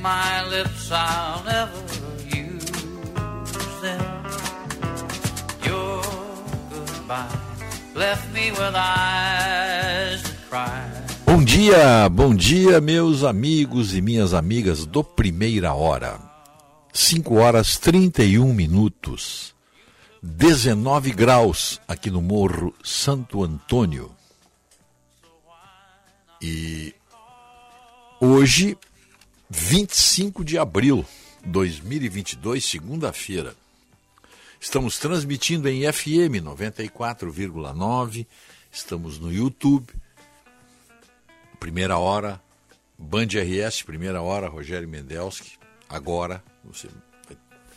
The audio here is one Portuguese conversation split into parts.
My lips, I'll never use them. Your goodbye left me with eyes that cry. Bom dia, bom dia, meus amigos e minhas amigas do Primeira Hora. 5 horas 31 minutos, 19 graus aqui no Morro Santo Antônio. E hoje, 25 de abril de 2022, segunda-feira. Estamos transmitindo em FM 94,9, estamos no YouTube, primeira hora, Band RS, primeira hora, Rogério Mendelski. Agora você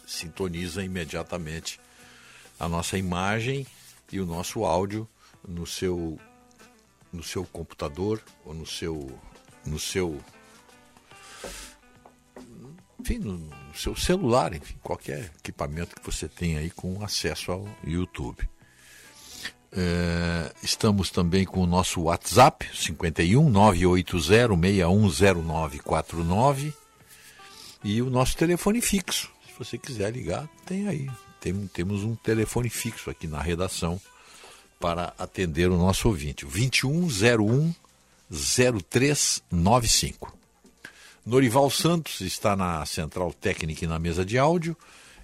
sintoniza imediatamente a nossa imagem e o nosso áudio no seu no seu computador ou no seu no seu enfim, no, no seu celular, enfim, qualquer equipamento que você tenha aí com acesso ao YouTube. É, estamos também com o nosso WhatsApp, 51 980610949 e o nosso telefone fixo. Se você quiser ligar, tem aí. Tem, temos um telefone fixo aqui na redação para atender o nosso ouvinte. 2101 0395. Norival Santos está na central técnica e na mesa de áudio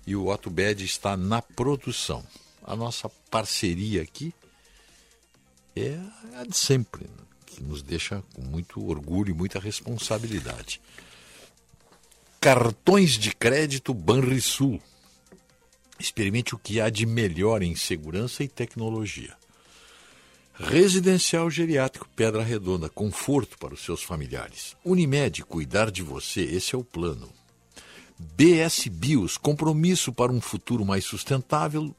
e o Otto Bed está na produção. A nossa parceria aqui é a de sempre, né? que nos deixa com muito orgulho e muita responsabilidade. Cartões de crédito Banrisul. Experimente o que há de melhor em segurança e tecnologia. Residencial Geriátrico Pedra Redonda, conforto para os seus familiares. Unimed, cuidar de você, esse é o plano. BS Bios, compromisso para um futuro mais sustentável.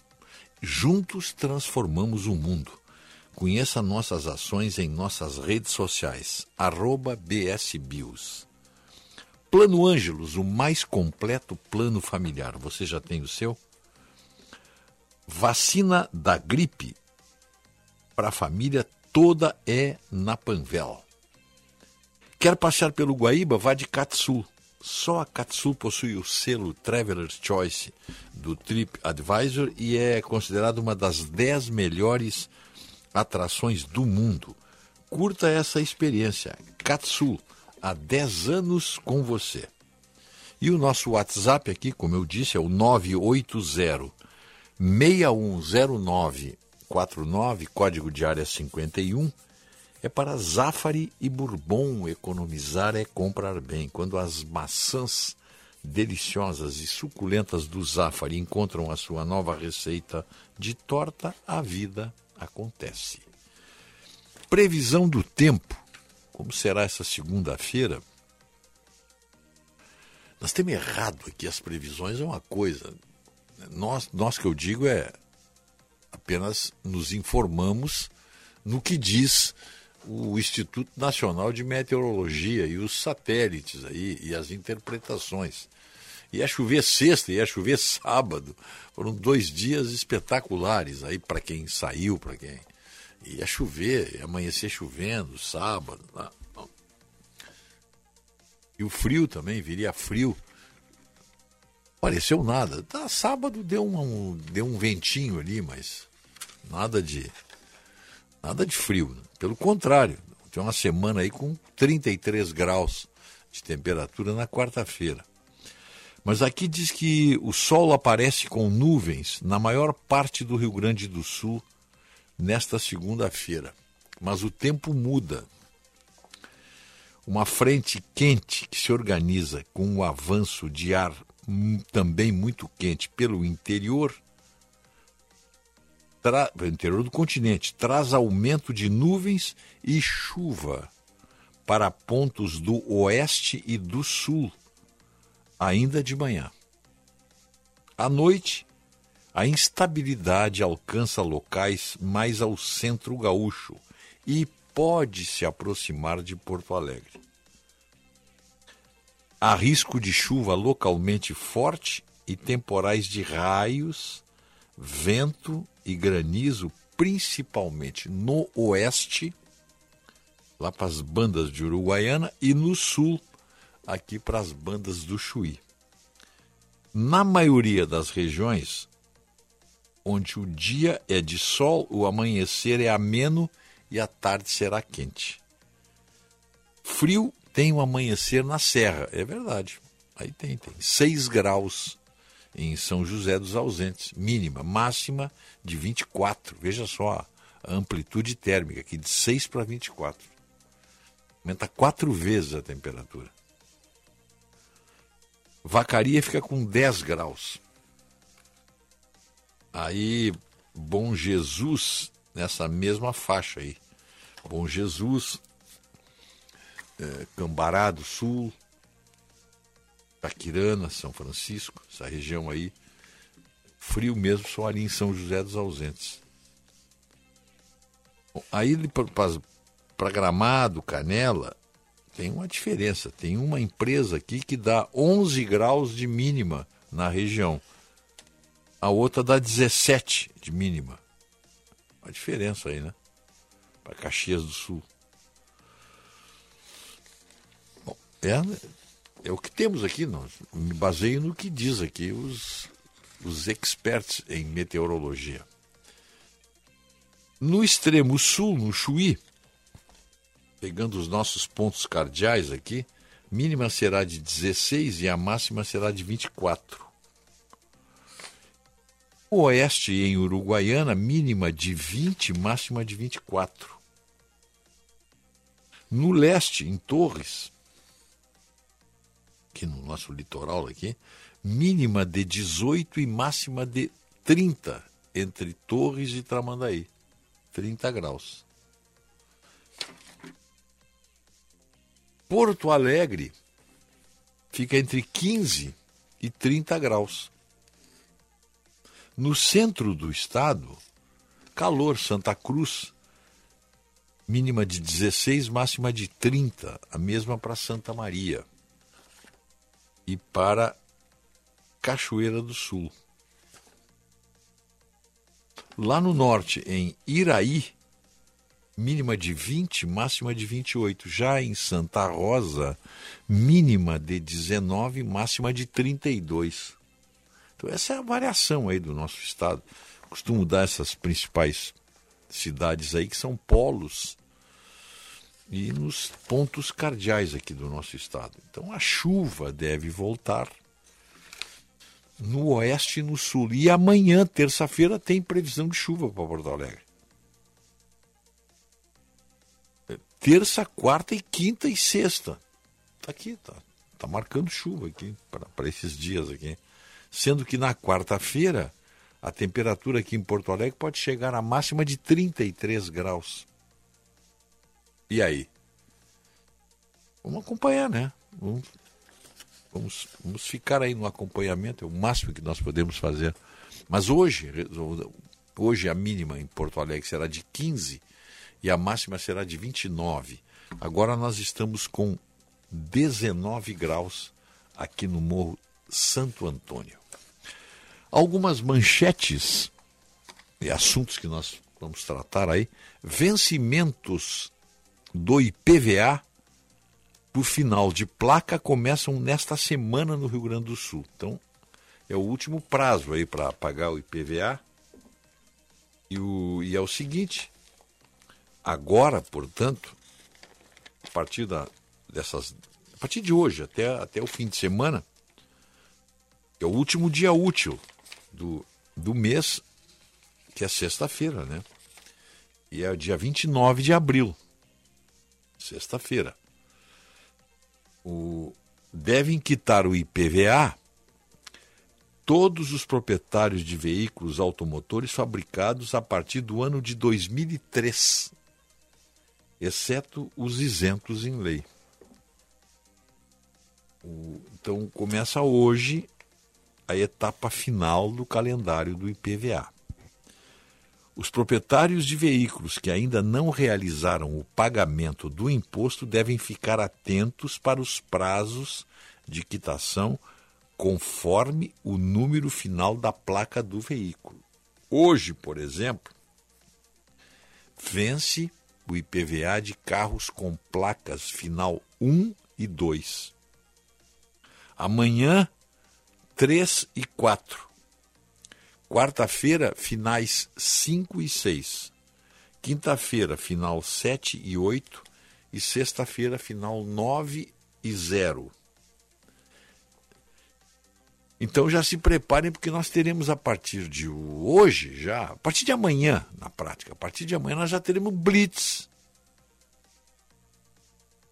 Juntos transformamos o mundo. Conheça nossas ações em nossas redes sociais, arroba BSBios. Plano Ângelos, o mais completo plano familiar. Você já tem o seu? Vacina da gripe para a família toda é na Panvel. Quer passear pelo Guaíba? Vá de Katsu. Só a Katsu possui o selo Traveler's Choice do Trip Advisor e é considerada uma das 10 melhores atrações do mundo. Curta essa experiência. Katsu, há 10 anos com você. E o nosso WhatsApp aqui, como eu disse, é o 980 6109 49, código de área 51, é para Zafari e Bourbon. Economizar é comprar bem. Quando as maçãs deliciosas e suculentas do Zafari encontram a sua nova receita de torta, a vida acontece. Previsão do tempo. Como será essa segunda-feira? Nós temos errado aqui as previsões, é uma coisa. Nós, nós que eu digo é apenas nos informamos no que diz o Instituto Nacional de Meteorologia e os satélites aí e as interpretações. Ia chover sexta, ia chover sábado. Foram dois dias espetaculares aí para quem saiu, para quem ia chover, ia amanhecer chovendo, sábado. E o frio também, viria frio. Pareceu nada. Tá, sábado deu um, deu um ventinho ali, mas nada de nada de frio. Pelo contrário, tem uma semana aí com 33 graus de temperatura na quarta-feira. Mas aqui diz que o sol aparece com nuvens na maior parte do Rio Grande do Sul nesta segunda-feira. Mas o tempo muda. Uma frente quente que se organiza com o avanço de ar também muito quente pelo interior tra... interior do continente, traz aumento de nuvens e chuva para pontos do oeste e do sul, ainda de manhã. À noite, a instabilidade alcança locais mais ao centro gaúcho e pode se aproximar de Porto Alegre. Há risco de chuva localmente forte e temporais de raios, vento e granizo, principalmente no oeste, lá para as bandas de Uruguaiana, e no sul, aqui para as bandas do Chuí. Na maioria das regiões, onde o dia é de sol, o amanhecer é ameno e a tarde será quente. Frio tem um amanhecer na serra, é verdade. Aí tem, tem 6 graus em São José dos Ausentes, mínima, máxima de 24. Veja só a amplitude térmica aqui de 6 para 24. Aumenta quatro vezes a temperatura. Vacaria fica com 10 graus. Aí, Bom Jesus, nessa mesma faixa aí. Bom Jesus, é, Cambará do Sul, Taquirana, São Francisco, essa região aí. Frio mesmo só ali em São José dos Ausentes. Bom, aí para Gramado, Canela, tem uma diferença. Tem uma empresa aqui que dá 11 graus de mínima na região. A outra dá 17 de mínima. Uma diferença aí, né? Para Caxias do Sul. Bom, é, é o que temos aqui. Nós me baseio no que diz aqui os, os experts em meteorologia. No extremo sul, no Chuí, pegando os nossos pontos cardeais aqui, mínima será de 16 e a máxima será de 24. O oeste em Uruguaiana, mínima de 20, máxima de 24. No leste, em Torres, aqui no nosso litoral aqui, mínima de 18 e máxima de 30 entre Torres e Tramandaí. 30 graus. Porto Alegre fica entre 15 e 30 graus. No centro do estado, calor, Santa Cruz, mínima de 16, máxima de 30, a mesma para Santa Maria. E para Cachoeira do Sul. Lá no norte, em Iraí, mínima de 20, máxima de 28. Já em Santa Rosa, mínima de 19, máxima de 32. Então, essa é a variação aí do nosso estado. Costumo dar essas principais cidades aí que são polos e nos pontos cardeais aqui do nosso estado. Então, a chuva deve voltar no oeste e no sul. E amanhã, terça-feira, tem previsão de chuva para Porto Alegre. terça, quarta e quinta e sexta. Tá aqui, tá, tá marcando chuva aqui para esses dias aqui. Sendo que na quarta-feira a temperatura aqui em Porto Alegre pode chegar à máxima de 33 graus. E aí? Vamos acompanhar, né? Vamos, vamos, vamos ficar aí no acompanhamento, é o máximo que nós podemos fazer. Mas hoje, hoje a mínima em Porto Alegre será de 15 e a máxima será de 29. Agora nós estamos com 19 graus aqui no Morro Santo Antônio. Algumas manchetes e assuntos que nós vamos tratar aí. Vencimentos do IPVA por final de placa começam nesta semana no Rio Grande do Sul. Então, é o último prazo aí para pagar o IPVA. E, o, e é o seguinte, Agora, portanto, a partir da, dessas. A partir de hoje, até, até o fim de semana, é o último dia útil do, do mês, que é sexta-feira, né? E é dia 29 de abril. Sexta-feira. O, devem quitar o IPVA todos os proprietários de veículos automotores fabricados a partir do ano de 2003, exceto os isentos em lei. O, então começa hoje a etapa final do calendário do IPVA. Os proprietários de veículos que ainda não realizaram o pagamento do imposto devem ficar atentos para os prazos de quitação conforme o número final da placa do veículo. Hoje, por exemplo, vence o IPVA de carros com placas final 1 e 2. Amanhã, 3 e 4. Quarta-feira, finais 5 e 6. Quinta-feira, final 7 e 8. E sexta-feira, final 9 e 0. Então já se preparem, porque nós teremos a partir de hoje, já, a partir de amanhã, na prática, a partir de amanhã nós já teremos Blitz.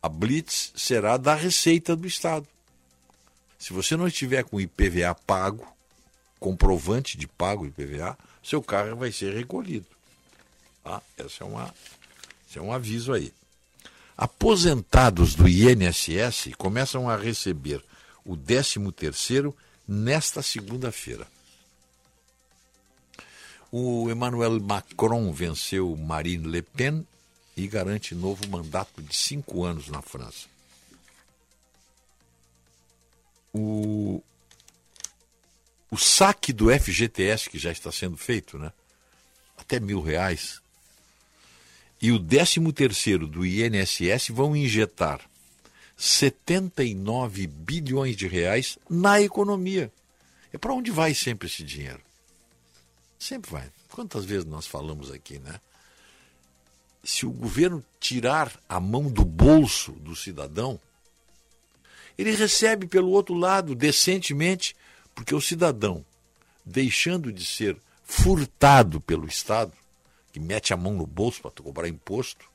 A Blitz será da Receita do Estado. Se você não estiver com IPVA pago, comprovante de pago IPVA, seu carro vai ser recolhido. Tá? Esse, é uma, esse é um aviso aí. Aposentados do INSS começam a receber o 13º nesta segunda-feira. O Emmanuel Macron venceu Marine Le Pen e garante novo mandato de cinco anos na França. o, o saque do FGTS, que já está sendo feito, né? até mil reais, e o 13 terceiro do INSS vão injetar 79 bilhões de reais na economia. É para onde vai sempre esse dinheiro? Sempre vai. Quantas vezes nós falamos aqui, né? Se o governo tirar a mão do bolso do cidadão, ele recebe pelo outro lado decentemente, porque o cidadão, deixando de ser furtado pelo Estado, que mete a mão no bolso para cobrar imposto,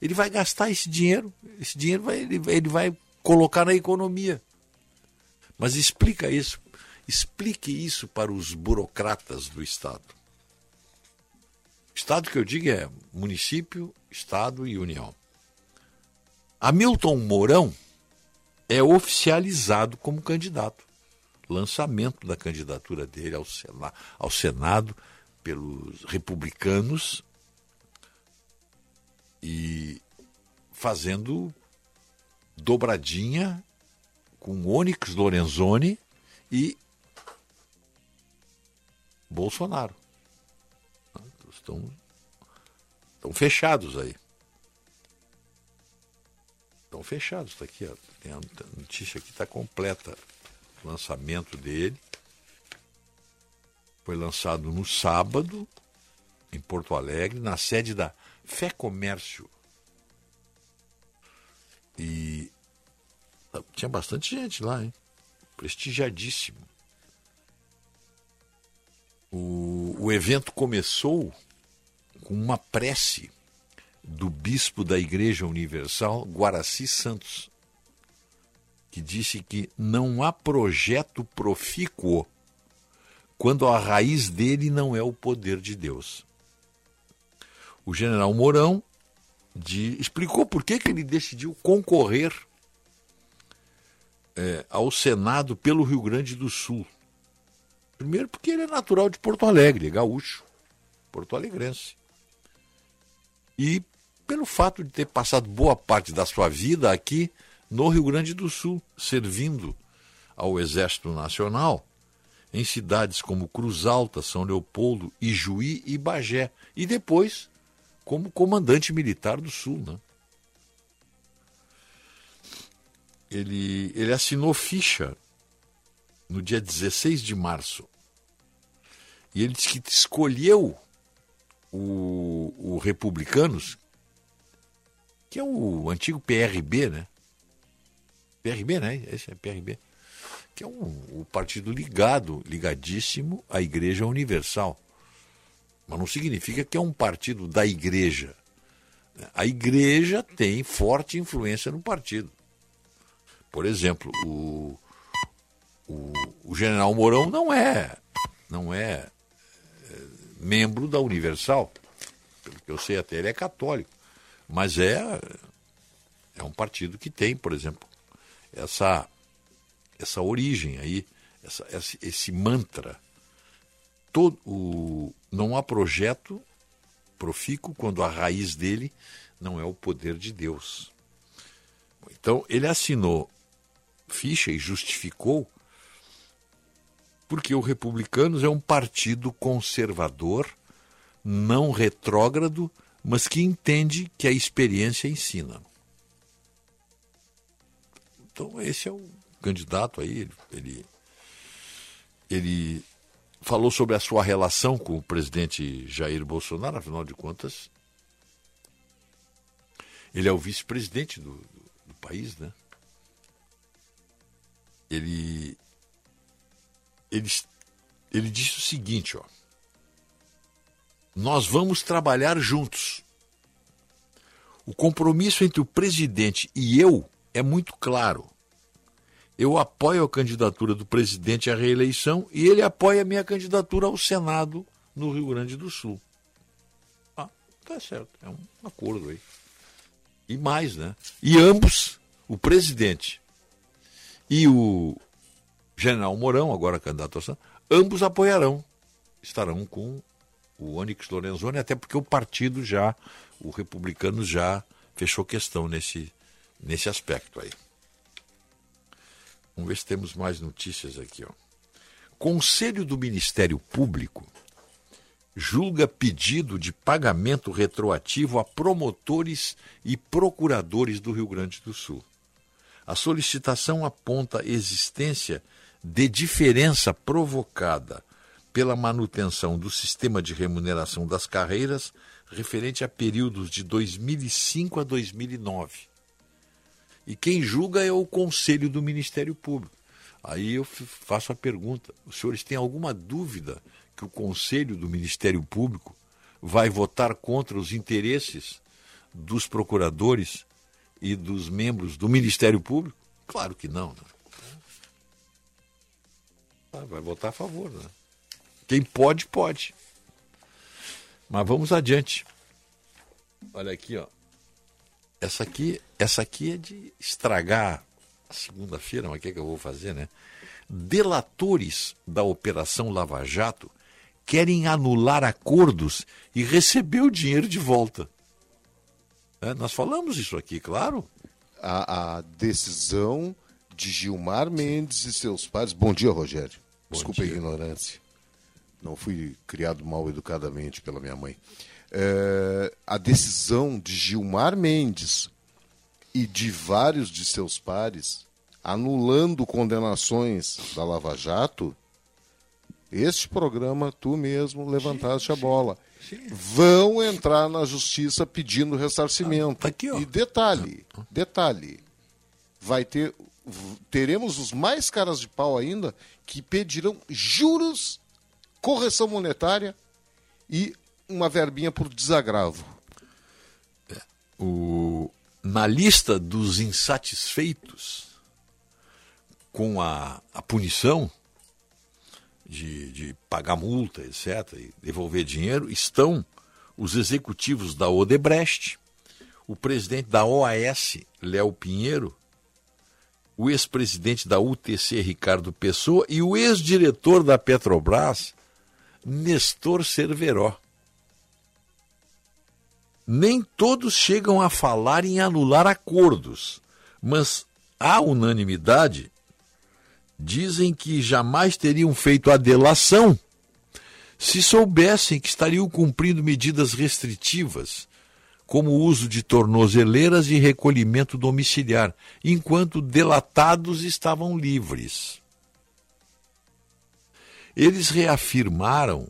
ele vai gastar esse dinheiro, esse dinheiro vai, ele, ele vai colocar na economia. Mas explica isso, explique isso para os burocratas do Estado. Estado que eu digo é município, Estado e União. Hamilton Mourão é oficializado como candidato. Lançamento da candidatura dele ao, Senado, pelos republicanos e fazendo dobradinha com Onyx Lorenzoni e Bolsonaro. Estão, estão fechados aí. Estão fechados, está aqui, ó. Tem a notícia aqui, está completa. Lançamento dele. Foi lançado no sábado, em Porto Alegre, na sede da Fé Comércio. E ah, tinha bastante gente lá, hein? Prestigiadíssimo. O, o evento começou com uma prece do bispo da Igreja Universal, Guaraci Santos, que disse que não há projeto profícuo quando a raiz dele não é o poder de Deus. O general Mourão de, explicou por que, que ele decidiu concorrer é, ao Senado pelo Rio Grande do Sul. Primeiro, porque ele é natural de Porto Alegre, é gaúcho, porto-alegrense. E pelo fato de ter passado boa parte da sua vida aqui no Rio Grande do Sul, servindo ao Exército Nacional em cidades como Cruz Alta, São Leopoldo, Ijuí e Bagé, e depois como comandante militar do Sul. Né? Ele, ele assinou ficha no dia 16 de março. E ele disse que escolheu o, o Republicanos, que é o antigo PRB, né? PRB, né? Esse é PRB. Que é um, o partido ligado, ligadíssimo à Igreja Universal. Mas não significa que é um partido da Igreja. A Igreja tem forte influência no partido. Por exemplo, o, o, o general Mourão não é, não é, é membro da Universal. Pelo que eu sei até ele é católico. Mas é, é um partido que tem, por exemplo, essa, essa origem aí, essa, esse, esse mantra. Todo, o, não há projeto profícuo quando a raiz dele não é o poder de Deus. Então, ele assinou ficha e justificou porque o Republicanos é um partido conservador, não retrógrado, mas que entende que a experiência ensina. Então, esse é o candidato aí, ele, ele falou sobre a sua relação com o presidente Jair Bolsonaro, afinal de contas, ele é o vice-presidente do, do, do, país, né? Ele, ele, ele disse o seguinte, ó. Nós vamos trabalhar juntos. O compromisso entre o presidente e eu é muito claro. Eu apoio a candidatura do presidente à reeleição e ele apoia a minha candidatura ao Senado no Rio Grande do Sul. Ah, tá certo, é um acordo aí. E mais, né? E ambos, o presidente e o general Mourão, agora candidato ao Senado, ambos apoiarão, estarão com o Onyx Lorenzoni, até porque o partido já, o republicano já fechou questão nesse, nesse aspecto aí. Vamos ver se temos mais notícias aqui. Ó. Conselho do Ministério Público julga pedido de pagamento retroativo a promotores e procuradores do Rio Grande do Sul. A solicitação aponta a existência de diferença provocada pela manutenção do sistema de remuneração das carreiras referente a períodos de 2005 a 2009 e quem julga é o Conselho do Ministério Público. Aí eu faço a pergunta: os senhores têm alguma dúvida que o Conselho do Ministério Público vai votar contra os interesses dos procuradores e dos membros do Ministério Público? Claro que não. Né? Ah, vai votar a favor. Né? Quem pode, pode. Mas vamos adiante. Olha aqui, ó. Essa aqui, essa aqui é de estragar a segunda-feira, mas o que, é que eu vou fazer, né? Delatores da Operação Lava Jato querem anular acordos e receber o dinheiro de volta. É, nós falamos isso aqui, claro. A, a, decisão de Gilmar Mendes e seus pais. Bom dia, Rogério. Bom Desculpa dia. a ignorância. Não fui criado mal educadamente pela minha mãe é, a decisão de Gilmar Mendes e de vários de seus pares anulando condenações da Lava Jato, este programa tu mesmo levantaste a bola. Vão entrar na justiça pedindo ressarcimento. Ah, aqui, e detalhe, detalhe, vai ter teremos os mais caras de pau ainda que pedirão juros, correção monetária e uma verbinha por desagravo. O, na lista dos insatisfeitos com a, a punição de, de pagar multa, etc., e devolver dinheiro, estão os executivos da Odebrecht, o presidente da OAS, Léo Pinheiro, o ex-presidente da UTC, Ricardo Pessoa, e o ex-diretor da Petrobras, Nestor Cerveró nem todos chegam a falar em anular acordos, mas a unanimidade dizem que jamais teriam feito a delação se soubessem que estariam cumprindo medidas restritivas, como o uso de tornozeleiras e recolhimento domiciliar, enquanto delatados estavam livres. Eles reafirmaram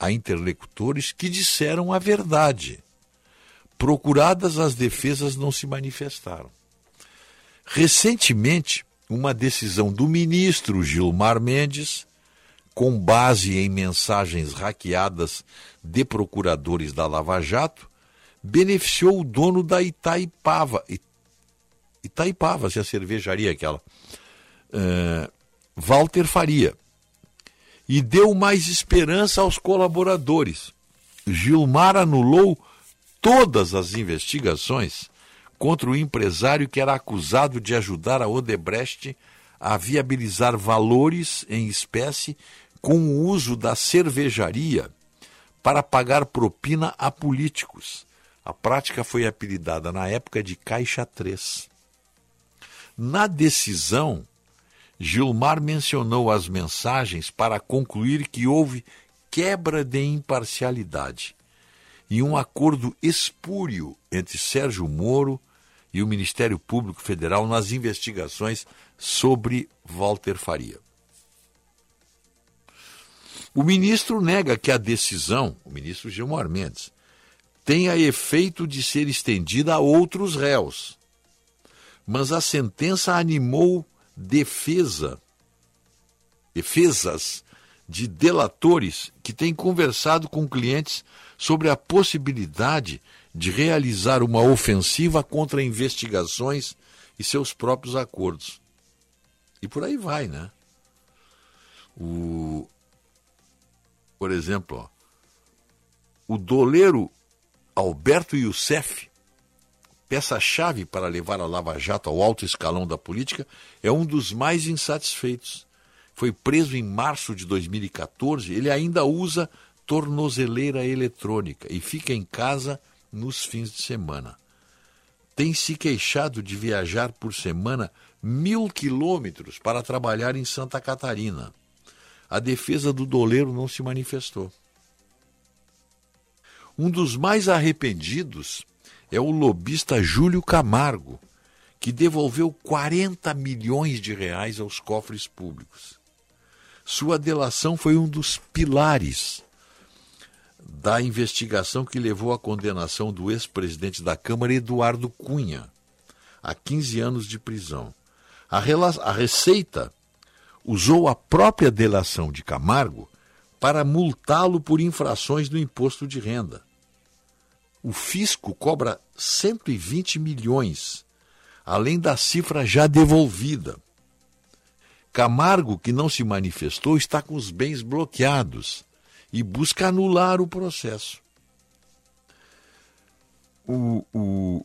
a interlocutores que disseram a verdade Procuradas as defesas não se manifestaram. Recentemente, uma decisão do ministro Gilmar Mendes, com base em mensagens hackeadas de procuradores da Lava Jato, beneficiou o dono da Itaipava. Itaipava, se a cervejaria aquela. Uh, Walter Faria. E deu mais esperança aos colaboradores. Gilmar anulou todas as investigações contra o empresário que era acusado de ajudar a Odebrecht a viabilizar valores em espécie com o uso da cervejaria para pagar propina a políticos. A prática foi apelidada na época de Caixa 3. Na decisão, Gilmar mencionou as mensagens para concluir que houve quebra de imparcialidade e um acordo espúrio entre Sérgio Moro e o Ministério Público Federal nas investigações sobre Walter Faria. O ministro nega que a decisão, o ministro Gilmar Mendes, tenha efeito de ser estendida a outros réus. Mas a sentença animou defesa, defesas de delatores que têm conversado com clientes sobre a possibilidade de realizar uma ofensiva contra investigações e seus próprios acordos. E por aí vai, né? O, por exemplo, ó, o doleiro Alberto Youssef, peça-chave para levar a Lava Jato ao alto escalão da política, é um dos mais insatisfeitos. Foi preso em março de 2014, ele ainda usa tornozeleira eletrônica e fica em casa nos fins de semana. Tem se queixado de viajar por semana mil quilômetros para trabalhar em Santa Catarina. A defesa do doleiro não se manifestou. Um dos mais arrependidos é o lobista Júlio Camargo, que devolveu 40 milhões de reais aos cofres públicos. Sua delação foi um dos pilares da investigação que levou à condenação do ex-presidente da Câmara, Eduardo Cunha, a 15 anos de prisão. A, a Receita usou a própria delação de Camargo para multá-lo por infrações do imposto de renda. O fisco cobra 120 milhões, além da cifra já devolvida. Camargo, que não se manifestou, está com os bens bloqueados e busca anular o processo. O, o...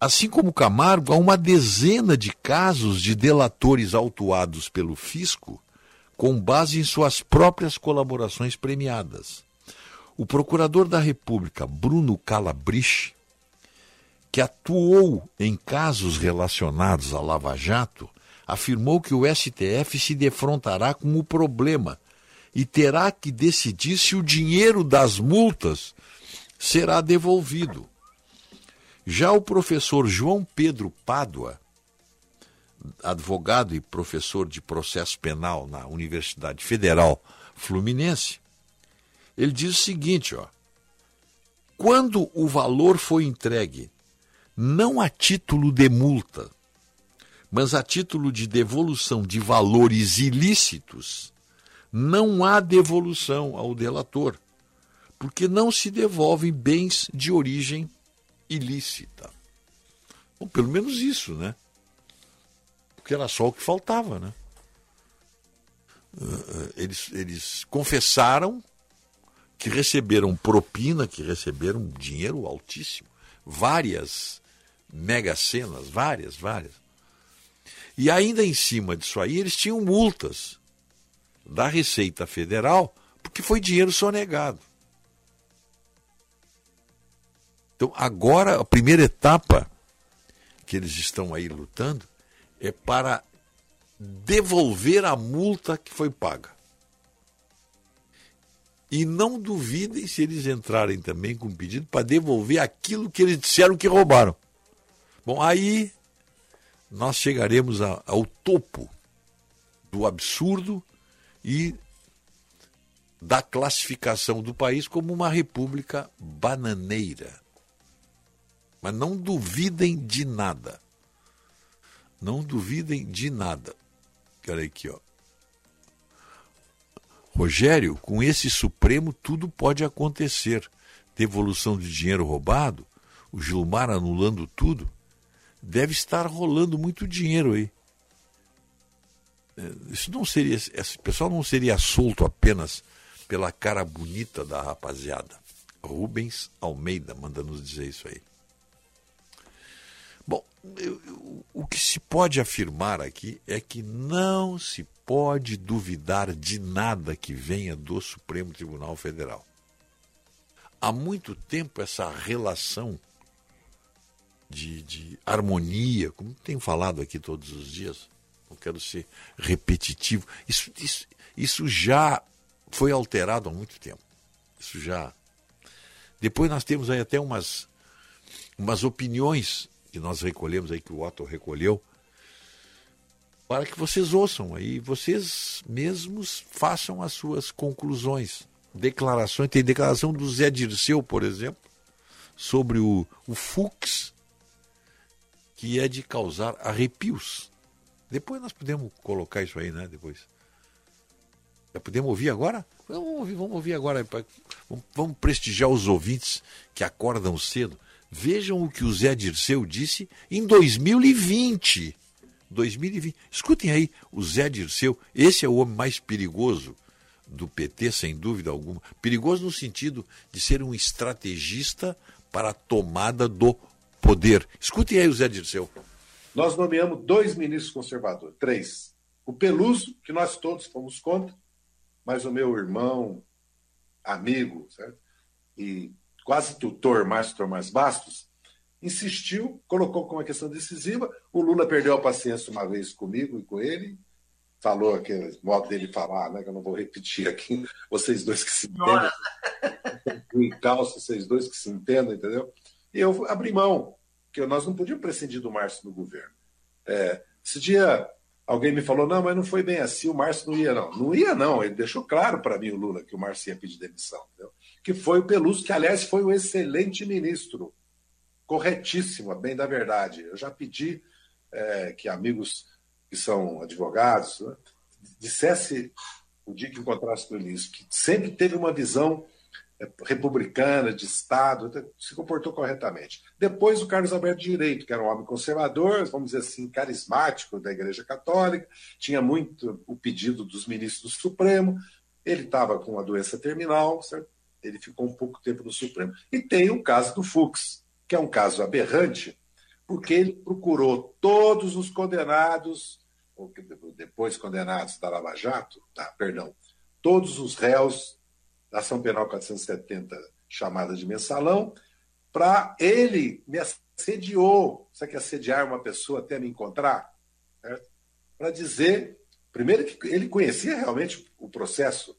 Assim como Camargo, há uma dezena de casos de delatores autuados pelo fisco com base em suas próprias colaborações premiadas. O procurador da República, Bruno Calabrich, que atuou em casos relacionados à Lava Jato, afirmou que o STF se defrontará com o problema e terá que decidir se o dinheiro das multas será devolvido. Já o professor João Pedro Pádua, advogado e professor de processo penal na Universidade Federal Fluminense, ele diz o seguinte, ó: Quando o valor foi entregue não a título de multa, mas a título de devolução de valores ilícitos, não há devolução ao delator, porque não se devolvem bens de origem ilícita. Bom, pelo menos isso, né? Porque era só o que faltava, né? Eh, eles, eles confessaram que receberam propina, que receberam dinheiro altíssimo, várias mega cenas, várias, várias. E ainda em cima disso aí, eles tinham multas da Receita Federal, porque foi dinheiro sonegado. Então, agora, a primeira etapa que eles estão aí lutando é para devolver a multa que foi paga. E não duvidem se eles entrarem também com um pedido para devolver aquilo que eles disseram que roubaram. Bom, aí nós chegaremos a, ao topo do absurdo e da classificação do país como uma república bananeira. Mas não duvidem de nada. Não duvidem de nada. Olha aqui, ó. Rogério, com esse Supremo tudo pode acontecer. Devolução de dinheiro roubado, o Gilmar anulando tudo deve estar rolando muito dinheiro aí. é, isso não seria, esse pessoal não seria solto apenas pela cara bonita da rapaziada. Rubens Almeida manda nos dizer isso aí. Bom, eu, eu, o que se pode afirmar aqui é que não se pode duvidar de nada que venha do Supremo Tribunal Federal. Há muito tempo essa relação de, de harmonia, como tenho falado aqui todos os dias, não quero ser repetitivo, isso, isso, isso já foi alterado há muito tempo. Isso já. Depois nós temos aí até umas, umas opiniões que nós recolhemos aí, que o Otto recolheu, para que vocês ouçam aí, vocês mesmos façam as suas conclusões. Declarações, tem declaração do Zé Dirceu, por exemplo, sobre o, o Fux, que é de causar arrepios. Depois nós podemos colocar isso aí, né? Depois. Já podemos ouvir agora? Vamos ouvir, vamos ouvir agora. Vamos prestigiar os ouvintes que acordam cedo. Vejam o que o Zé Dirceu disse em 2020. 2020. Escutem aí o Zé Dirceu. Esse é o homem mais perigoso do PT, sem dúvida alguma. Perigoso no sentido de ser um estrategista para a tomada do poder. Escutem aí o Zé Dirceu. Nós nomeamos dois ministros conservadores, três. O Peluso, que nós todos fomos contra, mas o meu irmão, amigo, certo? e quase tutor, Márcio Tomás Bastos, insistiu, colocou como uma questão decisiva. O Lula perdeu a paciência uma vez comigo e com ele, falou aquele modo dele falar, né, que eu não vou repetir aqui, vocês dois que se entendem, em calça, vocês dois que se entendem, entendeu? E eu abri mão, que nós não podíamos prescindir do Márcio no governo. É, esse dia alguém me falou, não, mas não foi bem assim, o Márcio não ia não. Não ia não, ele deixou claro para mim, o Lula, que o Márcio ia pedir demissão, entendeu? que foi o Peluso, que aliás foi um excelente ministro, corretíssimo, bem da verdade. Eu já pedi é, que amigos que são advogados né, dissesse o dia que encontrasse com ele isso, que sempre teve uma visão republicana, de Estado, se comportou corretamente. Depois o Carlos Alberto Direito, que era um homem conservador, vamos dizer assim, carismático da Igreja Católica, tinha muito o pedido dos ministros do Supremo, ele estava com uma doença terminal, certo? ele ficou um pouco tempo no Supremo. E tem o caso do Fux, que é um caso aberrante, porque ele procurou todos os condenados, depois condenados da Lava Jato, tá, perdão, todos os réus da ação penal 470, chamada de mensalão, para ele me assediou. Sabe que assediar uma pessoa até me encontrar? Para dizer, primeiro, que ele conhecia realmente o processo,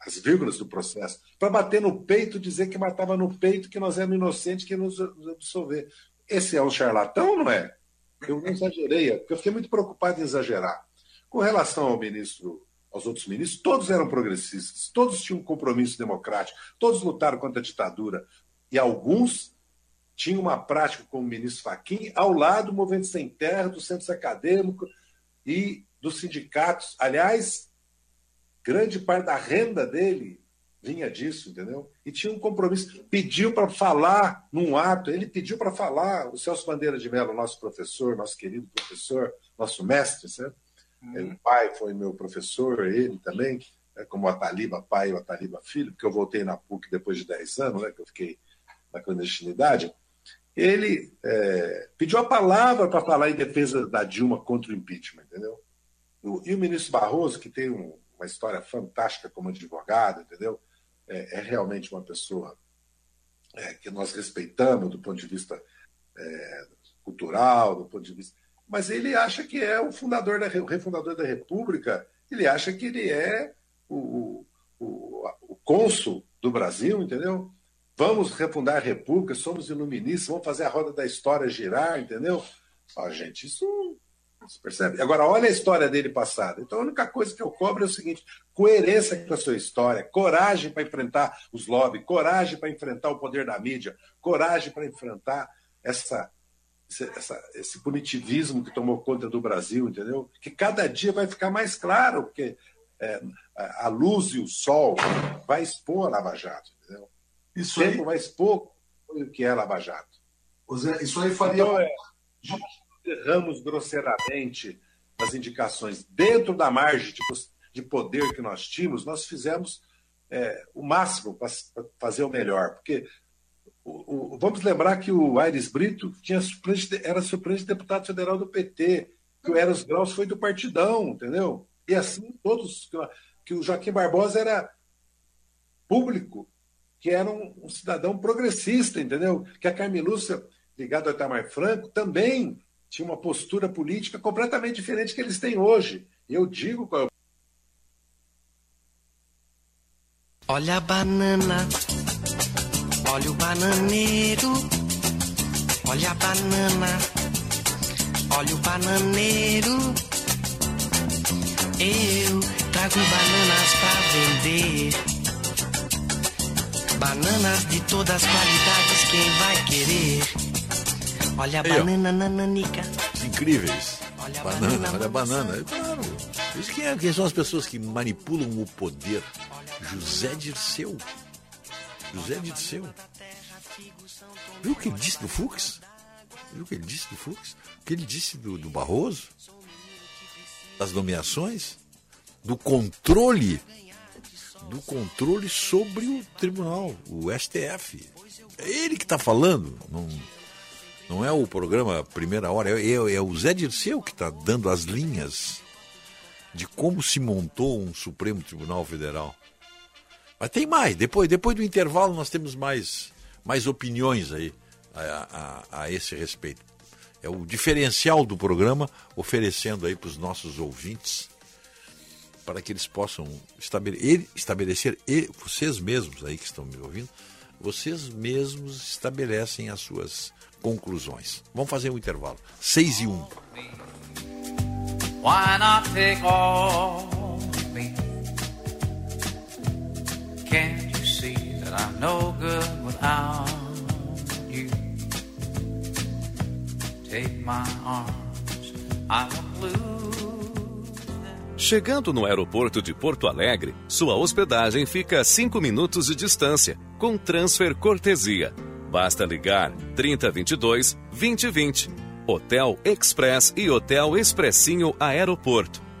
as vírgulas do processo, para bater no peito, dizer que matava no peito, que nós éramos inocentes, que nos absolver. Esse é um charlatão, não é? Eu não exagerei, porque eu fiquei muito preocupado em exagerar. Com relação ao ministro, aos outros ministros, todos eram progressistas, todos tinham um compromisso democrático, todos lutaram contra a ditadura. E alguns tinham uma prática como o ministro Fachin, ao lado do Movimento Sem Terra, do Centro Acadêmico e dos sindicatos. Aliás, grande parte da renda dele vinha disso, entendeu? E tinha um compromisso. Pediu para falar num ato, ele pediu para falar, o Celso Bandeira de Mello, nosso professor, nosso querido professor, nosso mestre, certo? Hum. O pai foi meu professor, ele também, né, como o Ataliba pai e o Ataliba filho, porque eu voltei na PUC depois de 10 anos, né, que eu fiquei na clandestinidade. Ele é, pediu a palavra para falar em defesa da Dilma contra o impeachment, entendeu? E o ministro Barroso, que tem um, uma história fantástica como advogado, entendeu? É, é realmente uma pessoa é, que nós respeitamos do ponto de vista é, cultural, do ponto de vista. Mas ele acha que é o fundador da, o refundador da República, ele acha que ele é o, o, o cônsul do Brasil, entendeu? Vamos refundar a República, somos iluministas, vamos fazer a roda da história girar, entendeu? Ah, gente, isso você percebe? Agora, olha a história dele passada. Então, a única coisa que eu cobro é o seguinte: coerência com a sua história, coragem para enfrentar os lobbies, coragem para enfrentar o poder da mídia, coragem para enfrentar essa, essa, esse punitivismo que tomou conta do Brasil, entendeu? Que cada dia vai ficar mais claro, porque é, a luz e o sol vai expor a Lava Jato, entendeu? Isso o tempo aí... vai expor o que é Lava Jato. Zé, isso aí faria. Então, é, erramos grosseiramente as indicações dentro da margem de, de poder que nós tínhamos, nós fizemos é, o máximo para fazer o melhor. Porque o, o, vamos lembrar que o Aires Brito tinha suplente, era suplente de deputado federal do PT, que o Eros Graus foi do Partidão, entendeu? E assim todos. Que o Joaquim Barbosa era público, que era um, um cidadão progressista, entendeu? Que a Carmelúcia, ligada ao Itamar Franco, também tinha uma postura política completamente diferente que eles têm hoje. E eu digo é Olha a banana, olha o bananeiro, olha a banana, olha o bananeiro. Eu trago bananas pra vender. Bananas de todas as qualidades, quem vai querer? Olha a ó. banana nananica. Incríveis. Olha Banana, banana, olha a banana. maçã. Claro. Isso quem, é, quem são as pessoas que manipulam o poder? José Dirceu. José Dirceu. Viu o que ele disse do Fux? Viu o que ele disse do Fux? O que ele disse do, do Barroso? Das nomeações? Do controle? Do controle sobre o tribunal, o STF. É ele que está falando. Não, não é o programa Primeira Hora, é, é- é o Zé Dirceu que está dando as linhas de como se montou um Supremo Tribunal Federal. Mas tem mais, depois, depois do intervalo nós temos mais, mais opiniões aí a, a- a esse respeito. É o diferencial do programa oferecendo aí para os nossos ouvintes para que eles possam estabelecer, estabelecer e vocês mesmos aí que estão me ouvindo, vocês mesmos estabelecem as suas conclusões. Vamos fazer um intervalo. 6 e 1. Why not take all me? Can't you see that I'm no good without you? Take my arms, I won't lose. Chegando no aeroporto de Porto Alegre, sua hospedagem fica a 5 minutos de distância, com transfer cortesia. Basta ligar 3022 2020. Hotel Express e Hotel Expressinho Aeroporto.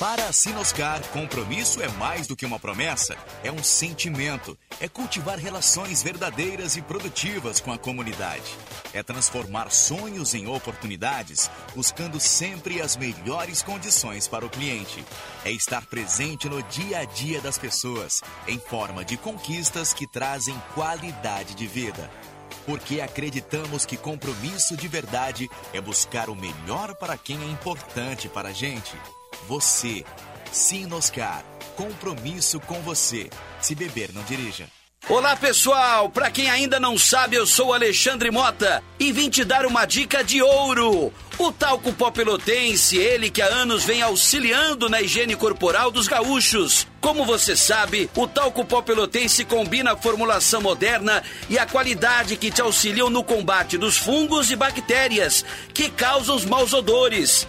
Para a Sinoscar, compromisso é mais do que uma promessa, é um sentimento. É cultivar relações verdadeiras e produtivas com a comunidade. É transformar sonhos em oportunidades, buscando sempre as melhores condições para o cliente. É estar presente no dia a dia das pessoas, em forma de conquistas que trazem qualidade de vida. Porque acreditamos que compromisso de verdade é buscar o melhor para quem é importante para a gente. Você. Sinoscar. Compromisso com você. Se beber, não dirija. Olá pessoal, pra quem ainda não sabe, eu sou Alexandre Mota e vim te dar uma dica de ouro. O talco pó pelotense, ele que há anos vem auxiliando na higiene corporal dos gaúchos. Como você sabe, o talco pó pelotense combina a formulação moderna e a qualidade que te auxiliam no combate dos fungos e bactérias que causam os maus odores.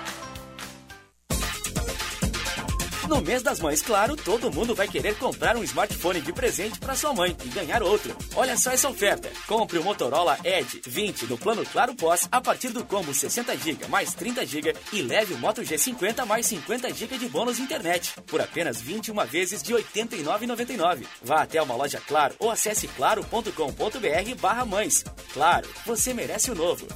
No mês das mães, claro, todo mundo vai querer comprar um smartphone de presente para sua mãe e ganhar outro. Olha só essa oferta. Compre o Motorola Edge 20 no plano Claro Pós a partir do combo 60GB mais 30GB e leve o Moto G50 mais 50GB de bônus internet por apenas 21 vezes de R$ 89,99. Vá até uma loja Claro ou acesse claro.com.br barra mães. Claro, você merece o novo.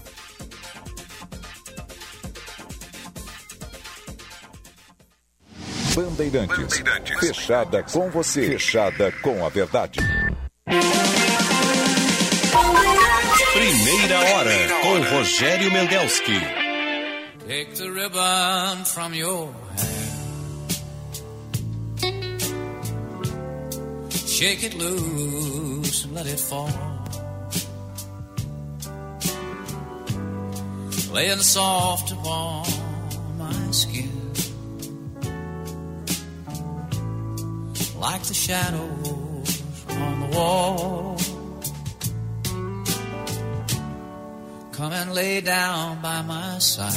Bandeirantes. Fechada com você. Fechada com a verdade. Primeira hora com Rogério Mendelski. Take the ribbon from your hair. Shake it loose and let it fall. Laying soft upon my skin. Like the shadows on the wall. Come and lay down by my side.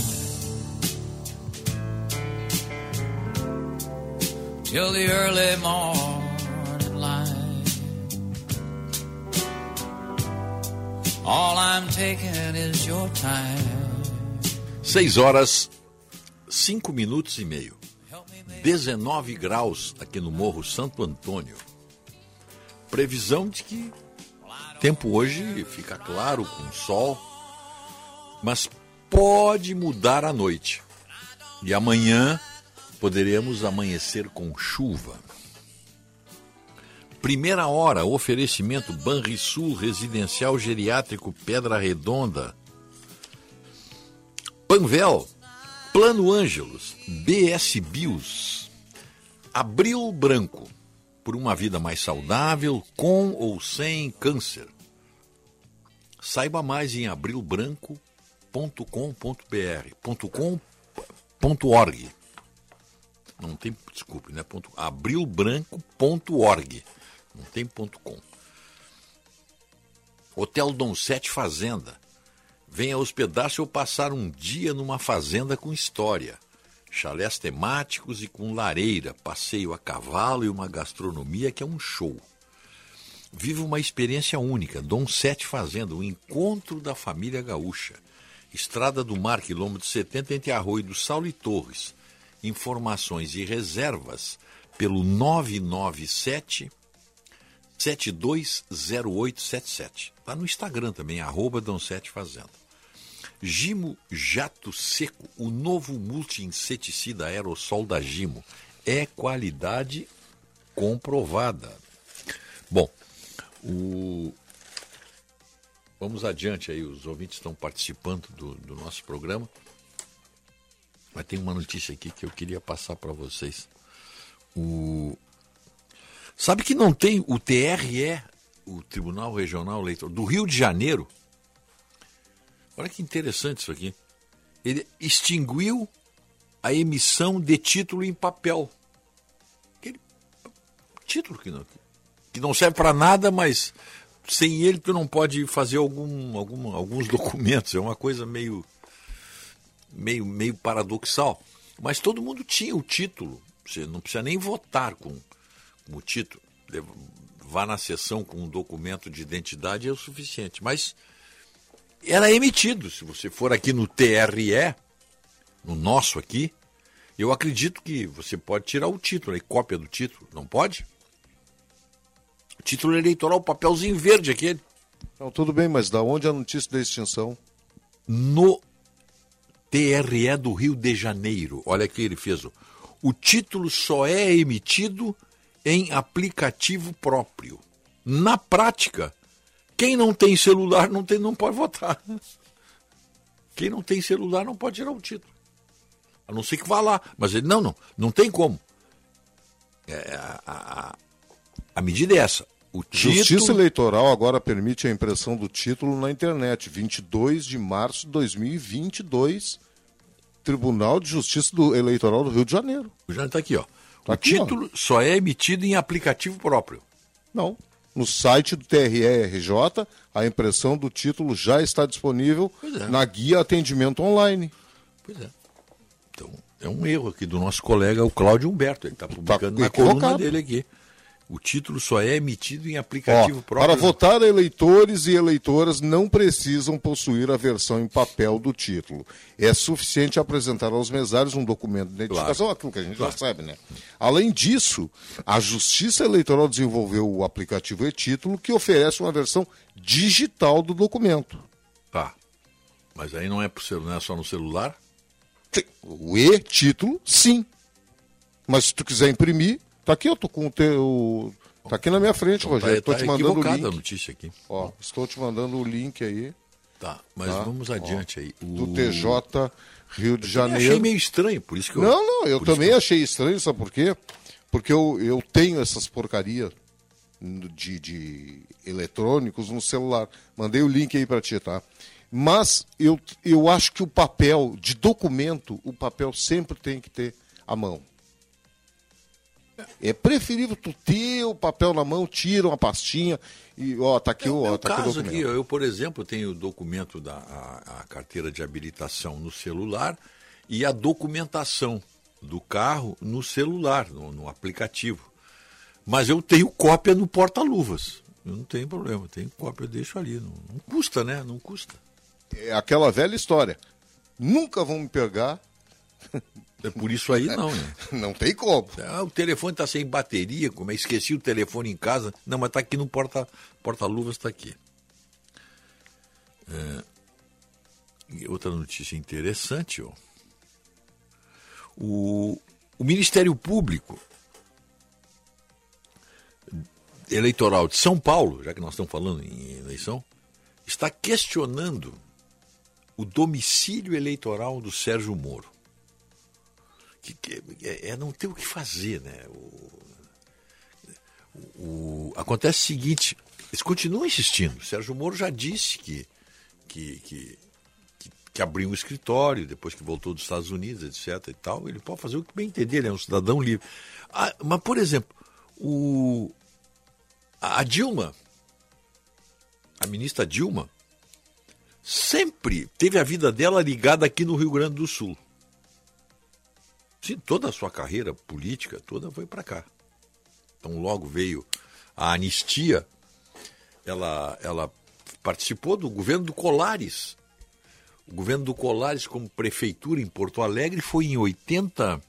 Till the early morning light. All I'm taking is your time. 6 horas, 5 minutos e meio. 19 graus aqui no Morro Santo Antônio. Previsão de que tempo hoje fica claro, com sol, mas pode mudar à noite. E amanhã poderemos amanhecer com chuva. Primeira hora, oferecimento Banrisul Residencial Geriátrico Pedra Redonda. Panvel, Plano Ângelos, BS Bios, Abril Branco, por uma vida mais saudável, com ou sem câncer. Saiba mais em abrilbranco.com.br, .com.org. Não tem, desculpe, né? Abrilbranco.org. Não tem ponto .com. Hotel Dom Sete Fazenda. Venha hospedar-se ou passar um dia numa fazenda com história. Chalés temáticos e com lareira, passeio a cavalo e uma gastronomia que é um show. Viva uma experiência única. Dom Sete Fazenda, o encontro da família gaúcha. Estrada do Mar, quilômetro 70, entre Arroio do Saulo e Torres. Informações e reservas pelo 997 720877. Está no Instagram também, arroba Dom Sete Fazenda. Gimo Jato Seco, o novo multi-inseticida aerossol da Gimo. É qualidade comprovada. Bom, o... vamos adiante aí, os ouvintes estão participando do, do nosso programa. Mas tem uma notícia aqui que eu queria passar para vocês. O... Sabe que não tem o TRE, o Tribunal Regional Eleitoral do Rio de Janeiro? Olha que interessante isso aqui. Ele extinguiu a emissão de título em papel. Aquele título que não, que não serve para nada, mas sem ele tu não pode fazer algum, algum, alguns documentos. É uma coisa meio, meio, meio paradoxal. Mas todo mundo tinha o título. Você não precisa nem votar com, com o título. Vá na sessão com um documento de identidade é o suficiente. Mas era emitido. Se você for aqui no TRE, no nosso aqui, eu acredito que você pode tirar o título, a cópia do título, não pode? Título eleitoral, papelzinho verde aquele. Não, tudo bem, mas da onde a notícia da extinção? No TRE do Rio de Janeiro. Olha aqui, ele fez. O, o título só é emitido em aplicativo próprio. Na prática, quem não tem celular não, tem, não pode votar. Quem não tem celular não pode tirar o título. A não ser que vá lá. Mas ele, não, não, não tem como. É, a, a, a, medida é essa. O título... Justiça Eleitoral agora permite a impressão do título na internet. 22 de março de 2022, Tribunal de Justiça do Eleitoral do Rio de Janeiro. Já está aqui, ó. Tá o aqui, título ó. só é emitido em aplicativo próprio. Não. No site do TRE-RJ, a impressão do título já está disponível é. na guia atendimento online. Pois é. Então, é um erro aqui do nosso colega, o Cláudio Humberto. Ele está publicando na equivocado. coluna dele aqui. O título só é emitido em Ó, aplicativo próprio. para votar, eleitores e eleitoras não precisam possuir a versão em papel do título. É suficiente apresentar aos mesários um documento de identificação, aquilo que a gente Claro. já sabe, né? Além disso, a Justiça Eleitoral desenvolveu o aplicativo e-título que oferece uma versão digital do documento. Tá. Mas aí não é, pro celu- não é só no celular? O e-título, sim. Mas se tu quiser imprimir, tá aqui, eu tô com o teu. Tá aqui na minha frente, Rogério. tá, Estou te tá mandando o equivocada a link. notícia aqui. Ó, estou te mandando o link aí. Tá, mas Tá. vamos adiante aí. O... do TJ Rio de Eu Janeiro. achei meio estranho, por isso que eu... Não, não, eu também que achei estranho, sabe por quê? Porque eu, eu tenho essas porcarias de, de eletrônicos no celular. Mandei o link aí para ti, tá? Mas eu, eu acho que o papel de documento, o papel sempre tem que ter a mão. É preferível tu ter o papel na mão, tira uma pastinha e ó, tá aqui, É ó, tá aqui o caso documento. aqui, eu, por exemplo, tenho o documento da a, a carteira de habilitação no celular e a documentação do carro no celular, no, no aplicativo. Mas eu tenho cópia no porta-luvas. Eu não tenho problema, tenho cópia, eu deixo ali. Não, não custa, né? Não custa. É aquela velha história. Nunca vão me pegar. É por isso aí não, né? Não tem como. Ah, o telefone está sem bateria, como é? Esqueci o telefone em casa. Não, mas está aqui no porta- porta-luvas, está aqui. É, outra notícia interessante, ó. O, o Ministério Público Eleitoral de São Paulo, já que nós estamos falando em eleição, está questionando o domicílio eleitoral do Sérgio Moro que, que é, é não ter o que fazer, né? O, o- acontece o seguinte, eles continuam insistindo. Sérgio Moro já disse que, que, que, que, que abriu um escritório depois que voltou dos Estados Unidos, etc. e tal. Ele pode fazer o que bem entender, ele é um cidadão livre. Ah, mas, por exemplo, o, a Dilma, a ministra Dilma, sempre teve a vida dela ligada aqui no Rio Grande do Sul. Sim, toda a sua carreira política toda foi para cá. Então logo veio a anistia, ela, ela participou do governo do Colares. O governo do Colares como prefeitura em Porto Alegre foi em 80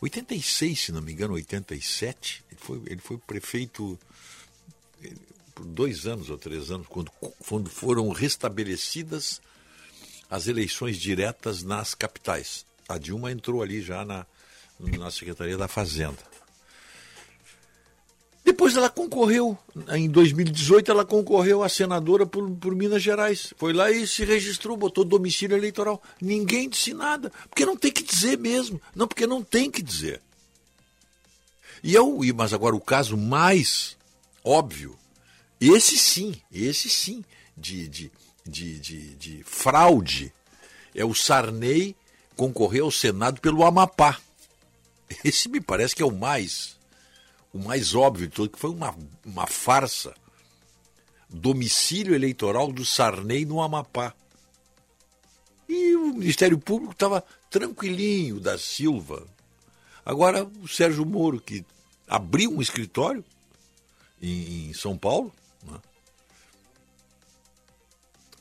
86, se não me engano, 87. Ele foi, ele foi prefeito por dois anos ou três anos, quando, quando foram restabelecidas as eleições diretas nas capitais. A Dilma entrou ali já na, na Secretaria da Fazenda. Depois ela concorreu, em 2018, ela concorreu a senadora por, por Minas Gerais. Foi lá e se registrou, botou domicílio eleitoral. Ninguém disse nada, porque não tem que dizer mesmo. Não, porque não tem que dizer. E eu, e- mas agora o caso mais óbvio, esse sim, esse sim, de, de, de, de fraude, é o Sarney concorrer ao Senado pelo Amapá. Esse me parece que é o mais, o mais óbvio de tudo, que foi uma, uma farsa. Domicílio eleitoral do Sarney no Amapá. E o Ministério Público estava tranquilinho da Silva. Agora o Sérgio Moro, que abriu um escritório em, em São Paulo, né?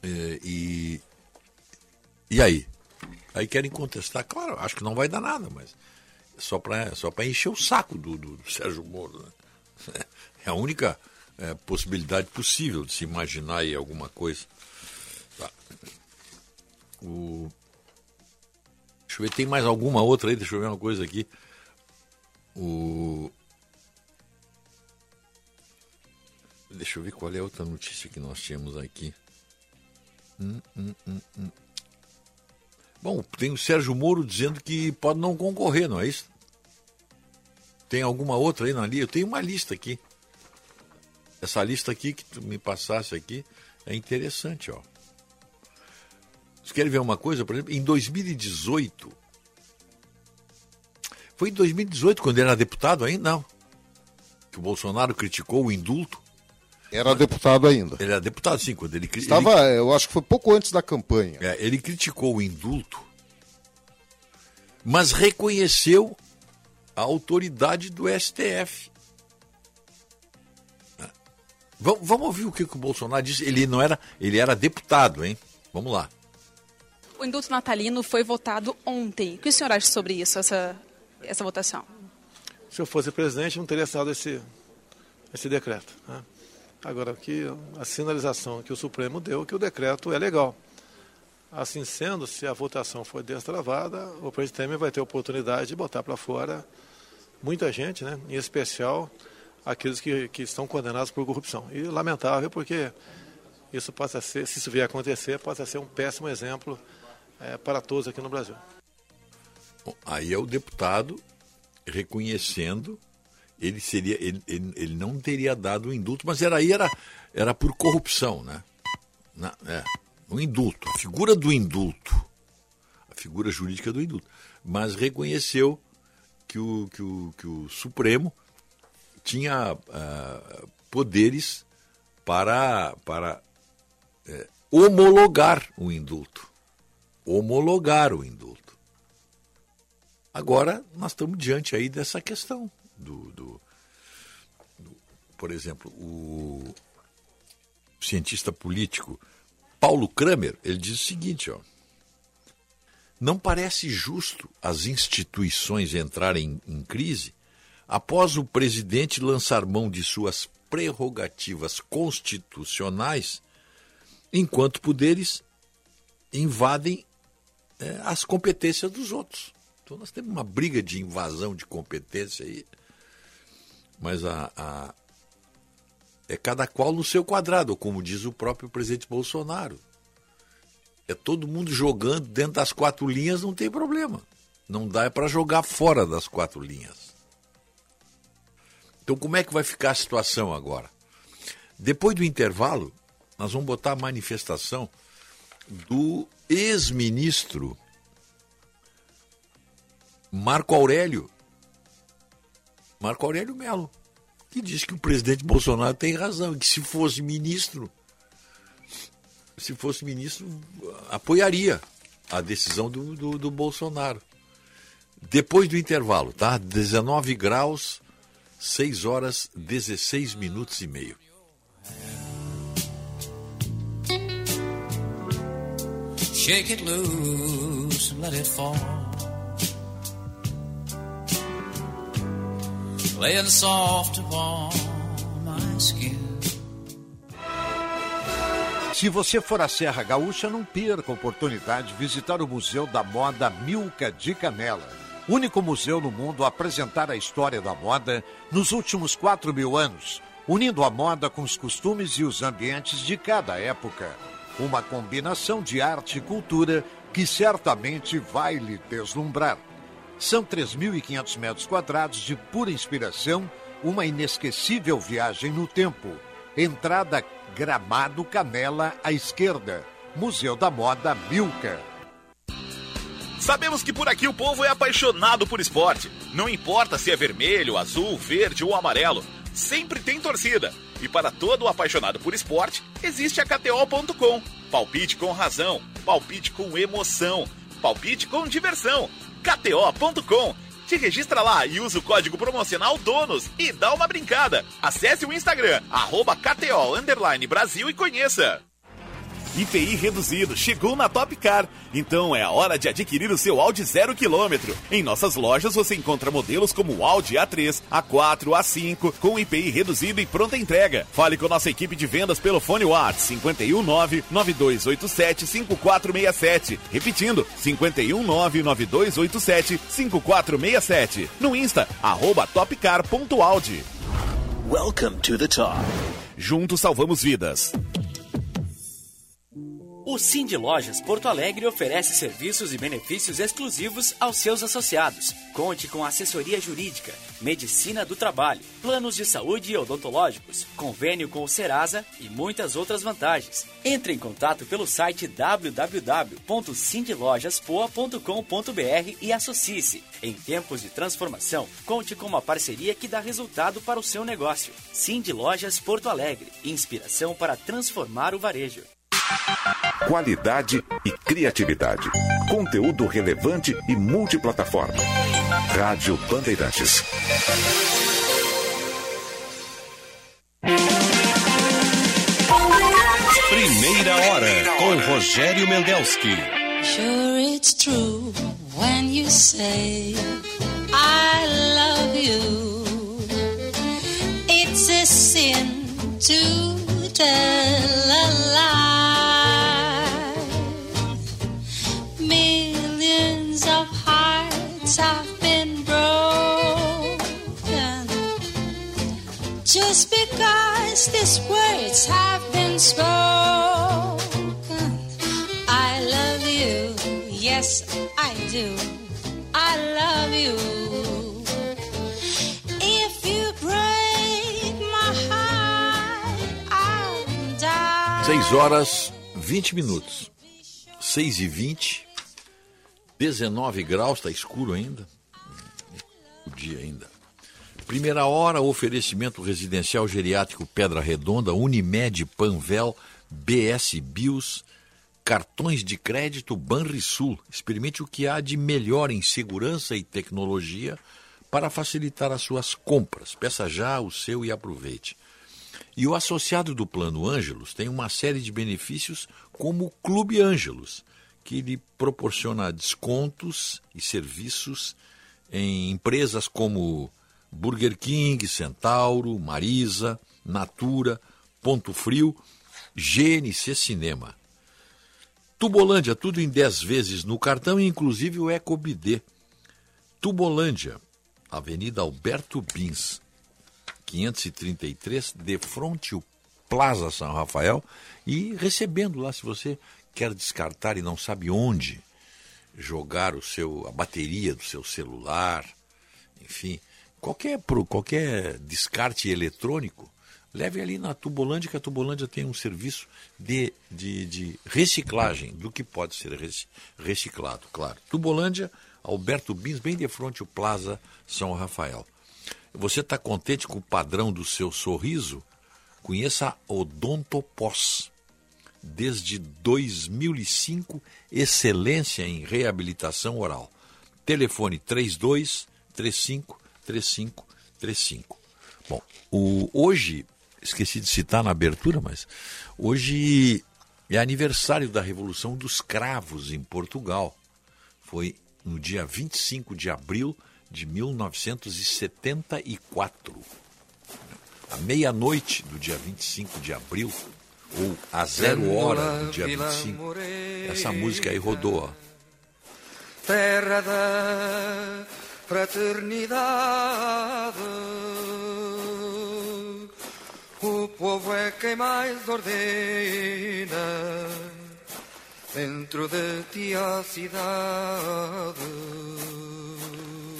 É, e, e aí? Aí querem contestar, claro, acho que não vai dar nada, mas só para só encher o saco do, do- do Sérgio Moro. né? É a única é, possibilidade possível de se imaginar aí alguma coisa. Tá. O... Deixa eu ver, tem mais alguma outra aí? Deixa eu ver uma coisa aqui. O... Deixa eu ver qual é a outra notícia que nós tínhamos aqui. Hum, hum, hum, hum. Bom, tem o Sérgio Moro dizendo que pode não concorrer, não é isso? Tem alguma outra aí na lista? Eu tenho uma lista aqui. Essa lista aqui que tu me passasse aqui é interessante, ó. Vocês querem ver uma coisa? Por exemplo, em 2018. Foi em 2018, quando ele era deputado ainda, não. Que o Bolsonaro criticou o indulto. Era deputado ainda. Ele era deputado, sim, quando ele... cri- Estava, eu acho que foi pouco antes da campanha. É, ele criticou o indulto, mas reconheceu a autoridade do STF. É. Vamos, vamos ouvir o que, que o Bolsonaro disse. Ele não era, ele era deputado, hein? Vamos lá. O indulto natalino foi votado ontem. O que o senhor acha sobre isso, essa, essa votação? Se eu fosse presidente, não teria assinado esse, esse decreto. né? Agora, aqui, a sinalização que o Supremo deu é que o decreto é legal. Assim sendo, se a votação for destravada, o presidente Temer vai ter a oportunidade de botar para fora muita gente, né? em especial aqueles que, que estão condenados por corrupção. E lamentável porque isso passa a ser, se isso vier a acontecer, passa a ser um péssimo exemplo eh, para todos aqui no Brasil. Bom, aí é o deputado reconhecendo ele seria ele, ele, ele não teria dado o indulto, mas era aí era, era por corrupção, né? Na, é, o indulto, a figura do indulto, a figura jurídica do indulto, mas reconheceu que o, que o, que o Supremo tinha uh, poderes para, para é, homologar o indulto. Homologar o indulto. Agora, nós estamos diante aí dessa questão do, do, do por exemplo, o cientista político Paulo Kramer, ele diz o seguinte, ó, não parece justo as instituições entrarem em crise após o presidente lançar mão de suas prerrogativas constitucionais, enquanto poderes invadem é, as competências dos outros. Então nós temos uma briga de invasão de competência aí, mas a, a é cada qual no seu quadrado, como diz o próprio presidente Bolsonaro. É todo mundo jogando dentro das quatro linhas, não tem problema. Não dá é para jogar fora das quatro linhas. Então, como é que vai ficar a situação agora? Depois do intervalo, nós vamos botar a manifestação do ex-ministro Marco Aurélio. Marco Aurélio Melo, que diz que o presidente Bolsonaro tem razão, que se fosse ministro, se fosse ministro, apoiaria a decisão do, do, do Bolsonaro. Depois do intervalo, tá? 19 graus 6 horas 16 minutos e meio. Shake it loose let it fall. Laying soft upon my skin. Se você for à Serra Gaúcha, não perca a oportunidade de visitar o Museu da Moda Milka de Canela único museu no mundo a apresentar a história da moda nos últimos quatro mil anos, unindo a moda com os costumes e os ambientes de cada época. Uma combinação de arte e cultura que certamente vai lhe deslumbrar. São 3.500 metros quadrados de pura inspiração, uma inesquecível viagem no tempo. Entrada Gramado Canela à esquerda. Museu da Moda Milka. Sabemos que por aqui o povo é apaixonado por esporte. Não importa se é vermelho, azul, verde ou amarelo, sempre tem torcida. E para todo apaixonado por esporte, existe a KTO.com. Palpite com razão, palpite com emoção, palpite com diversão. KTO.com. Te registra lá e usa o código promocional DONOS e dá uma brincada. Acesse o Instagram, arroba KTO Brasil e conheça. IPI reduzido chegou na Top Car. Então é a hora de adquirir o seu Audi zero quilômetro. Em nossas lojas você encontra modelos como o Audi A3, A4, A5 com IPI reduzido e pronta entrega. Fale com nossa equipe de vendas pelo fone WhatsApp 519 9287 5467. Repetindo, 519 9287 5467. No Insta, arroba topcar.audi. Welcome to the top. Juntos salvamos vidas. O Cindy Lojas Porto Alegre oferece serviços e benefícios exclusivos aos seus associados. Conte com assessoria jurídica, medicina do trabalho, planos de saúde e odontológicos, convênio com o Serasa e muitas outras vantagens. Entre em contato pelo site www.cindylojaspoa.com.br e associe-se. Em tempos de transformação, conte com uma parceria que dá resultado para o seu negócio. Cindy Lojas Porto Alegre, inspiração para transformar o varejo. Qualidade e criatividade. Conteúdo relevante e multiplataforma. Rádio Bandeirantes. Primeira hora com Rogério Mendelski. Sure it's true when you say I love you. It's a sin to tell a lie. since I've been broken. Just because these words have been spoken, I love you. Yes, I do. I love you. Seis horas, vinte minutos. Seis e vinte. 19 graus, está escuro ainda. O dia ainda. Primeira hora, oferecimento residencial geriátrico Pedra Redonda, Unimed Panvel, BS Bios, cartões de crédito Banrisul. Experimente o que há de melhor em segurança e tecnologia para facilitar as suas compras. Peça já o seu e aproveite. E o associado do Plano Ângelos tem uma série de benefícios, como o Clube Ângelos, que lhe proporciona descontos e serviços em empresas como Burger King, Centauro, Marisa, Natura, Ponto Frio, GNC Cinema. Tubolândia, tudo em 10 vezes no cartão, inclusive o EcoBD. Tubolândia, Avenida Alberto Bins, 533, de frente ao Plaza São Rafael, e recebendo lá, se você quer descartar e não sabe onde jogar o seu, a bateria do seu celular, enfim, qualquer, qualquer descarte eletrônico, leve ali na Tubolândia, que a Tubolândia tem um serviço de, de, de reciclagem do que pode ser reciclado, claro. Tubolândia, Alberto Bins, bem de frente ao Plaza São Rafael. Você está contente com o padrão do seu sorriso? Conheça a Odontopós. Desde 2005, excelência em reabilitação oral. Telefone 32 35 35 35. Bom, o, hoje, esqueci de citar na abertura, mas hoje é aniversário da Revolução dos Cravos em Portugal. Foi no dia 25 de abril de 1974. À meia-noite do dia 25 de abril, ou a zero hora do dia 25, essa música aí rodou. Ó. Terra da fraternidade, o povo é quem mais ordena. Dentro de ti a cidade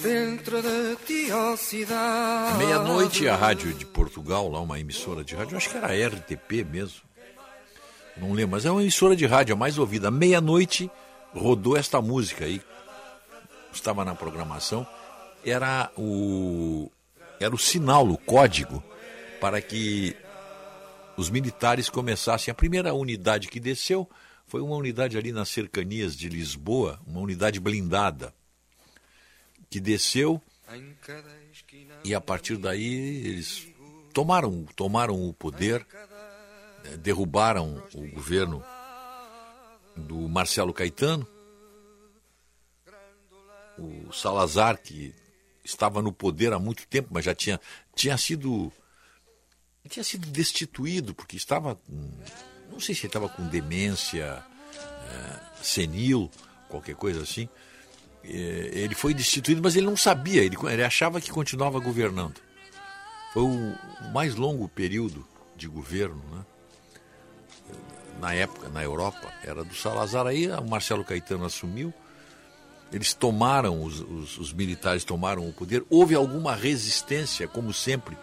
dentro de ti, ó cidade. Meia-noite, a rádio de Portugal, lá uma emissora de rádio, acho que era RTP mesmo. Não lembro, mas é uma emissora de rádio, a mais ouvida. Meia-noite rodou esta música aí. Estava na programação. Era o era o sinal, o código para que os militares começassem. A primeira unidade que desceu foi uma unidade ali nas cercanias de Lisboa, uma unidade blindada que desceu e a partir daí eles tomaram, tomaram o poder, derrubaram o governo do Marcelo Caetano, o Salazar, que estava no poder há muito tempo, mas já tinha, tinha sido tinha sido destituído porque estava não sei se estava com demência é, senil, qualquer coisa assim. É, ele foi destituído, mas ele não sabia, ele, ele achava que continuava governando. Foi o mais longo período de governo, né? Na época, na Europa, era do Salazar. Aí o Marcelo Caetano assumiu, eles tomaram, os, os, os militares tomaram o poder. Houve alguma resistência, como sempre,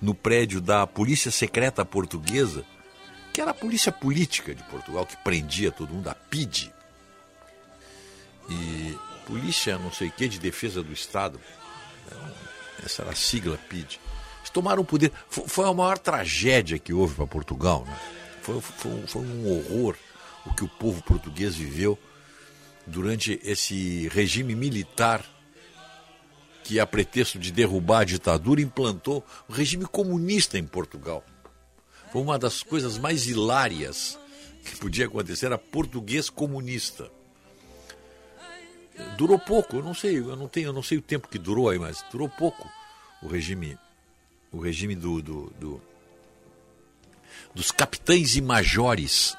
no prédio da Polícia Secreta Portuguesa, que era a polícia política de Portugal, que prendia todo mundo, a PID. E Polícia não sei o que de Defesa do Estado. Essa era a sigla PID. Eles tomaram o poder. Foi a maior tragédia que houve para Portugal. Né? Foi, foi, foi um horror o que o povo português viveu durante esse regime militar que, a pretexto de derrubar a ditadura, implantou o regime comunista em Portugal. Foi uma das coisas mais hilárias que podia acontecer, era português comunista. Durou pouco, eu não sei, eu não tenho, eu não sei o tempo que durou aí, mas durou pouco o regime, o regime do, do, do dos capitães e majores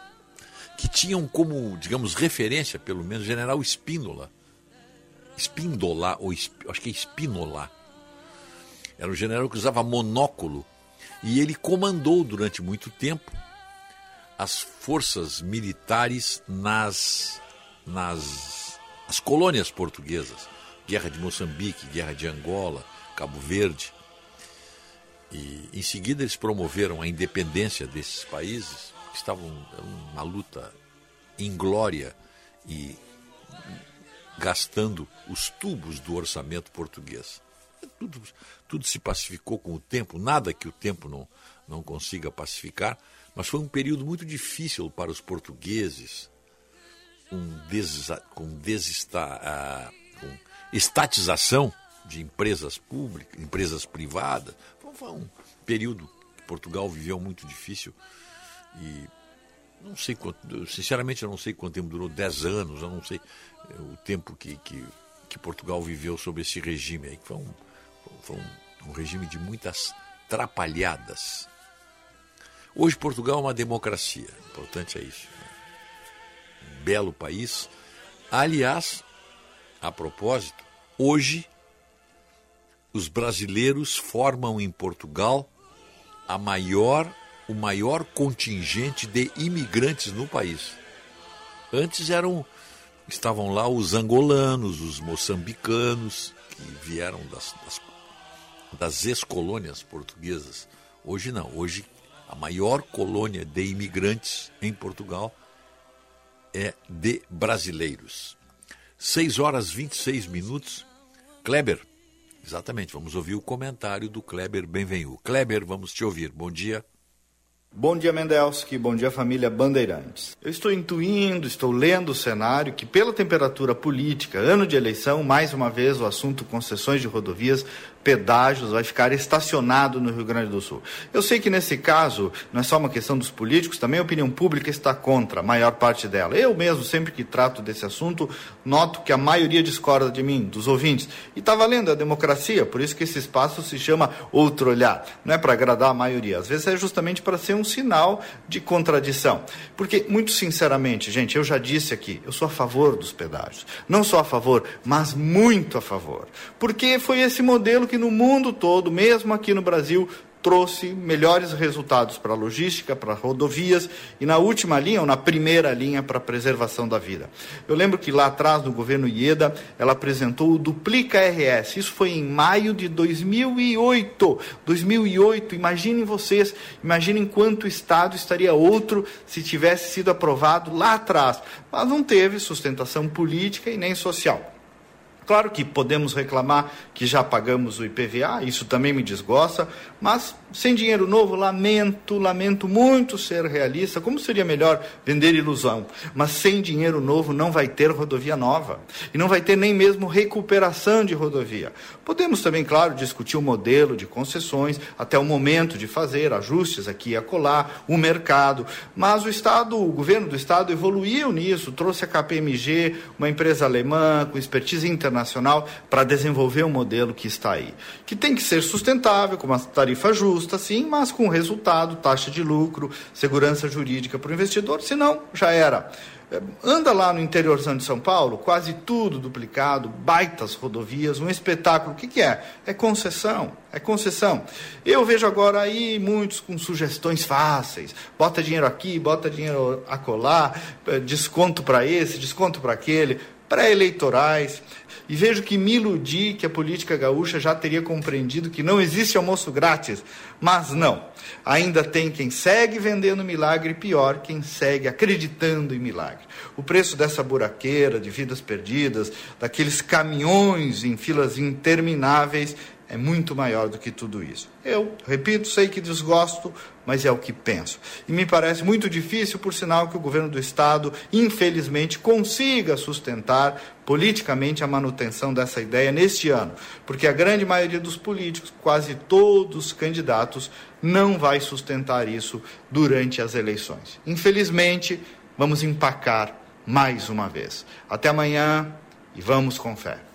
que tinham como, digamos, referência, pelo menos, general Espínola. Espíndola, ou acho que é Espínola. Era um general que usava monóculo e ele comandou durante muito tempo as forças militares nas, nas as colônias portuguesas, guerra de Moçambique, guerra de Angola, Cabo Verde. E em seguida eles promoveram a independência desses países, estavam uma luta inglória e gastando os tubos do orçamento português. Tudo, tudo se pacificou com o tempo, nada que o tempo não, não consiga pacificar, mas foi um período muito difícil para os portugueses, des, com, desesta, uh, com estatização de empresas públicas, empresas privadas. Foi, um período que Portugal viveu muito difícil e não sei quanto, sinceramente eu não sei quanto tempo durou, 10 anos, eu não sei eh, o tempo que, que, que Portugal viveu sob esse regime aí, que foi um, foi um, um regime de muitas trapalhadas. Hoje Portugal é uma democracia, importante é isso. Né? Um belo país. Aliás, a propósito, hoje os brasileiros formam em Portugal a maior o maior contingente de imigrantes no país. Antes eram estavam lá os angolanos, os moçambicanos, que vieram das, das, das ex-colônias portuguesas. Hoje não, hoje a maior colônia de imigrantes em Portugal é de brasileiros. 6 horas 26 minutos. Kleber, exatamente, vamos ouvir o comentário do Kleber Benvenu. Kleber, vamos te ouvir. Bom dia. Bom dia, Mendelski. Bom dia, família Bandeirantes. Eu estou intuindo, estou lendo o cenário que, pela temperatura política, ano de eleição, mais uma vez o assunto concessões de rodovias pedágios vai ficar estacionado no Rio Grande do Sul. Eu sei que nesse caso não é só uma questão dos políticos, também a opinião pública está contra, a maior parte dela. Eu mesmo, sempre que trato desse assunto, noto que a maioria discorda de mim, dos ouvintes. E está valendo a democracia, por isso que esse espaço se chama Outro Olhar. Não é para agradar a maioria, às vezes é justamente para ser um sinal de contradição. Porque, muito sinceramente, gente, eu já disse aqui, eu sou a favor dos pedágios. Não só a favor, mas muito a favor. Porque foi esse modelo que que no mundo todo, mesmo aqui no Brasil, trouxe melhores resultados para a logística, para rodovias e na última linha, ou na primeira linha, para a preservação da vida. Eu lembro que lá atrás, no governo Ieda, ela apresentou o Duplica RS. Isso foi em maio de 2008. 2008, imaginem vocês, imaginem quanto Estado estaria outro se tivesse sido aprovado lá atrás. Mas não teve sustentação política e nem social. Claro que podemos reclamar que já pagamos o IPVA, isso também me desgosta, mas sem dinheiro novo, lamento, lamento muito ser realista. Como seria melhor vender ilusão? Mas sem dinheiro novo não vai ter rodovia nova. E não vai ter nem mesmo recuperação de rodovia. Podemos também, claro, discutir o modelo de concessões até o momento de fazer ajustes aqui e acolá, o mercado. Mas o Estado, o governo do Estado evoluiu nisso, trouxe a KPMG, uma empresa alemã com expertise internacional, para desenvolver um modelo que está aí. Que tem que ser sustentável, com uma tarifa justa, sim, mas com resultado, taxa de lucro, segurança jurídica para o investidor, senão já era. É, anda lá no interiorzão de São Paulo, quase tudo duplicado, baitas rodovias, um espetáculo. O que, que é? É concessão, é concessão. Eu vejo agora aí muitos com sugestões fáceis. Bota dinheiro aqui, bota dinheiro acolá, é, desconto para esse, desconto para aquele, pré-eleitorais. E vejo que me iludi que a política gaúcha já teria compreendido que não existe almoço grátis. Mas não. Ainda tem quem segue vendendo milagre pior, quem segue acreditando em milagre. O preço dessa buraqueira de vidas perdidas, daqueles caminhões em filas intermináveis, é muito maior do que tudo isso. Eu, repito, sei que desgosto, mas é o que penso. E me parece muito difícil, por sinal, que o governo do Estado, infelizmente, consiga sustentar politicamente a manutenção dessa ideia neste ano, porque a grande maioria dos políticos, quase todos os candidatos, não vai sustentar isso durante as eleições. Infelizmente, vamos empacar mais uma vez. Até amanhã e vamos com fé.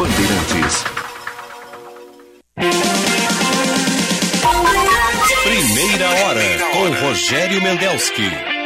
Bandeirantes. Primeira hora com Rogério Mendelski.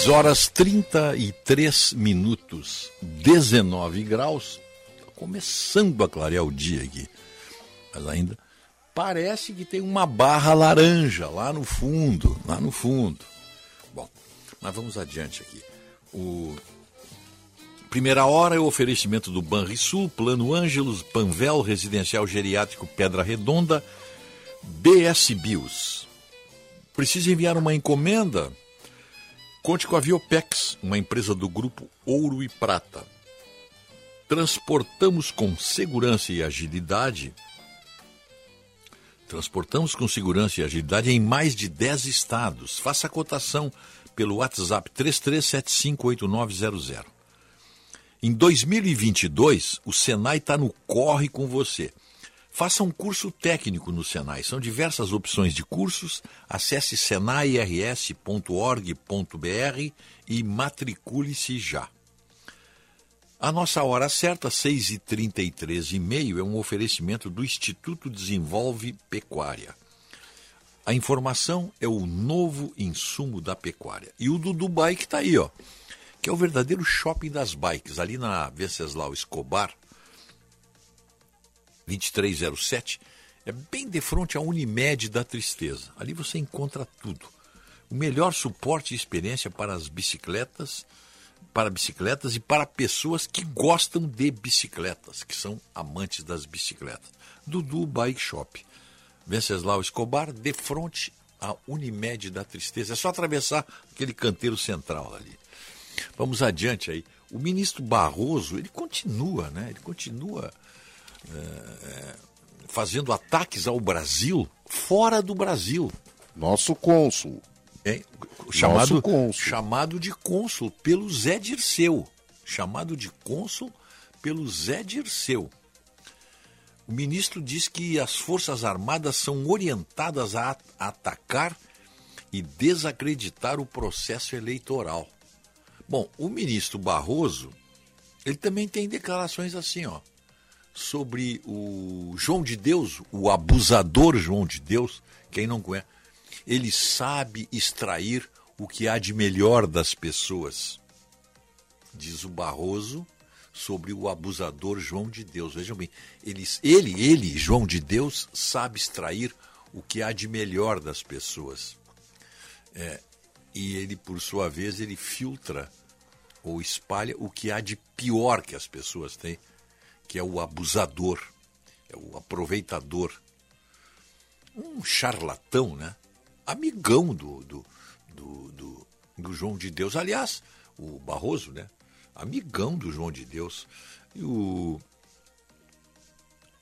Seis horas 33 minutos, 19 graus. Tá começando a clarear o dia aqui. Mas ainda parece que tem uma barra laranja lá no fundo, lá no fundo. Bom, mas vamos adiante aqui. O Primeira hora é o oferecimento do Banrisul, Plano Ângelos, Panvel, Residencial Geriátrico Pedra Redonda, BS Bios. Precisa enviar uma encomenda? Conte com a Viopex, uma empresa do grupo Ouro e Prata. Transportamos com segurança e agilidade. Transportamos com segurança e agilidade em mais de 10 estados. Faça a cotação pelo WhatsApp 33758900. Em 2022, o Senai está no corre com você. Faça um curso técnico no Senai. São diversas opções de cursos. Acesse senairs.org.br e matricule-se já. A nossa hora certa, 6h33 e meio, é um oferecimento do Instituto Desenvolve Pecuária. A informação é o novo insumo da pecuária. E o do Dubai que está aí, ó, que é o verdadeiro shopping das bikes, ali na Venceslau Escobar, 2307, é bem de frente à Unimed da Tristeza. Ali você encontra tudo. O melhor suporte e experiência para as bicicletas, para bicicletas e para pessoas que gostam de bicicletas, que são amantes das bicicletas. Dudu Bike Shop. Venceslau Escobar, de frente à Unimed da Tristeza. É só atravessar aquele canteiro central ali. Vamos adiante aí. O ministro Barroso, ele continua, né? Ele continua é, fazendo ataques ao Brasil fora do Brasil. Nosso cônsul. É, chamado, Nosso cônsul. chamado de cônsul pelo Zé Dirceu. Chamado de cônsul pelo Zé Dirceu. O ministro diz que as Forças Armadas são orientadas a atacar e desacreditar o processo eleitoral. Bom, o ministro Barroso, ele também tem declarações assim, ó, sobre o João de Deus, o abusador João de Deus, quem não conhece. Ele sabe extrair o que há de melhor das pessoas. Diz o Barroso sobre o abusador João de Deus. Vejam bem, ele, ele, ele, João de Deus, sabe extrair o que há de melhor das pessoas. É, e ele, por sua vez, ele filtra ou espalha o que há de pior que as pessoas têm, que é o abusador, é o aproveitador. Um charlatão, né? Amigão do, do, do, do, do João de Deus. Aliás, o Barroso, né? amigão do João de Deus. E o...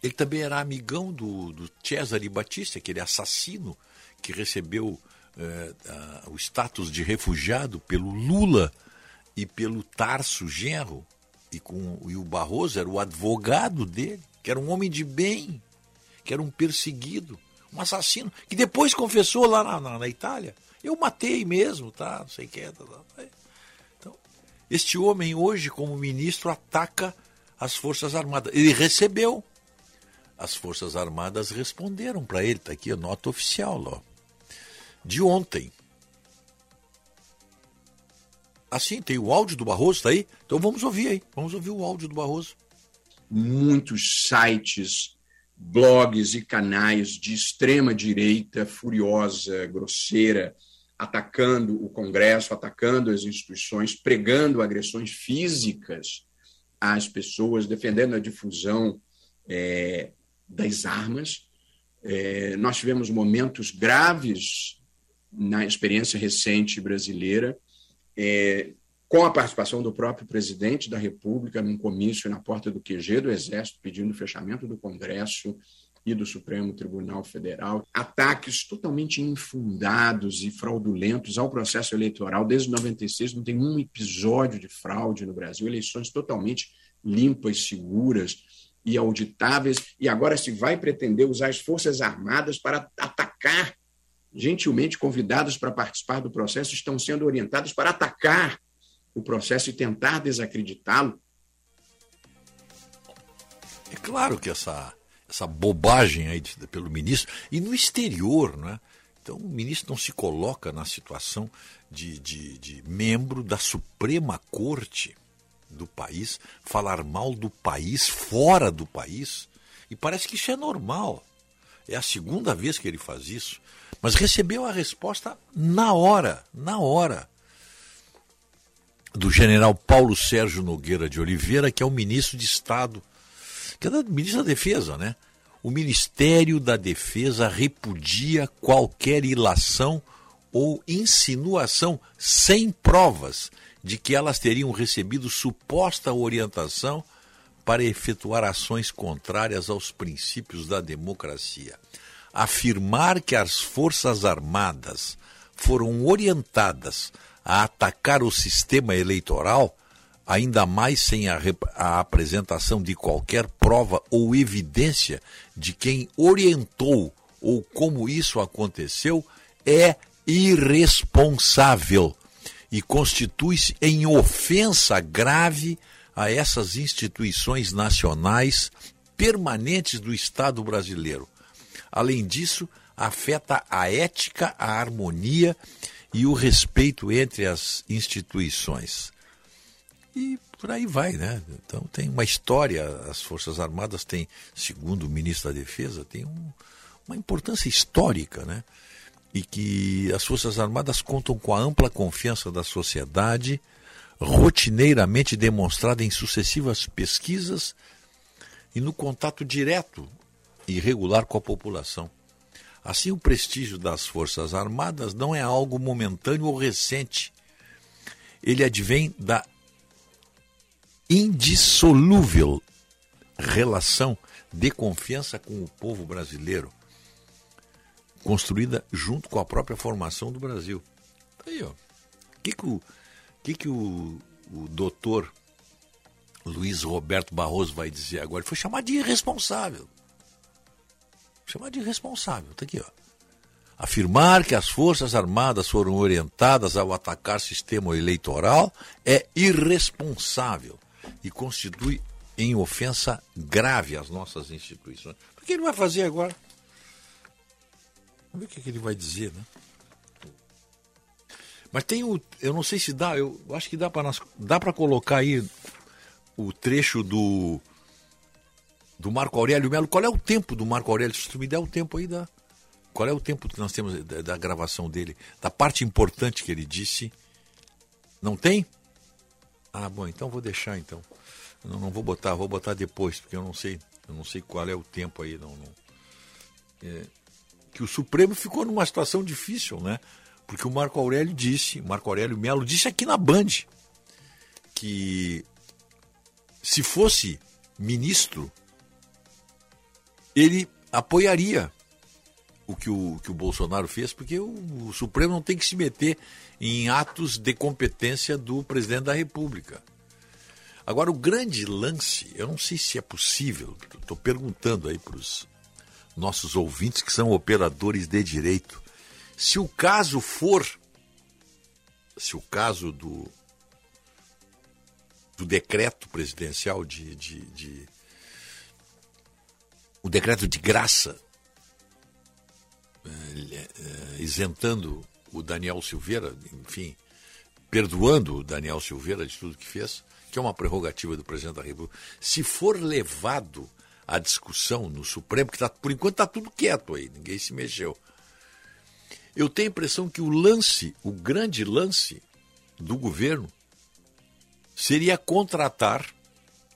Ele também era amigão do, do Cesare Batista, aquele assassino que recebeu eh, a, o status de refugiado pelo Lula e pelo Tarso Genro. E, com, e o Barroso era o advogado dele, que era um homem de bem, que era um perseguido, um assassino, que depois confessou lá na, na, na Itália. Eu matei mesmo, tá? Não sei o que. Tá, tá. Este homem, hoje, como ministro, ataca as Forças Armadas. Ele recebeu. As Forças Armadas responderam para ele. Está aqui a nota oficial, ó, de ontem. Assim, tem o áudio do Barroso, está aí? Então vamos ouvir aí. Vamos ouvir o áudio do Barroso. Muitos sites, blogs e canais de extrema direita, furiosa, grosseira, atacando o Congresso, atacando as instituições, pregando agressões físicas às pessoas, defendendo a difusão é, das armas. É, nós tivemos momentos graves na experiência recente brasileira, é, com a participação do próprio presidente da República num comício na porta do QG do Exército, pedindo o fechamento do Congresso, e do Supremo Tribunal Federal, ataques totalmente infundados e fraudulentos ao processo eleitoral. Desde 96 não tem um episódio de fraude no Brasil, eleições totalmente limpas, seguras e auditáveis, e agora se vai pretender usar as Forças Armadas para atacar, gentilmente convidadas para participar do processo, estão sendo orientadas para atacar o processo e tentar desacreditá-lo. É claro que essa essa bobagem aí pelo ministro, e no exterior, né? Então o ministro não se coloca na situação de, de, de membro da Suprema Corte do país, falar mal do país fora do país, e parece que isso é normal. É a segunda vez que ele faz isso, mas recebeu a resposta na hora, na hora do general Paulo Sérgio Nogueira de Oliveira, que é o ministro de Estado que é da ministra da Defesa, né? O Ministério da Defesa repudia qualquer ilação ou insinuação sem provas de que elas teriam recebido suposta orientação para efetuar ações contrárias aos princípios da democracia. Afirmar que as Forças Armadas foram orientadas a atacar o sistema eleitoral ainda mais sem a, a, apresentação de qualquer prova ou evidência de quem orientou ou como isso aconteceu, é irresponsável e constitui-se em ofensa grave a essas instituições nacionais permanentes do Estado brasileiro. Além disso, afeta a ética, a harmonia e o respeito entre as instituições. E por aí vai, né? Então tem uma história, as Forças Armadas têm, segundo o ministro da Defesa, tem um, uma importância histórica, né? E que as Forças Armadas contam com a ampla confiança da sociedade, rotineiramente demonstrada em sucessivas pesquisas e no contato direto e regular com a população. Assim, o prestígio das Forças Armadas não é algo momentâneo ou recente. Ele advém da indissolúvel relação de confiança com o povo brasileiro, construída junto com a própria formação do Brasil. Tá aí, ó. O que, que o, que que o, o doutor Luiz Roberto Barroso vai dizer agora? Ele foi chamado de irresponsável. Chamar de irresponsável. Está aqui, ó. Afirmar que as Forças Armadas foram orientadas ao atacar sistema eleitoral é irresponsável e constitui em ofensa grave às nossas instituições. O que ele vai fazer agora? Vamos ver o que, que ele vai dizer, né? Mas tem o. Eu não sei se dá, eu acho que dá para dá para colocar aí o trecho do do Marco Aurélio Melo. Qual é o tempo do Marco Aurélio? Se tu me der o tempo aí da. Qual é o tempo que nós temos da, da gravação dele? Da parte importante que ele disse. Não tem? Ah, bom, então vou deixar então. Não, não vou botar, vou botar depois, porque eu não sei, eu não sei qual é o tempo aí, não. não. É, que o Supremo ficou numa situação difícil, né? Porque o Marco Aurélio disse, Marco Aurélio Melo disse aqui na Band que se fosse ministro, ele apoiaria o que o, que o Bolsonaro fez, porque o, o Supremo não tem que se meter em atos de competência do presidente da República. Agora, o grande lance, eu não sei se é possível, estou perguntando aí para os nossos ouvintes que são operadores de direito, se o caso for, se o caso do, do decreto presidencial de, de, de o decreto de graça é, é, isentando o Daniel Silveira, enfim, perdoando o Daniel Silveira de tudo que fez, que é uma prerrogativa do presidente da República, se for levado à discussão no Supremo, que tá, por enquanto está tudo quieto aí, ninguém se mexeu. Eu tenho a impressão que o lance, o grande lance do governo, seria contratar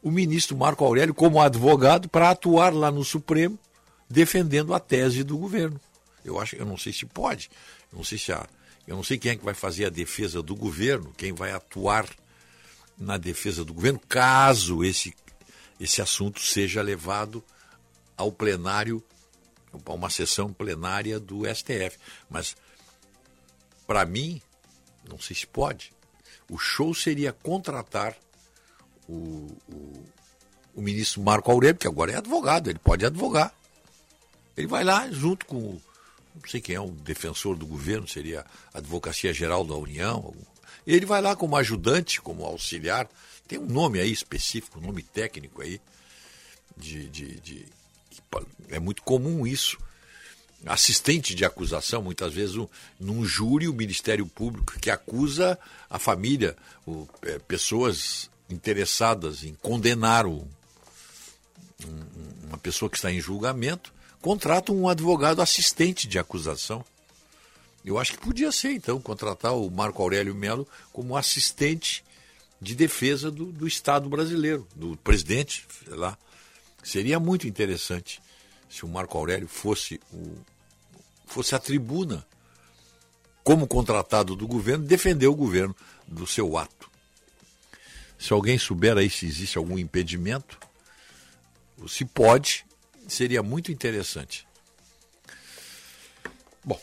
o ministro Marco Aurélio como advogado para atuar lá no Supremo defendendo a tese do governo. Eu acho, eu não sei se pode, eu não sei se há, eu não sei quem é que vai fazer a defesa do governo, quem vai atuar na defesa do governo, caso esse esse assunto seja levado ao plenário para uma sessão plenária do STF. Mas, para mim, não sei se pode, o show seria contratar o, o, o, ministro Marco Aurélio, que agora é advogado, ele pode advogar. Ele vai lá junto com, não sei quem é, o defensor do governo, seria a Advocacia Geral da União. Ele vai lá como ajudante, como auxiliar. Tem um nome aí específico, um nome técnico aí, de, de, de é muito comum isso. Assistente de acusação, muitas vezes, um, num júri, o Ministério Público que acusa a família, o, é, pessoas interessadas em condenar o, um, uma pessoa que está em julgamento, contrata um advogado assistente de acusação. Eu acho que podia ser, então, contratar o Marco Aurélio Melo como assistente de defesa do, do Estado brasileiro, do presidente lá. Seria muito interessante se o Marco Aurélio fosse, o, fosse a tribuna, como contratado do governo, defender o governo do seu ato. Se alguém souber aí se existe algum impedimento, se pode, seria muito interessante. Bom,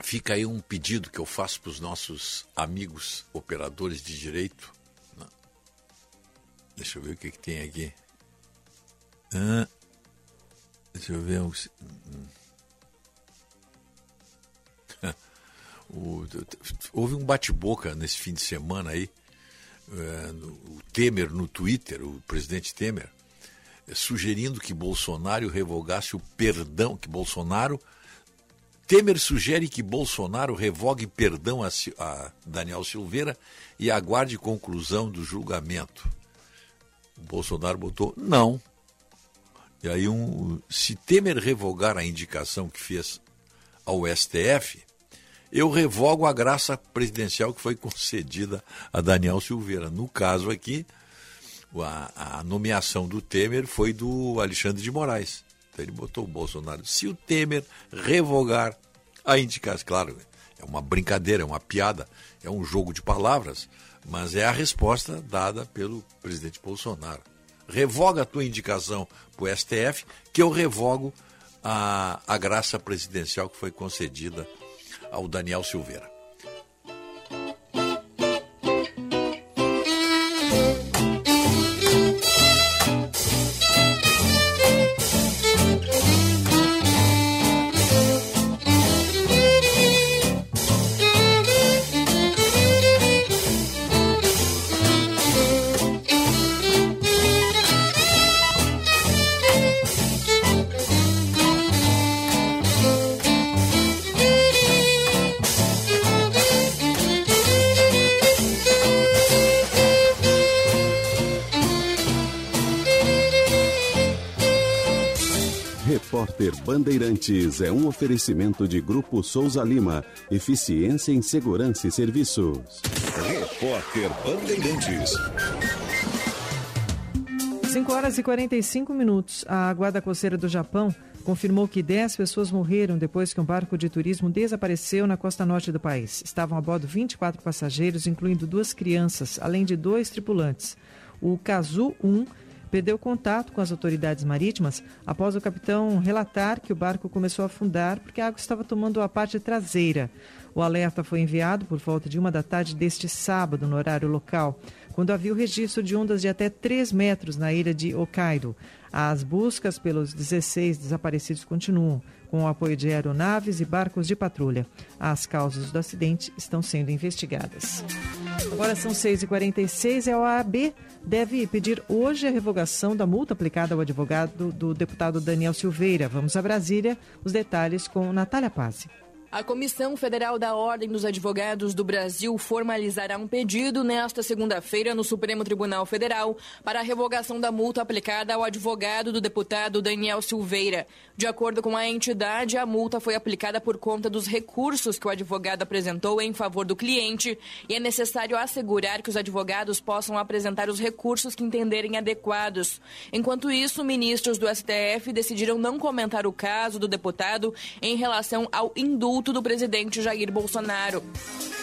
fica aí um pedido que eu faço para os nossos amigos operadores de direito. Deixa eu ver o que, que tem aqui. Ah, deixa eu ver. O, houve um bate-boca nesse fim de semana aí. É, o Temer no Twitter, o presidente Temer, é, sugerindo que Bolsonaro revogasse o perdão, que Bolsonaro. Temer sugere que Bolsonaro revogue perdão a, a Daniel Silveira e aguarde conclusão do julgamento. O Bolsonaro botou não. E aí, um, se Temer revogar a indicação que fez ao STF, eu revogo a graça presidencial que foi concedida a Daniel Silveira. No caso aqui, a, a nomeação do Temer foi do Alexandre de Moraes. Então ele botou o Bolsonaro. Se o Temer revogar a indicação, claro, é uma brincadeira, é uma piada, é um jogo de palavras, mas é a resposta dada pelo presidente Bolsonaro revoga a tua indicação para o STF, que eu revogo a, a graça presidencial que foi concedida ao Daniel Silveira. Repórter Bandeirantes é um oferecimento de Grupo Souza Lima. Eficiência em Segurança e Serviços. Repórter Bandeirantes. 5 horas e 45 minutos. A Guarda Costeira do Japão confirmou que 10 pessoas morreram depois que um barco de turismo desapareceu na costa norte do país. Estavam a bordo 24 passageiros, incluindo duas crianças, além de dois tripulantes. O Kazu 1 perdeu contato com as autoridades marítimas após o capitão relatar que o barco começou a afundar porque a água estava tomando a parte traseira. O alerta foi enviado por volta de uma da tarde deste sábado, no horário local, quando havia o registro de ondas de até 3 metros na ilha de Hokkaido. As buscas pelos 16 desaparecidos continuam, com o apoio de aeronaves e barcos de patrulha. As causas do acidente estão sendo investigadas. Agora são 6h46 e a OAB deve pedir hoje a revogação da multa aplicada ao advogado do deputado Daniel Silveira. Vamos a Brasília. Os detalhes com Natália Pazzi. A Comissão Federal da Ordem dos Advogados do Brasil formalizará um pedido nesta segunda-feira no Supremo Tribunal Federal para a revogação da multa aplicada ao advogado do deputado Daniel Silveira. De acordo com a entidade, a multa foi aplicada por conta dos recursos que o advogado apresentou em favor do cliente e é necessário assegurar que os advogados possam apresentar os recursos que entenderem adequados. Enquanto isso, ministros do STF decidiram não comentar o caso do deputado em relação ao indulto do presidente Jair Bolsonaro.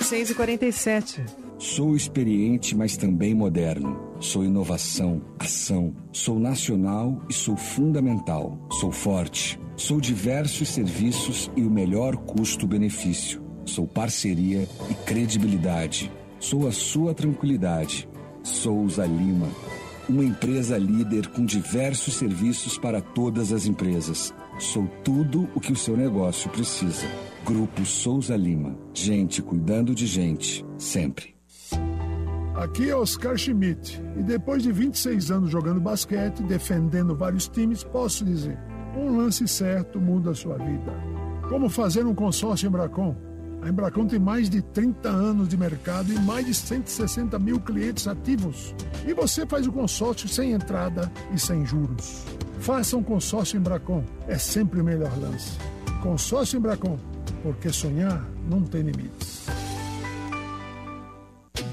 6 e 47 Sou experiente, mas também moderno. Sou inovação, ação. Sou nacional e sou fundamental. Sou forte. Sou diversos serviços e o melhor custo-benefício. Sou parceria e credibilidade. Sou a sua tranquilidade. Souza Lima. Uma empresa líder com diversos serviços para todas as empresas. Sou tudo o que o seu negócio precisa. Grupo Souza Lima. Gente cuidando de gente, sempre. Aqui é Oscar Schmidt e depois de 26 anos jogando basquete, defendendo vários times, posso dizer: um lance certo muda a sua vida. Como fazer um consórcio Embracon? A Embracon tem mais de 30 anos de mercado e mais de 160 mil clientes ativos. E você faz o consórcio sem entrada e sem juros. Faça um consórcio Embracon, é sempre o melhor lance. Consórcio Embracon porque sonhar não tem limites.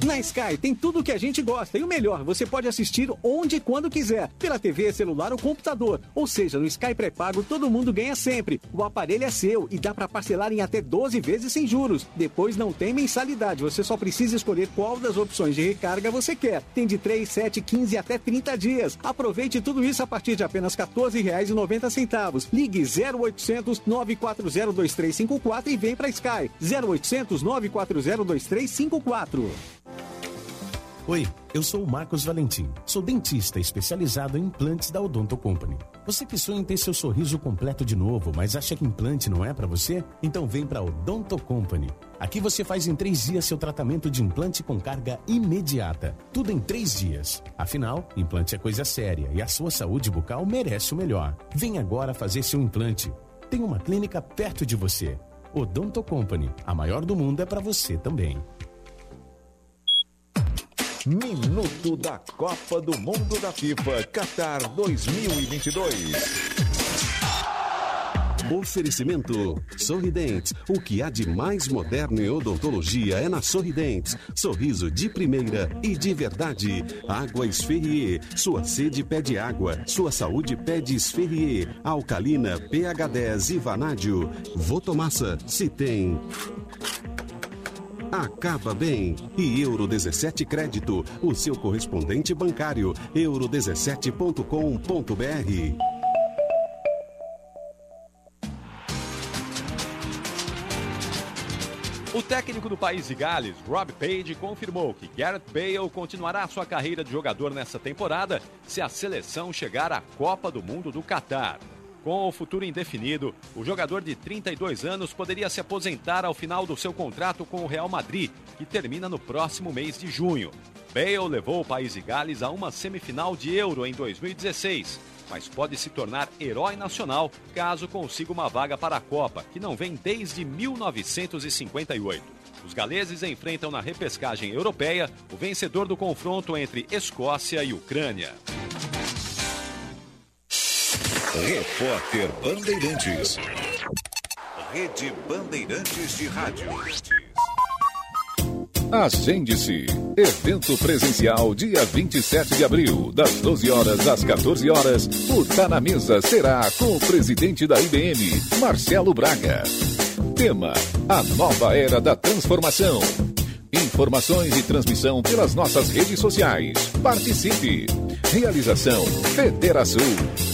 Na Sky tem tudo o que a gente gosta e o melhor, você pode assistir onde e quando quiser, pela TV, celular ou computador. Ou seja, no Sky pré-pago todo mundo ganha sempre. O aparelho é seu e dá para parcelar em até 12 vezes sem juros. Depois não tem mensalidade, você só precisa escolher qual das opções de recarga você quer. Tem de 3, 7, 15 até 30 dias. Aproveite tudo isso a partir de apenas R$ 14,90. Ligue 0800 940 2354 e vem para Sky. 0800 940 2354. Oi, eu sou o Marcos Valentim. Sou dentista especializado em implantes da Odonto Company. Você que sonha em ter seu sorriso completo de novo, mas acha que implante não é para você? Então vem para Odonto Company. Aqui você faz em três dias seu tratamento de implante com carga imediata. Tudo em três dias. Afinal, implante é coisa séria e a sua saúde bucal merece o melhor. Vem agora fazer seu implante. Tem uma clínica perto de você. Odonto Company. A maior do mundo é para você também. Minuto da Copa do Mundo da FIFA Qatar 2022. Oferecimento Sorridentes. O que há de mais moderno em odontologia é na Sorridentes. Sorriso de primeira e de verdade. Água Esferrier. Sua sede pede água. Sua saúde pede Esferrier. Alcalina, pH 10 e Vanádio. Votomassa. Se tem. Acaba bem. E Euro 17 Crédito, o seu correspondente bancário. euro17.com.br. O técnico do país de Gales, Rob Page, confirmou que Gareth Bale continuará sua carreira de jogador nessa temporada se a seleção chegar à Copa do Mundo do Catar. Com o futuro indefinido, o jogador de 32 anos poderia se aposentar ao final do seu contrato com o Real Madrid, que termina no próximo mês de junho. Bale levou o país de Gales a uma semifinal de Euro em 2016, mas pode se tornar herói nacional caso consiga uma vaga para a Copa, que não vem desde 1958. Os galeses enfrentam na repescagem europeia o vencedor do confronto entre Escócia e Ucrânia. Repórter Bandeirantes. Rede Bandeirantes de Rádio. Agende-se. Evento presencial dia 27 de abril, das 12 horas às 14 horas. O Tá na Mesa será com o presidente da IBM, Marcelo Braga. Tema: A nova era da transformação. Informações e transmissão pelas nossas redes sociais. Participe. Realização Federação.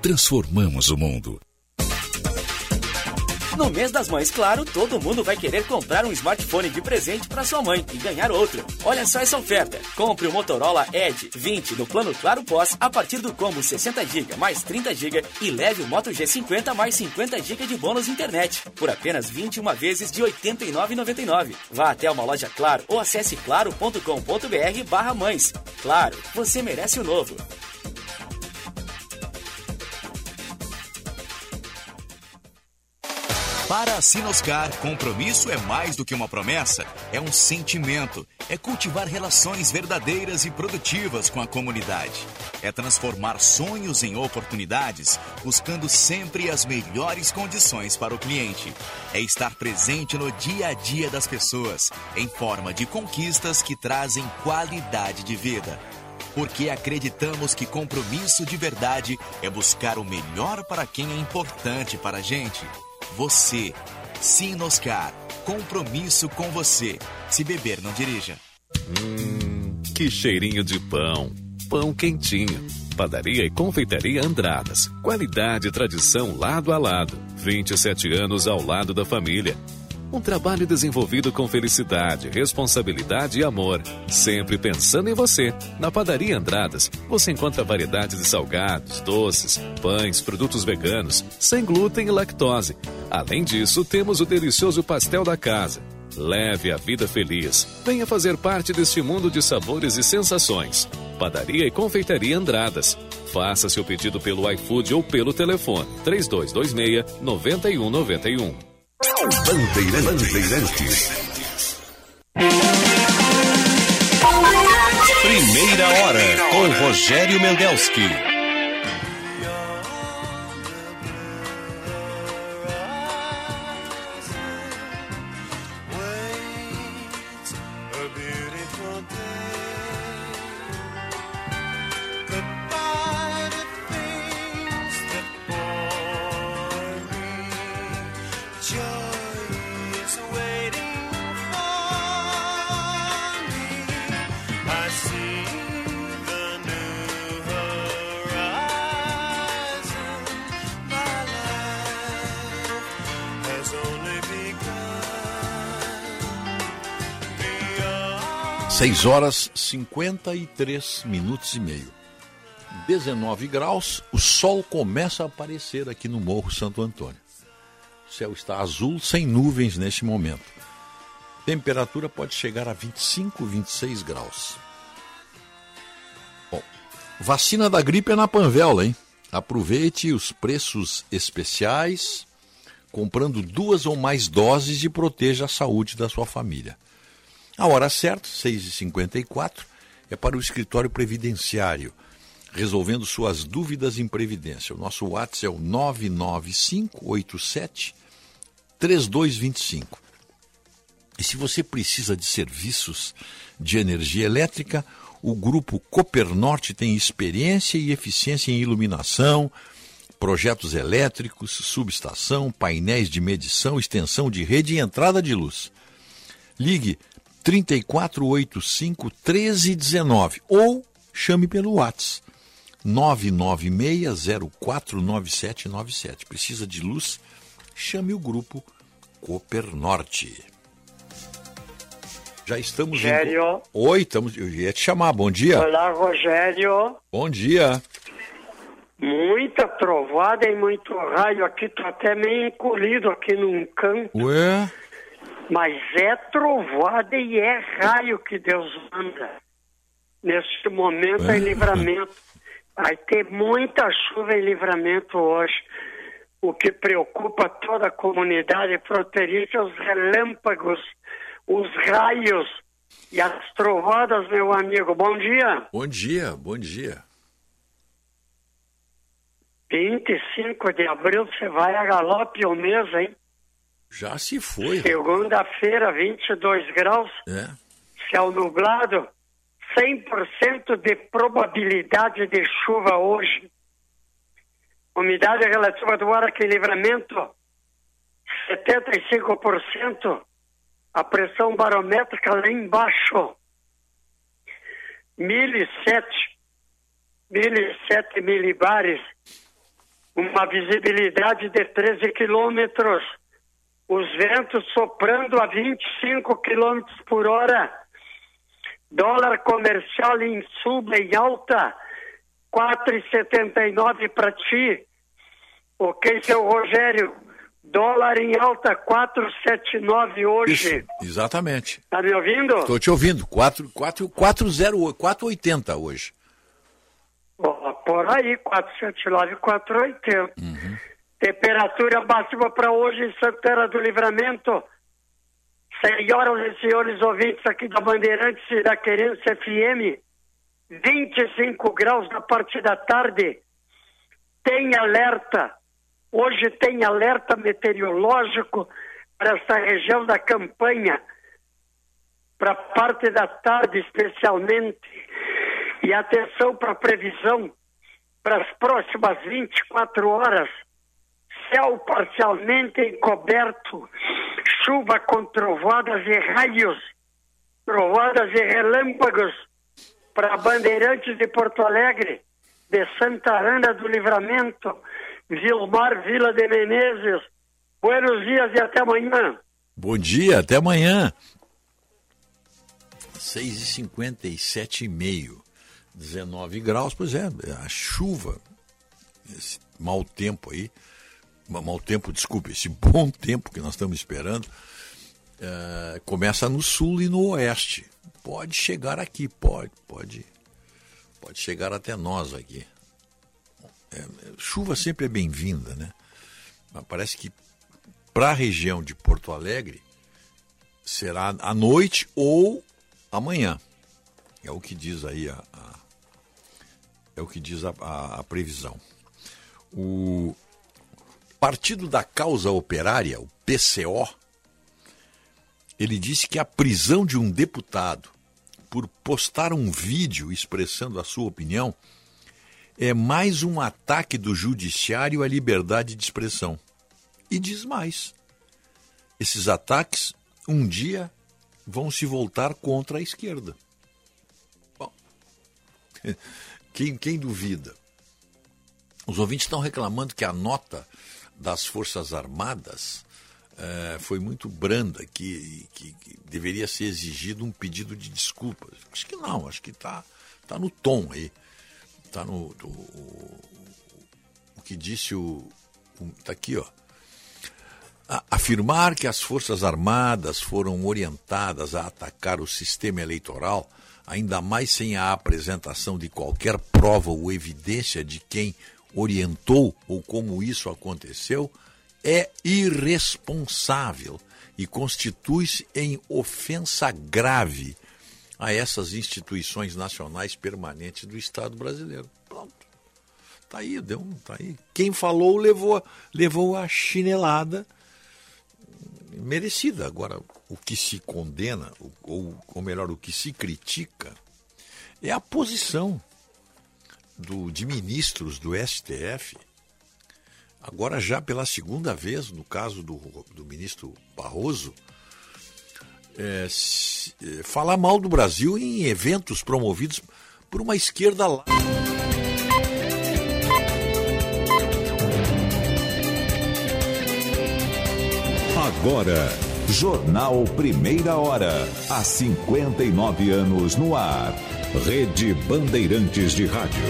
transformamos o mundo. No mês das mães, claro, todo mundo vai querer comprar um smartphone de presente para sua mãe e ganhar outro. Olha só essa oferta. Compre o Motorola Edge 20 no plano Claro Pós a partir do combo 60 GB mais 30 GB e leve o Moto G50 mais 50 GB de bônus internet por apenas 21 vezes de R$ 89,99. Vá até uma loja Claro ou acesse claro.com.br/mães. Claro, você merece o novo. Para a Sinoscar, compromisso é mais do que uma promessa, é um sentimento. É cultivar relações verdadeiras e produtivas com a comunidade. É transformar sonhos em oportunidades, buscando sempre as melhores condições para o cliente. É estar presente no dia a dia das pessoas, em forma de conquistas que trazem qualidade de vida. Porque acreditamos que compromisso de verdade é buscar o melhor para quem é importante para a gente. Você. Sinoscar. Compromisso com você. Se beber, não dirija. Hum, que cheirinho de pão. Pão quentinho. Padaria e Confeitaria Andradas. Qualidade e tradição lado a lado. 27 anos ao lado da família. Um trabalho desenvolvido com felicidade, responsabilidade e amor. Sempre pensando em você. Na Padaria Andradas, você encontra variedades de salgados, doces, pães, produtos veganos, sem glúten e lactose. Além disso, temos o delicioso pastel da casa. Leve a vida feliz. Venha fazer parte deste mundo de sabores e sensações. Padaria e Confeitaria Andradas. Faça seu pedido pelo iFood ou pelo telefone 3226 9191. Bandeirantes. Primeira hora com Rogério Mendelski. Seis horas 53 minutos e meio. 19 graus, o sol começa a aparecer aqui no Morro Santo Antônio. O céu está azul, sem nuvens neste momento. Temperatura pode chegar a 25, 26 graus. Bom, vacina da gripe é na Panvel, hein? Aproveite os preços especiais, comprando duas ou mais doses e proteja a saúde da sua família. A hora certa, 6h54, é para o escritório previdenciário, resolvendo suas dúvidas em previdência. O nosso WhatsApp é o 99587 3225. E se você precisa de serviços de energia elétrica, o grupo Copernorte tem experiência e eficiência em iluminação, projetos elétricos, subestação, painéis de medição, extensão de rede e entrada de luz. Ligue 3485 1319 ou chame pelo WhatsApp 996049797. Precisa de luz? Chame o grupo Cooper Norte. Já estamos Rogério. Em... Oi, estamos... eu ia te chamar. Bom dia. Olá, Rogério. Bom dia. Muita trovada e muito raio aqui, tô até meio encolhido aqui num canto. Ué? Mas é trovada e é raio que Deus manda. Neste momento é, livramento. Vai ter muita chuva em livramento hoje. O que preocupa toda a comunidade fronteiriça os relâmpagos, os raios e as trovadas, meu amigo. Bom dia. Bom dia, bom dia. 25 de abril, você vai a galope o mês, hein? Já se foi. Segunda-feira, 22 graus, É. céu nublado, 100% de probabilidade de chuva hoje. Umidade relativa do ar aqui em livramento, 75%. A pressão barométrica lá embaixo, 1007, 1007 milibares. Uma visibilidade de 13 quilômetros. Os ventos soprando a 25 quilômetros por hora. Dólar comercial em suba e alta, 4,79 para ti. Ok, seu Rogério? Dólar em alta, 4,79 hoje. Isso, exatamente. Tá me ouvindo? Estou te ouvindo. 4, 4, 408, 480 hoje. Por aí, 479, 480. Temperatura máxima para hoje em Santana do Livramento. Senhoras e senhores ouvintes aqui da Bandeirantes e da Querência FM, 25 graus na parte da tarde. Tem alerta. Hoje tem alerta meteorológico para essa região da campanha, para parte da tarde especialmente. E atenção para a previsão para as próximas 24 horas. Céu parcialmente encoberto, chuva com trovadas e raios, trovadas e relâmpagos para Bandeirantes de Porto Alegre, de Santa Ana do Livramento, Vilmar Vila de Menezes. Buenos dias e até amanhã. Bom dia, até amanhã. 6h57 e meio. 19 graus, pois é, a chuva, esse mau tempo aí, mau tempo, desculpe, esse bom tempo que nós estamos esperando, eh, começa no sul e no oeste. Pode chegar aqui, pode, pode, pode chegar até nós aqui. É, chuva sempre é bem-vinda, né? Mas parece que para a região de Porto Alegre será à noite ou amanhã. É o que diz aí a, a- é o que diz a, a- a previsão. O Partido da Causa Operária, o PCO, ele disse que a prisão de um deputado por postar um vídeo expressando a sua opinião é mais um ataque do judiciário à liberdade de expressão. E diz mais: esses ataques um dia vão se voltar contra a esquerda. Bom, quem, quem duvida? Os ouvintes estão reclamando que a nota das Forças Armadas eh, foi muito branda, que, que- que deveria ser exigido um pedido de desculpas. Acho que não, acho que está tá no tom aí. Está no. do- o, o que disse o. Está aqui, ó. Afirmar que as Forças Armadas foram orientadas a atacar o sistema eleitoral, ainda mais sem a apresentação de qualquer prova ou evidência de quem orientou ou como isso aconteceu, é irresponsável e constitui-se em ofensa grave a essas instituições nacionais permanentes do Estado brasileiro. Pronto. Tá aí, deu um, tá aí. Quem falou levou, levou a chinelada merecida. Agora, o que se condena, ou, ou melhor, o que se critica, é a posição do, de ministros do STF, agora já pela segunda vez, no caso do, do ministro Barroso, é, se- é, falar mal do Brasil em eventos promovidos por uma esquerda lá. Agora, Jornal Primeira Hora. Há 59 anos no ar. Rede Bandeirantes de Rádio.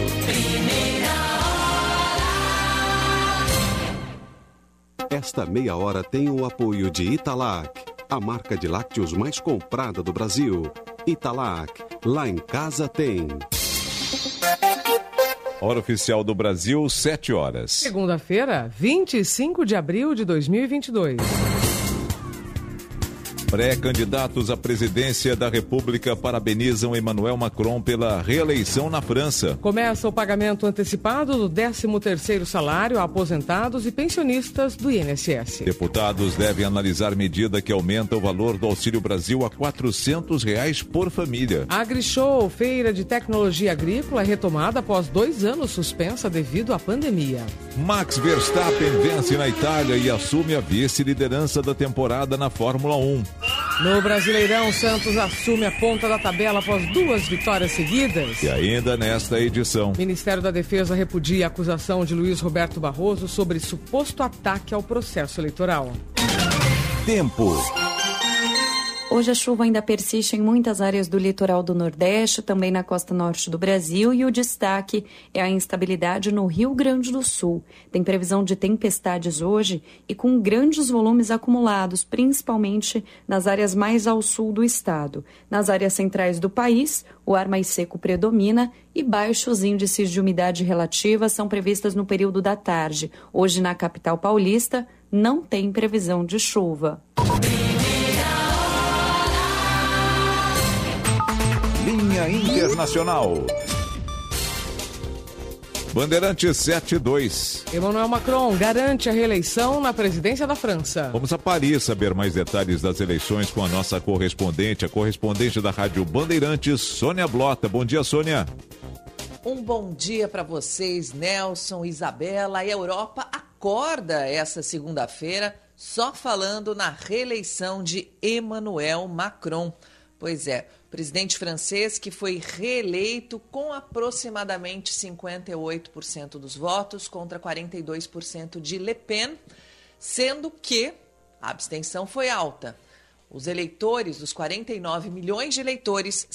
Esta meia hora tem o apoio de Italac, a marca de lácteos mais comprada do Brasil. Italac, lá em casa tem. Hora oficial do Brasil, 7 horas. Segunda-feira, 25 de abril de 2022. Pré-candidatos à presidência da República parabenizam Emmanuel Macron pela reeleição na França. Começa o pagamento antecipado do 13º salário a aposentados e pensionistas do INSS. Deputados devem analisar medida que aumenta o valor do Auxílio Brasil a 400 reais por família. AgriShow, feira de tecnologia agrícola, é retomada após dois anos suspensa devido à pandemia. Max Verstappen vence na Itália e assume a vice-liderança da temporada na Fórmula 1. No Brasileirão, Santos assume a ponta da tabela após duas vitórias seguidas. E ainda nesta edição. Ministério da Defesa repudia a acusação de Luiz Roberto Barroso sobre suposto ataque ao processo eleitoral. Tempo. Hoje a chuva ainda persiste em muitas áreas do litoral do Nordeste, também na costa norte do Brasil, e o destaque é a instabilidade no Rio Grande do Sul. Tem previsão de tempestades hoje e com grandes volumes acumulados, principalmente nas áreas mais ao sul do estado. Nas áreas centrais do país, o ar mais seco predomina e baixos índices de umidade relativa são previstas no período da tarde. Hoje, na capital paulista, não tem previsão de chuva. Internacional. Bandeirantes 72. Emmanuel Macron garante a reeleição na presidência da França. Vamos a Paris saber mais detalhes das eleições com a nossa correspondente, a correspondente da Rádio Bandeirantes, Sônia Blota. Bom dia, Sônia. Um bom dia para vocês, Nelson, Isabela. A Europa acorda essa segunda-feira só falando na reeleição de Emmanuel Macron. Pois é, presidente francês que foi reeleito com aproximadamente 58% dos votos contra 42% de Le Pen, sendo que a abstenção foi alta. Os eleitores, dos 49 milhões de eleitores,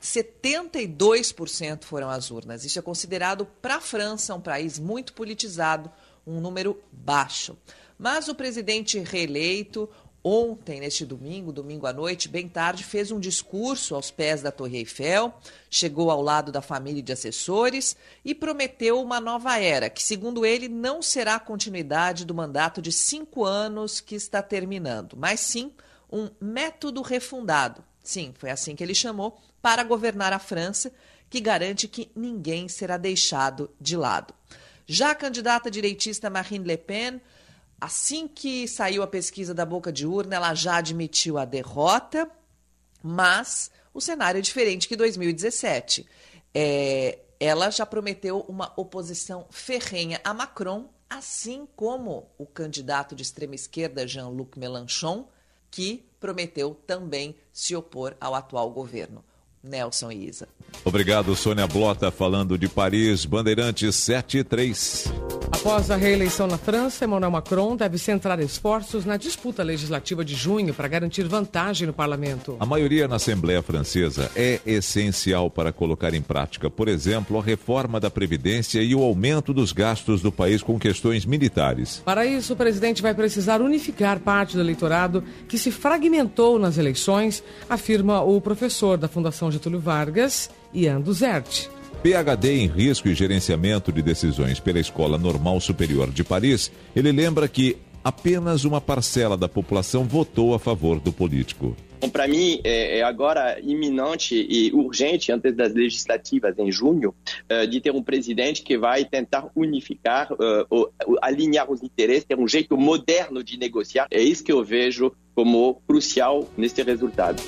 72% foram às urnas. Isso é considerado para a França, um país muito politizado, um número baixo. Mas o presidente reeleito, ontem, neste domingo, domingo à noite, bem tarde, fez um discurso aos pés da Torre Eiffel, chegou ao lado da família de assessores e prometeu uma nova era, que, segundo ele, não será a continuidade do mandato de cinco anos que está terminando, mas sim um método refundado. Sim, foi assim que ele chamou, para governar a França, que garante que ninguém será deixado de lado. Já a candidata direitista Marine Le Pen Assim que saiu a pesquisa da boca de urna, ela já admitiu a derrota, mas o cenário é diferente que 2017. É, ela já prometeu uma oposição ferrenha a Macron, assim como o candidato de extrema esquerda Jean-Luc Mélenchon, que prometeu também se opor ao atual governo. Nelson e Isa. Obrigado, Sônia Blota, falando de Paris, Bandeirantes 73. Após a reeleição na França, Emmanuel Macron deve centrar esforços na disputa legislativa de junho para garantir vantagem no parlamento. A maioria na Assembleia Francesa é essencial para colocar em prática, por exemplo, a reforma da Previdência e o aumento dos gastos do país com questões militares. Para isso, o presidente vai precisar unificar parte do eleitorado que se fragmentou nas eleições, afirma o professor da Fundação Getúlio Vargas, Ian Duzert. PhD em Risco e Gerenciamento de Decisões pela Escola Normal Superior de Paris, ele lembra que apenas uma parcela da população votou a favor do político. Então, para mim, é, é, agora iminente e urgente, antes das legislativas em junho, uh, de ter um presidente que vai tentar unificar, uh, alinhar os interesses, ter um jeito moderno de negociar. É isso que eu vejo como crucial nesse resultado.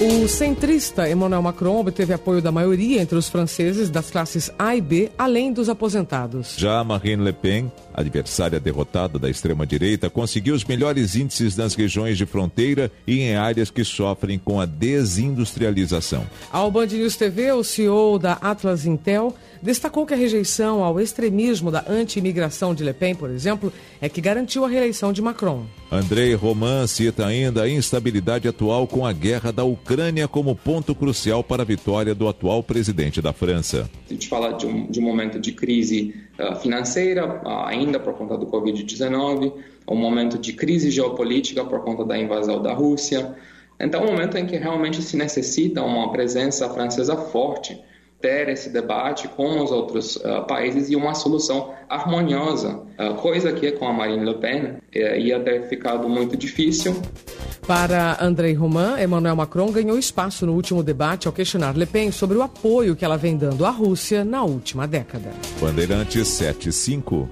O centrista Emmanuel Macron obteve apoio da maioria entre os franceses das classes A e B, além dos aposentados. Já Marine Le Pen, adversária derrotada da extrema-direita, conseguiu os melhores índices nas regiões de fronteira e em áreas que sofrem com a desindustrialização. Ao Band News TV, o CEO da Atlas Intel destacou que a rejeição ao extremismo da anti-imigração de Le Pen, por exemplo, é que garantiu a reeleição de Macron. Andrei Roman cita ainda a instabilidade atual com a guerra da Ucrânia como ponto crucial para a vitória do atual presidente da França. A gente fala de um, de um momento de crise uh, financeira, uh, ainda por conta do Covid-19, um momento de crise geopolítica por conta da invasão da Rússia. Então, um momento em que realmente se necessita uma presença francesa forte ter esse debate com os outros uh, países e uma solução harmoniosa, uh, coisa que com a Marine Le Pen uh, ia ter ficado muito difícil. Para André Roman, Emmanuel Macron ganhou espaço no último debate ao questionar Le Pen sobre o apoio que ela vem dando à Rússia na última década. Bandeirantes 75.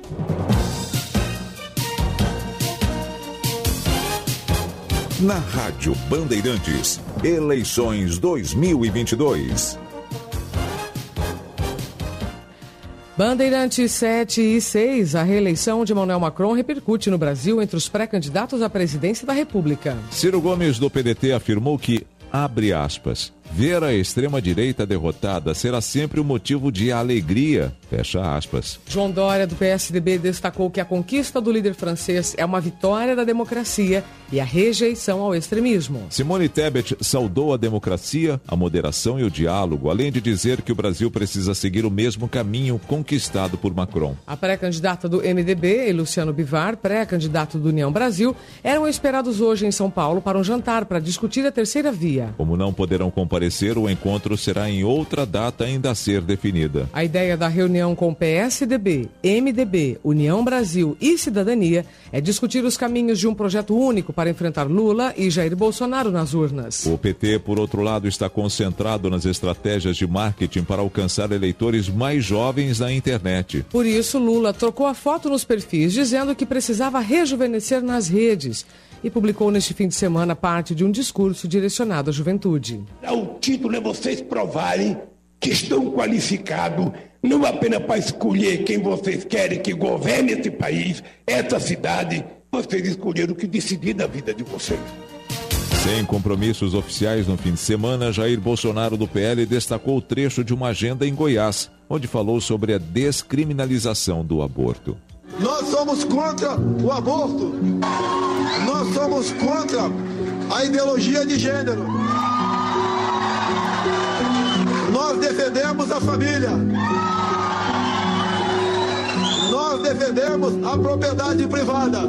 Na Rádio Bandeirantes, eleições 2022. Bandeirantes 7 e 6, a reeleição de Emmanuel Macron repercute no Brasil entre os pré-candidatos à presidência da República. Ciro Gomes, do PDT, afirmou que, abre aspas, ver a extrema-direita derrotada será sempre um motivo de alegria, fecha aspas. João Dória, do PSDB, destacou que a conquista do líder francês é uma vitória da democracia e a rejeição ao extremismo. Simone Tebet saudou a democracia, a moderação e o diálogo, além de dizer que o Brasil precisa seguir o mesmo caminho conquistado por Macron. A pré-candidata do MDB e Luciano Bivar, pré-candidato do União Brasil, eram esperados hoje em São Paulo para um jantar para discutir a terceira via. Como não poderão comparecer, o encontro será em outra data ainda a ser definida. A ideia da reunião com PSDB, MDB, União Brasil e Cidadania é discutir os caminhos de um projeto único para enfrentar Lula e Jair Bolsonaro nas urnas. O PT, por outro lado, está concentrado nas estratégias de marketing para alcançar eleitores mais jovens na internet. Por isso, Lula trocou a foto nos perfis dizendo que precisava rejuvenescer nas redes e publicou neste fim de semana parte de um discurso direcionado à juventude. O título é vocês provarem que estão qualificados não apenas para escolher quem vocês querem que governe esse país, essa cidade, vocês escolheram o que decidir da vida de vocês. Sem compromissos oficiais no fim de semana, Jair Bolsonaro do PL destacou o trecho de uma agenda em Goiás, onde falou sobre a descriminalização do aborto. Nós somos contra o aborto. Nós somos contra a ideologia de gênero. Nós defendemos a família. Nós defendemos a propriedade privada.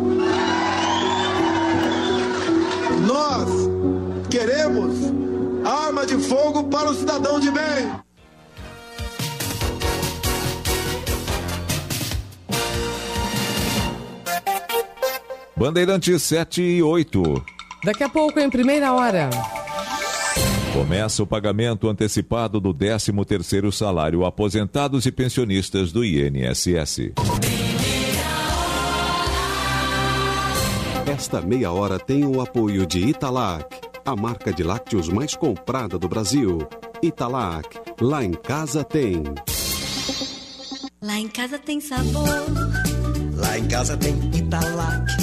Nós queremos arma de fogo para o cidadão de bem. Bandeirantes 7 e 8. Daqui a pouco, em primeira hora. Começa o pagamento antecipado do 13º salário aposentados e pensionistas do INSS. Esta meia hora tem o apoio de Italac, a marca de lácteos mais comprada do Brasil. Italac, lá em casa tem. Lá em casa tem sabor. Lá em casa tem Italac.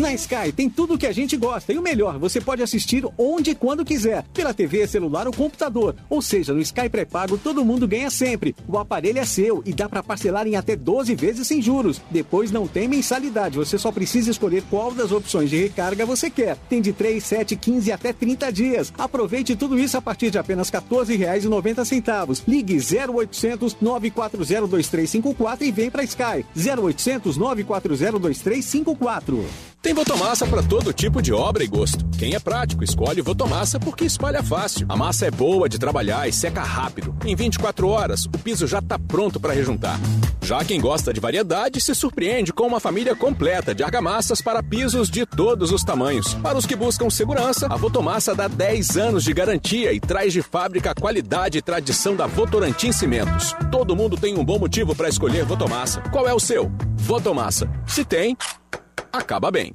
Na Sky tem tudo o que a gente gosta e o melhor, você pode assistir onde e quando quiser, pela TV, celular ou computador. Ou seja, no Sky pré-pago todo mundo ganha sempre. O aparelho é seu e dá para parcelar em até 12 vezes sem juros. Depois não tem mensalidade, você só precisa escolher qual das opções de recarga você quer. Tem de 3, 7, 15 até 30 dias. Aproveite tudo isso a partir de apenas R$ 14,90. Ligue 0800 940 2354 e vem para Sky. 0800 940 2354. Tem Votomassa para todo tipo de obra e gosto. Quem é prático, escolhe Votomassa porque espalha fácil. A massa é boa de trabalhar e seca rápido. Em 24 horas, o piso já está pronto para rejuntar. Já quem gosta de variedade se surpreende com uma família completa de argamassas para pisos de todos os tamanhos. Para os que buscam segurança, a Votomassa dá 10 anos de garantia e traz de fábrica a qualidade e tradição da Votorantim Cimentos. Todo mundo tem um bom motivo para escolher Votomassa. Qual é o seu? Votomassa. Se tem, acaba bem.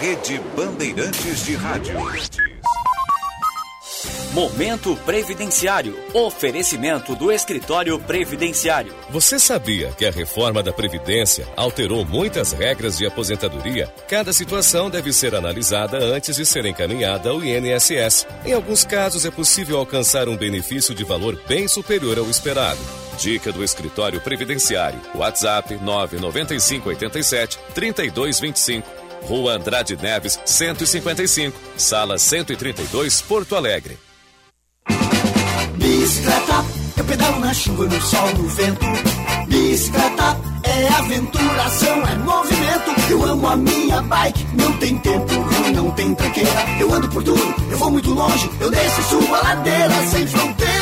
Rede Bandeirantes de Rádio. Momento Previdenciário. Oferecimento do Escritório Previdenciário. Você sabia que a reforma da Previdência alterou muitas regras de aposentadoria? Cada situação deve ser analisada antes de ser encaminhada ao INSS. Em alguns casos, é possível alcançar um benefício de valor bem superior ao esperado. Dica do Escritório Previdenciário. WhatsApp 99587 3225. Rua Andrade Neves, 155. Sala 132, Porto Alegre. Bicicleta, eu pedalo na chuva, no sol, no vento. Bicicleta é aventuração, é movimento. Eu amo a minha bike, não tem tempo ruim, não tem tranqueira. Eu ando por tudo, eu vou muito longe, eu desço e subo a ladeira sem fronteira.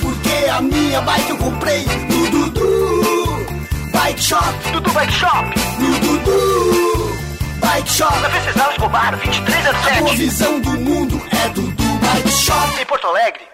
Porque a minha bike eu comprei no Dudu Bike Shop. Dudu Bike Shop. No Dudu Bike Shop. Na Venceslau Escobar, 2307. A visão do mundo é Dudu Bike Shop. Em Porto Alegre.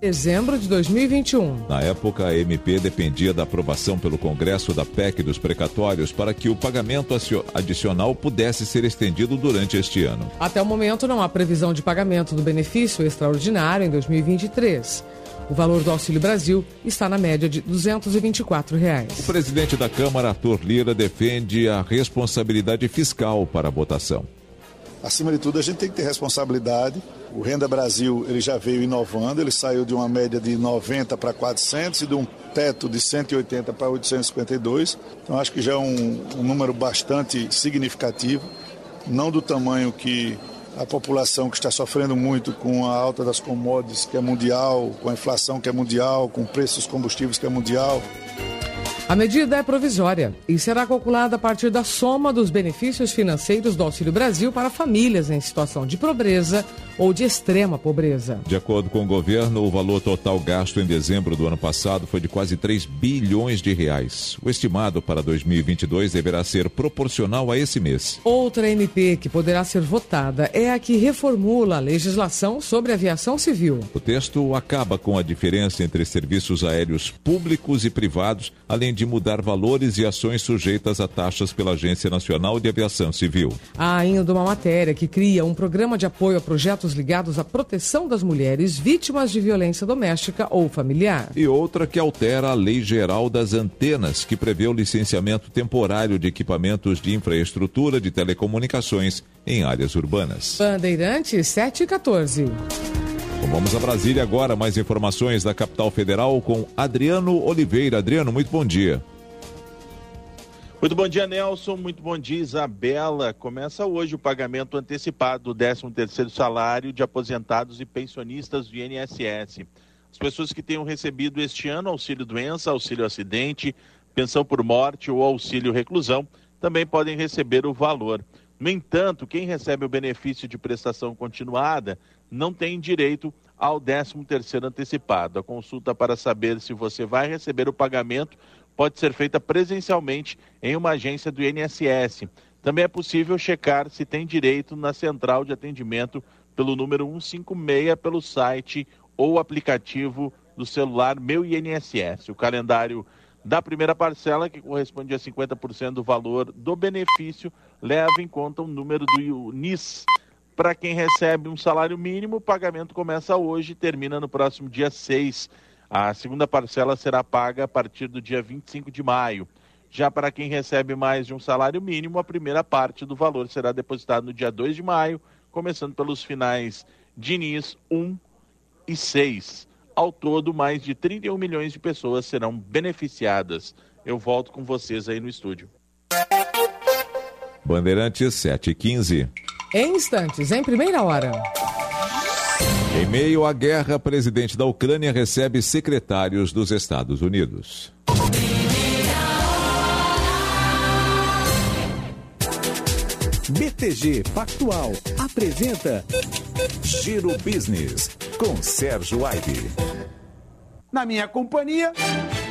Dezembro de 2021. Na época, a MP dependia da aprovação pelo Congresso da PEC dos precatórios para que o pagamento adicional pudesse ser estendido durante este ano. Até o momento, não há previsão de pagamento do benefício extraordinário em 2023. O valor do Auxílio Brasil está na média de 224 reais. O presidente da Câmara, Arthur Lira, defende a responsabilidade fiscal para a votação. Acima de tudo, a gente tem que ter responsabilidade. O Renda Brasil ele já veio inovando, ele saiu de uma média de 90 para 400 e de um teto de 180 para 852. Então, acho que já é um, um número bastante significativo, não do tamanho que a população que está sofrendo muito com a alta das commodities que é mundial, com a inflação que é mundial, com o preço dos combustíveis que é mundial. A medida é provisória e será calculada a partir da soma dos benefícios financeiros do Auxílio Brasil para famílias em situação de pobreza ou de extrema pobreza. De acordo com o governo, o valor total gasto em dezembro do ano passado foi de quase 3 bilhões de reais. O estimado para 2022 deverá ser proporcional a esse mês. Outra MP que poderá ser votada é a que reformula a legislação sobre aviação civil. O texto acaba com a diferença entre serviços aéreos públicos e privados, além de mudar valores e ações sujeitas a taxas pela Agência Nacional de Aviação Civil. Há ainda uma matéria que cria um programa de apoio a projetos ligados à proteção das mulheres vítimas de violência doméstica ou familiar. E outra que altera a Lei Geral das Antenas, que prevê o licenciamento temporário de equipamentos de infraestrutura de telecomunicações em áreas urbanas. Bandeirantes 7 e 14. Bom, vamos a Brasília agora. Mais informações da capital federal com Adriano Oliveira. Adriano, muito bom dia. Muito bom dia, Nelson. Muito bom dia, Isabela. Começa hoje o pagamento antecipado do 13º salário de aposentados e pensionistas do INSS. As pessoas que tenham recebido este ano auxílio doença, auxílio acidente, pensão por morte ou auxílio reclusão também podem receber o valor. No entanto, quem recebe o benefício de prestação continuada não tem direito ao 13º antecipado. A consulta para saber se você vai receber o pagamento pode ser feita presencialmente em uma agência do INSS. Também é possível checar se tem direito na central de atendimento pelo número 156 pelo site ou aplicativo do celular Meu INSS. O calendário da primeira parcela, que corresponde a 50% do valor do benefício, leva em conta o número do NIS. Para quem recebe um salário mínimo, o pagamento começa hoje e termina no próximo dia 6. A segunda parcela será paga a partir do dia 25 de maio. Já para quem recebe mais de um salário mínimo, a primeira parte do valor será depositada no dia 2 de maio, começando pelos finais de NIS 1 e 6. Ao todo, mais de 31 milhões de pessoas serão beneficiadas. Eu volto com vocês aí no estúdio. Bandeirantes 715. Em instantes, em primeira hora. Em meio à guerra, presidente da Ucrânia recebe secretários dos Estados Unidos. BTG Pactual apresenta Giro Business com Sérgio Aibe. Na minha companhia,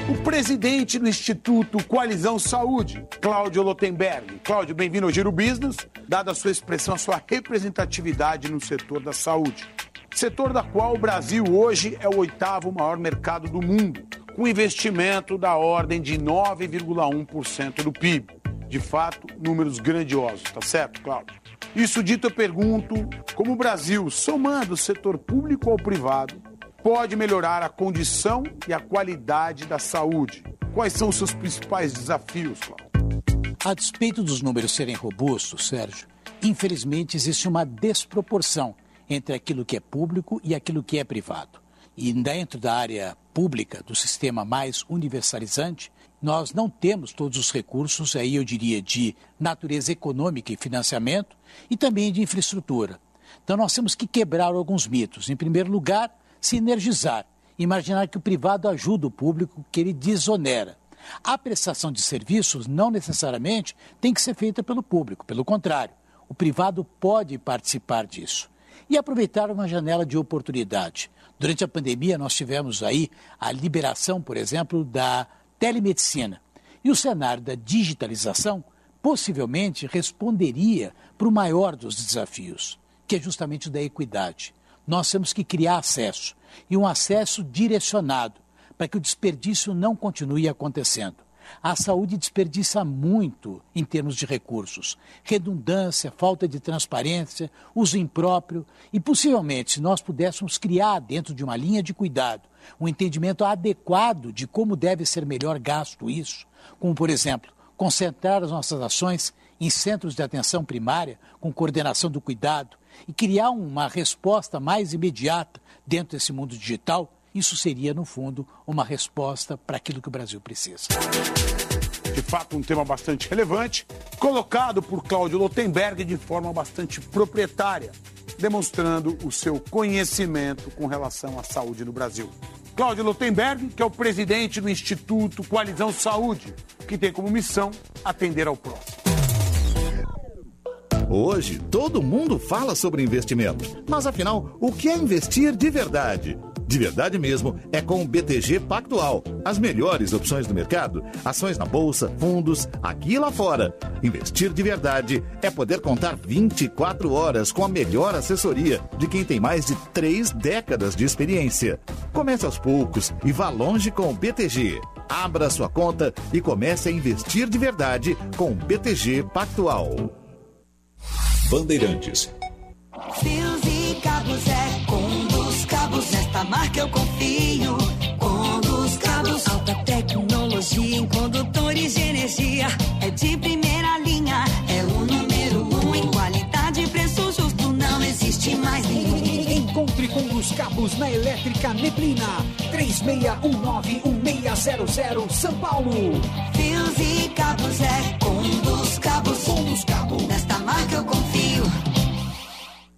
o presidente do Instituto Coalizão Saúde, Cláudio Lotenberg. Cláudio, bem-vindo ao Giro Business, dada a sua expressão, a sua representatividade no setor da saúde. Setor da qual o Brasil hoje é o oitavo maior mercado do mundo, com investimento da ordem de 9,1% do PIB. De fato, números grandiosos, tá certo, Cláudio? Isso dito, eu pergunto como o Brasil, somando o setor público ao privado, pode melhorar a condição e a qualidade da saúde? Quais são os seus principais desafios, Cláudio? A despeito dos números serem robustos, Sérgio, infelizmente existe uma desproporção entre aquilo que é público e aquilo que é privado. E dentro da área pública, do sistema mais universalizante, nós não temos todos os recursos, aí eu diria, de natureza econômica e financiamento e também de infraestrutura. Então nós temos que quebrar alguns mitos. Em primeiro lugar, sinergizar, imaginar que o privado ajuda o público, que ele desonera. A prestação de serviços não necessariamente tem que ser feita pelo público, pelo contrário, o privado pode participar disso. E aproveitar uma janela de oportunidade. Durante a pandemia, nós tivemos aí a liberação, por exemplo, da telemedicina. E o cenário da digitalização possivelmente responderia para o maior dos desafios, que é justamente o da equidade. Nós temos que criar acesso, e um acesso direcionado, para que o desperdício não continue acontecendo. A saúde desperdiça muito em termos de recursos. Redundância, falta de transparência, uso impróprio. E possivelmente, se nós pudéssemos criar dentro de uma linha de cuidado um entendimento adequado de como deve ser melhor gasto isso, como, por exemplo, concentrar as nossas ações em centros de atenção primária, com coordenação do cuidado, e criar uma resposta mais imediata dentro desse mundo digital, isso seria, no fundo, uma resposta para aquilo que o Brasil precisa. De fato, um tema bastante relevante, colocado por Cláudio Lotenberg de forma bastante proprietária, demonstrando o seu conhecimento com relação à saúde no Brasil. Cláudio Lotenberg, que é o presidente do Instituto Coalizão Saúde, que tem como missão atender ao próximo. Hoje, todo mundo fala sobre investimento. Mas afinal, o que é investir de verdade? De verdade mesmo, é com o BTG Pactual. As melhores opções do mercado, ações na bolsa, fundos, aqui e lá fora. Investir de verdade é poder contar 24 horas com a melhor assessoria de quem tem mais de três décadas de experiência. Comece aos poucos e vá longe com o BTG. Abra sua conta e comece a investir de verdade com o BTG Pactual. Bandeirantes. Fios e cabos é nesta marca eu confio. Com dos cabos, alta tecnologia em condutores de energia. É de primeira linha, é o número um em qualidade e preço justo. Não existe mais ninguém. Encontre com os cabos na Elétrica Neblina. 3619-1600 São Paulo. Fios e cabos é com dos cabos. Com dos cabos. Nesta marca eu confio.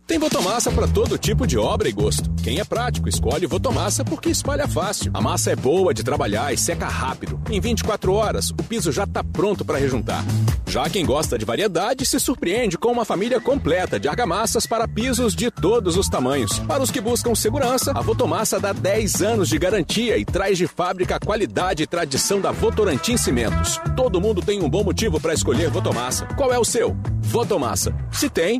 Tem Votomassa para todo tipo de obra e gosto. Quem é prático escolhe Votomassa porque espalha fácil. A massa é boa de trabalhar e seca rápido. Em 24 horas, o piso já está pronto para rejuntar. Já quem gosta de variedade se surpreende com uma família completa de argamassas para pisos de todos os tamanhos. Para os que buscam segurança, a Votomassa dá 10 anos de garantia e traz de fábrica a qualidade e tradição da Votorantim Cimentos. Todo mundo tem um bom motivo para escolher Votomassa. Qual é o seu? Votomassa. Se tem,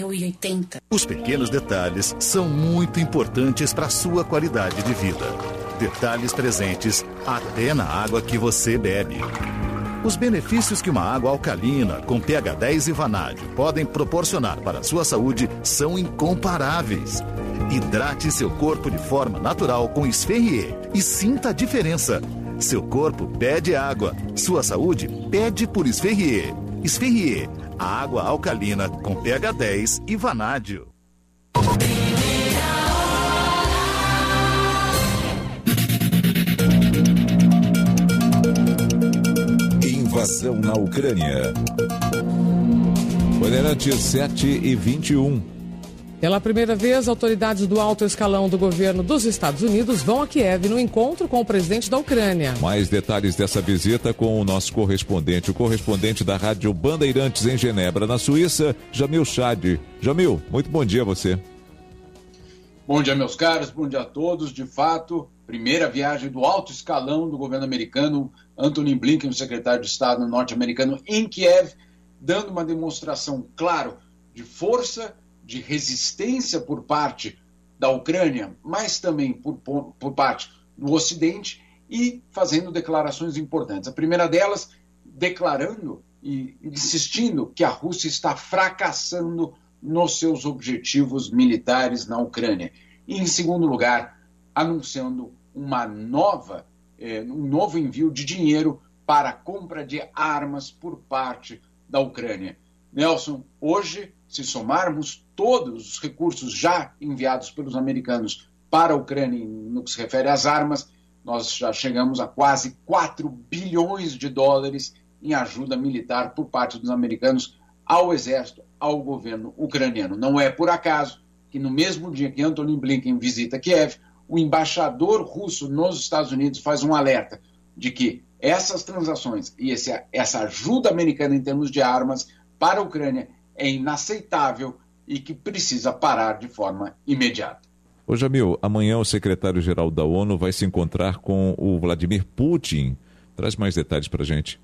12.080. Os pequenos detalhes são muito importantes para a sua qualidade de vida. Detalhes presentes até na água que você bebe. Os benefícios que uma água alcalina com pH 10 e vanádio podem proporcionar para a sua saúde são incomparáveis. Hidrate seu corpo de forma natural com Esferrier e sinta a diferença. Seu corpo pede água, sua saúde pede por Esferrier. Esferrier, a água alcalina com pH 10 e vanádio. Invasão na Ucrânia. Bandeirantes 7 e 21. Pela primeira vez, autoridades do alto escalão do governo dos Estados Unidos vão a Kiev no encontro com o presidente da Ucrânia. Mais detalhes dessa visita com o nosso correspondente, o correspondente da Rádio Bandeirantes em Genebra, na Suíça, Jamil Chad. Jamil, muito bom dia a você. Bom dia, meus caros, bom dia a todos. De fato, primeira viagem do alto escalão do governo americano, Anthony Blinken, o secretário de Estado norte-americano, em Kiev, dando uma demonstração, claro, de força, de resistência por parte da Ucrânia, mas também por, por, parte do Ocidente e fazendo declarações importantes. A primeira delas, declarando e insistindo que a Rússia está fracassando nos seus objetivos militares na Ucrânia. E, em segundo lugar, anunciando uma nova, eh, um novo envio de dinheiro para compra de armas por parte da Ucrânia. Nelson, hoje, se somarmos todos os recursos já enviados pelos americanos para a Ucrânia no que se refere às armas, nós já chegamos a quase 4 bilhões de dólares em ajuda militar por parte dos americanos ao exército, ao governo ucraniano. Não é por acaso que no mesmo dia que Antony Blinken visita Kiev, o embaixador russo nos Estados Unidos faz um alerta de que essas transações e esse, essa ajuda americana em termos de armas para a Ucrânia é inaceitável e que precisa parar de forma imediata. Ô Jamil, amanhã o secretário-geral da ONU vai se encontrar com o Vladimir Putin. Traz mais detalhes para a gente.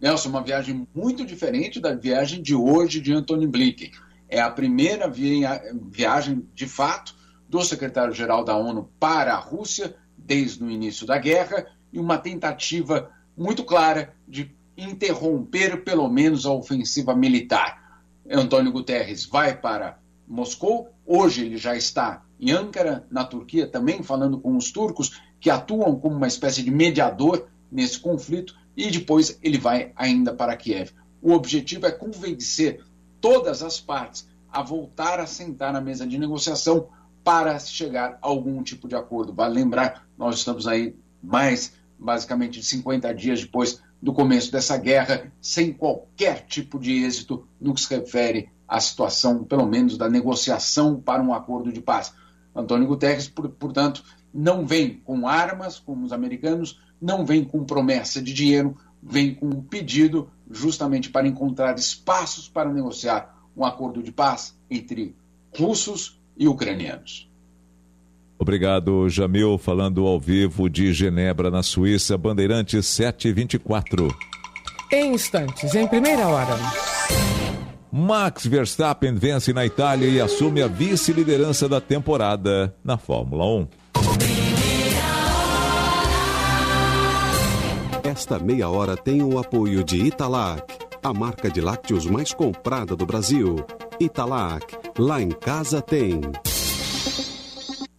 Nelson, uma viagem muito diferente da viagem de hoje de Antony Blinken. É a primeira via viagem, de fato, do secretário-geral da ONU para a Rússia desde o início da guerra e uma tentativa muito clara de interromper pelo menos a ofensiva militar. Antônio Guterres vai para Moscou, hoje ele já está em Ankara, na Turquia, também falando com os turcos, que atuam como uma espécie de mediador nesse conflito, e depois ele vai ainda para Kiev. O objetivo é convencer todas as partes a voltar a sentar na mesa de negociação para chegar a algum tipo de acordo. Vale lembrar, nós estamos aí mais basicamente de 50 dias depois do começo dessa guerra, sem qualquer tipo de êxito no que se refere à situação, pelo menos, da negociação para um acordo de paz. Antônio Guterres, portanto, não vem com armas, como os americanos, não vem com promessa de dinheiro, vem com um pedido justamente para encontrar espaços para negociar um acordo de paz entre russos e ucranianos. Obrigado, Jamil, falando ao vivo de Genebra, na Suíça, Bandeirantes 724. Em instantes, em primeira hora. Max Verstappen vence na Itália e assume a vice-liderança da temporada na Fórmula 1. Esta meia hora tem o apoio de Italac. a marca de lácteos mais comprada do Brasil. Italac, lá em casa tem.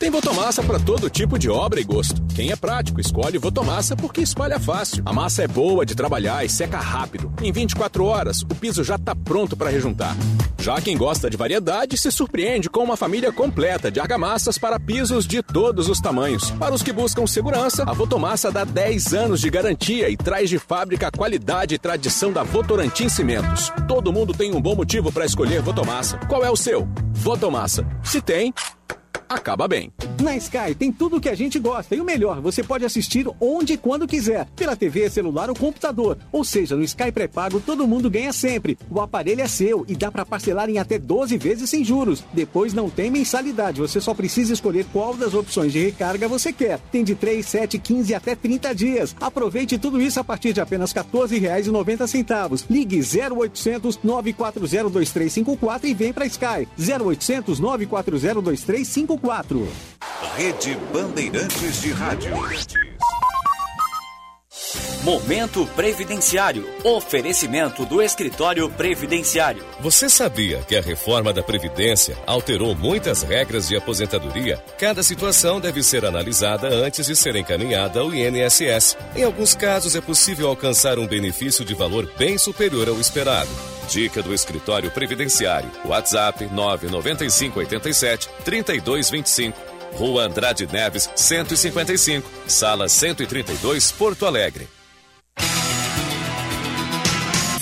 Tem Votomassa para todo tipo de obra e gosto. Quem é prático escolhe Votomassa porque espalha fácil. A massa é boa de trabalhar e seca rápido. Em 24 horas, o piso já está pronto para rejuntar. Já quem gosta de variedade se surpreende com uma família completa de argamassas para pisos de todos os tamanhos. Para os que buscam segurança, a Votomassa dá 10 anos de garantia e traz de fábrica a qualidade e tradição da Votorantim Cimentos. Todo mundo tem um bom motivo para escolher Votomassa. Qual é o seu? Votomassa. Se tem, acaba bem. Na Sky tem tudo o que a gente gosta e o melhor, você pode assistir onde e quando quiser, pela TV, celular ou computador. Ou seja, no Sky pré-pago todo mundo ganha sempre. O aparelho é seu e dá para parcelar em até 12 vezes sem juros. Depois não tem mensalidade, você só precisa escolher qual das opções de recarga você quer. Tem de 3, 7, 15 até 30 dias. Aproveite tudo isso a partir de apenas R$ 14,90. Ligue 0800 940 2354 e vem para Sky. 0800 940 2354 quatro. Rede Bandeirantes de Rádio. Momento Previdenciário. Oferecimento do Escritório Previdenciário. Você sabia que a reforma da Previdência alterou muitas regras de aposentadoria? Cada situação deve ser analisada antes de ser encaminhada ao INSS. Em alguns casos, é possível alcançar um benefício de valor bem superior ao esperado. Dica do Escritório Previdenciário. WhatsApp 99587 3225. Rua Andrade Neves, 155. Sala 132, Porto Alegre.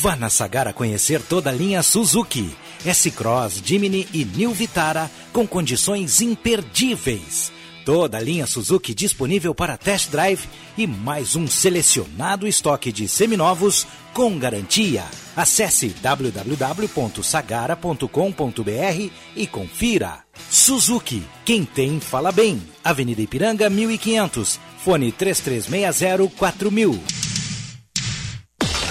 Vá na Sagara conhecer toda a linha Suzuki. S-Cross, Jimny e New Vitara com condições imperdíveis. Toda a linha Suzuki disponível para test drive e mais um selecionado estoque de seminovos com garantia. Acesse www.sagara.com.br e confira. Suzuki, quem tem fala bem. Avenida Ipiranga 1500, fone 3360 4000.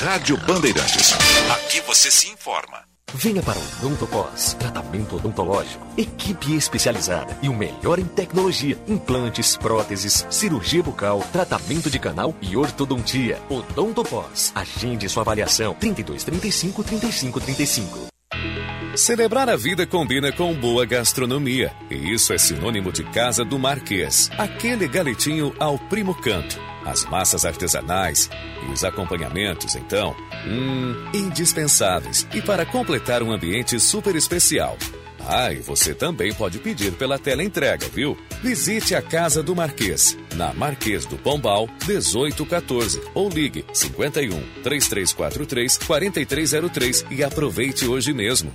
Rádio Bandeirantes. Aqui você se informa. Venha para o Odontopós, tratamento odontológico, equipe especializada e o melhor em tecnologia, implantes, próteses, cirurgia bucal, tratamento de canal e ortodontia. Odontopós, agende sua avaliação 32 35 35 35. Celebrar a vida combina com boa gastronomia. E isso é sinônimo de Casa do Marquês. Aquele galetinho ao primo canto. As massas artesanais e os acompanhamentos, então, hum, indispensáveis. E para completar um ambiente super especial. Ah, e você também pode pedir pela tela entrega, viu? Visite a Casa do Marquês, na Marquês do Pombal, 1814, ou ligue 51 3343 4303 e aproveite hoje mesmo.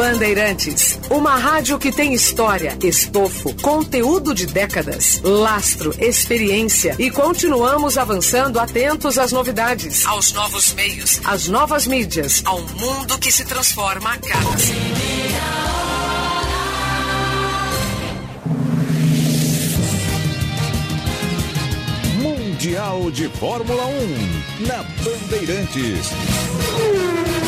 Bandeirantes, uma rádio que tem história, estofo, conteúdo de décadas, lastro, experiência e continuamos avançando atentos às novidades, aos novos meios, às novas mídias, ao mundo que se transforma a cada Mundial de Fórmula 1 na Bandeirantes.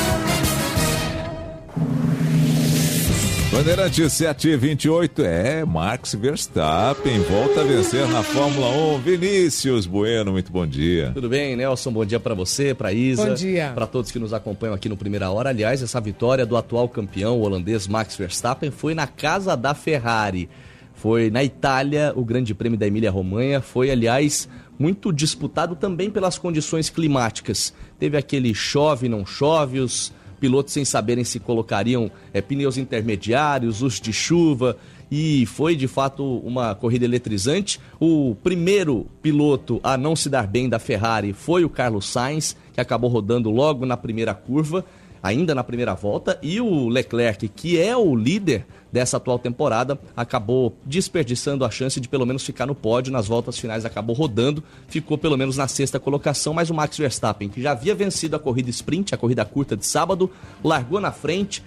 Bandeirantes 728 é Max Verstappen volta a vencer na Fórmula 1. Vinícius Bueno, muito bom dia. Tudo bem, Nelson? Bom dia para você, para Isa, Bom dia. para todos que nos acompanham aqui no Primeira Hora. Aliás, essa vitória do atual campeão o holandês Max Verstappen foi na casa da Ferrari. Foi na Itália, o Grande Prêmio da Emília-Romanha. Foi, aliás, muito disputado também pelas condições climáticas. Teve aquele chove, não chove, os pilotos sem saberem se colocariam é, pneus intermediários, uso de chuva, e foi de fato uma corrida eletrizante. O primeiro piloto a não se dar bem da Ferrari foi o Carlos Sainz, que acabou rodando logo na primeira curva, ainda na primeira volta, e o Leclerc, que é o líder dessa atual temporada, acabou desperdiçando a chance de pelo menos ficar no pódio nas voltas finais, acabou rodando, ficou pelo menos na sexta colocação, mas o Max Verstappen, que já havia vencido a corrida sprint, a corrida curta de sábado, largou na frente,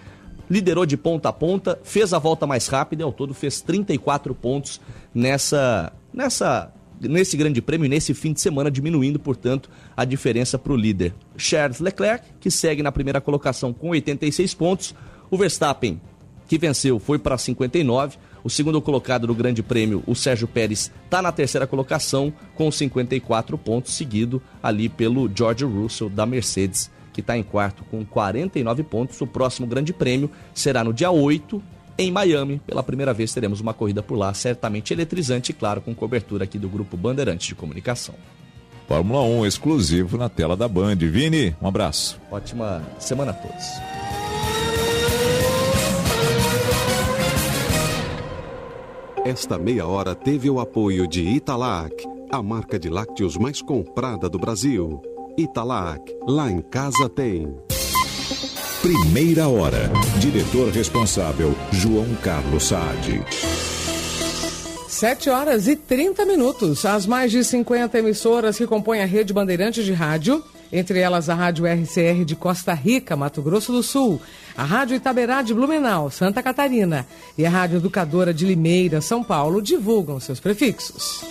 liderou de ponta a ponta, fez a volta mais rápida e ao todo fez 34 pontos nessa nessa nesse grande prêmio, nesse fim de semana, diminuindo, portanto, a diferença para o líder. Charles Leclerc, que segue na primeira colocação com 86 pontos. O Verstappen, que venceu, foi para 59. O segundo colocado do Grande Prêmio, o Sérgio Pérez, está na terceira colocação com 54 pontos, seguido ali pelo George Russell da Mercedes, que está em quarto com 49 pontos. O próximo Grande Prêmio será no dia 8, em Miami. Pela primeira vez teremos uma corrida por lá, certamente eletrizante, claro, com cobertura aqui do Grupo Bandeirantes de Comunicação. Fórmula 1 exclusivo na tela da Band. Vini, um abraço. Ótima semana a todos. Esta meia hora teve o apoio de Italac, a marca de lácteos mais comprada do Brasil. Italac, lá em casa tem. Primeira hora. Diretor responsável, João Carlos Saad. 7 horas e 30 minutos. As mais de 50 emissoras que compõem a rede Bandeirantes de Rádio, entre elas a Rádio RCR de Costa Rica, Mato Grosso do Sul, a Rádio Itaberá de Blumenau, Santa Catarina e a Rádio Educadora de Limeira, São Paulo, divulgam seus prefixos.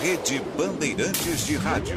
Rede Bandeirantes de Rádio.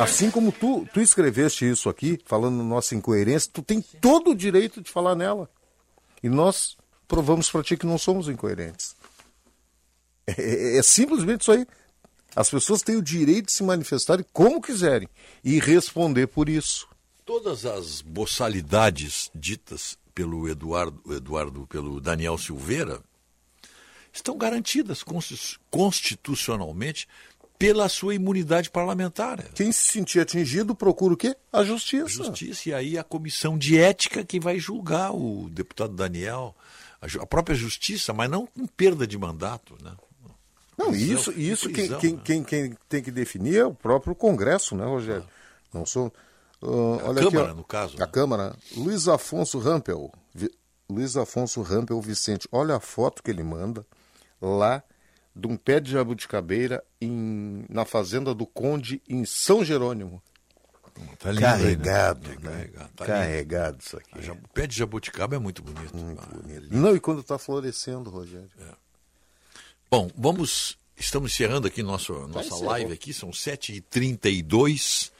Assim como tu, tu escreveste isso aqui, falando nossa incoerência, tu tem todo o direito de falar nela. E nós provamos para ti que não somos incoerentes. É, é, é, simplesmente isso aí. As pessoas têm o direito de se manifestarem como quiserem e responder por isso. Todas as boçalidades ditas pelo Eduardo, Eduardo pelo Daniel Silveira, estão garantidas constitucionalmente pela sua imunidade parlamentar. Quem se sentir atingido procura o quê? A justiça. A justiça, e aí a comissão de ética que vai julgar o deputado Daniel, a própria justiça, mas não com perda de mandato, né? Não, prisão, isso, isso prisão, quem, né? quem, quem, tem que definir é o próprio Congresso, né, Rogério? Ah. Não sou. Uh, a olha Câmara, aqui, no caso. A né? Câmara. Luiz Afonso Rampel. Vi, Luiz Afonso Rampel Vicente. Olha a foto que ele manda lá de um pé de jabuticabeira em, na fazenda do Conde, em São Jerônimo. Tá lindo, carregado, aí, né? Carregado, tá carregado isso aqui. O pé de jabuticaba é muito bonito. Muito ah, bonito. Não, e quando está florescendo, Rogério. É. Bom, vamos. Estamos encerrando aqui nosso, nossa live aqui, são 7h32.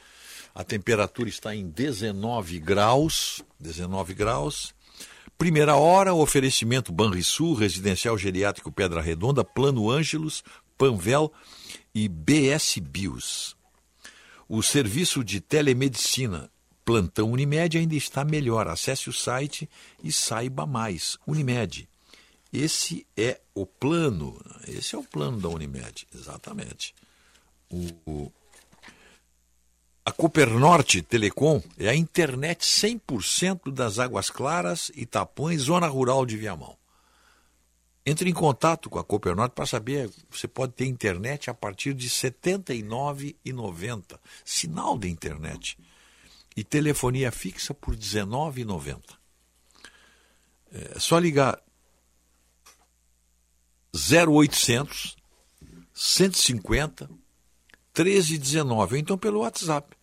A temperatura está em 19 graus. 19 graus. Primeira hora, oferecimento Banrisul, Residencial Geriátrico Pedra Redonda, Plano Ângelos, Panvel e BS Bios. O serviço de telemedicina Plantão Unimed ainda está melhor. Acesse o site e saiba mais. Unimed. Esse é o plano. Esse é o plano da Unimed, exatamente. O, o a Copernorte Telecom é a internet 100% das Águas Claras, Itapões, Zona Rural de Viamão. Entre em contato com a Copernorte para saber, você pode ter internet a partir de R$ 79,90. Sinal de internet. E telefonia fixa por R$ 19,90. É só ligar 0800 150 1319, ou então pelo WhatsApp.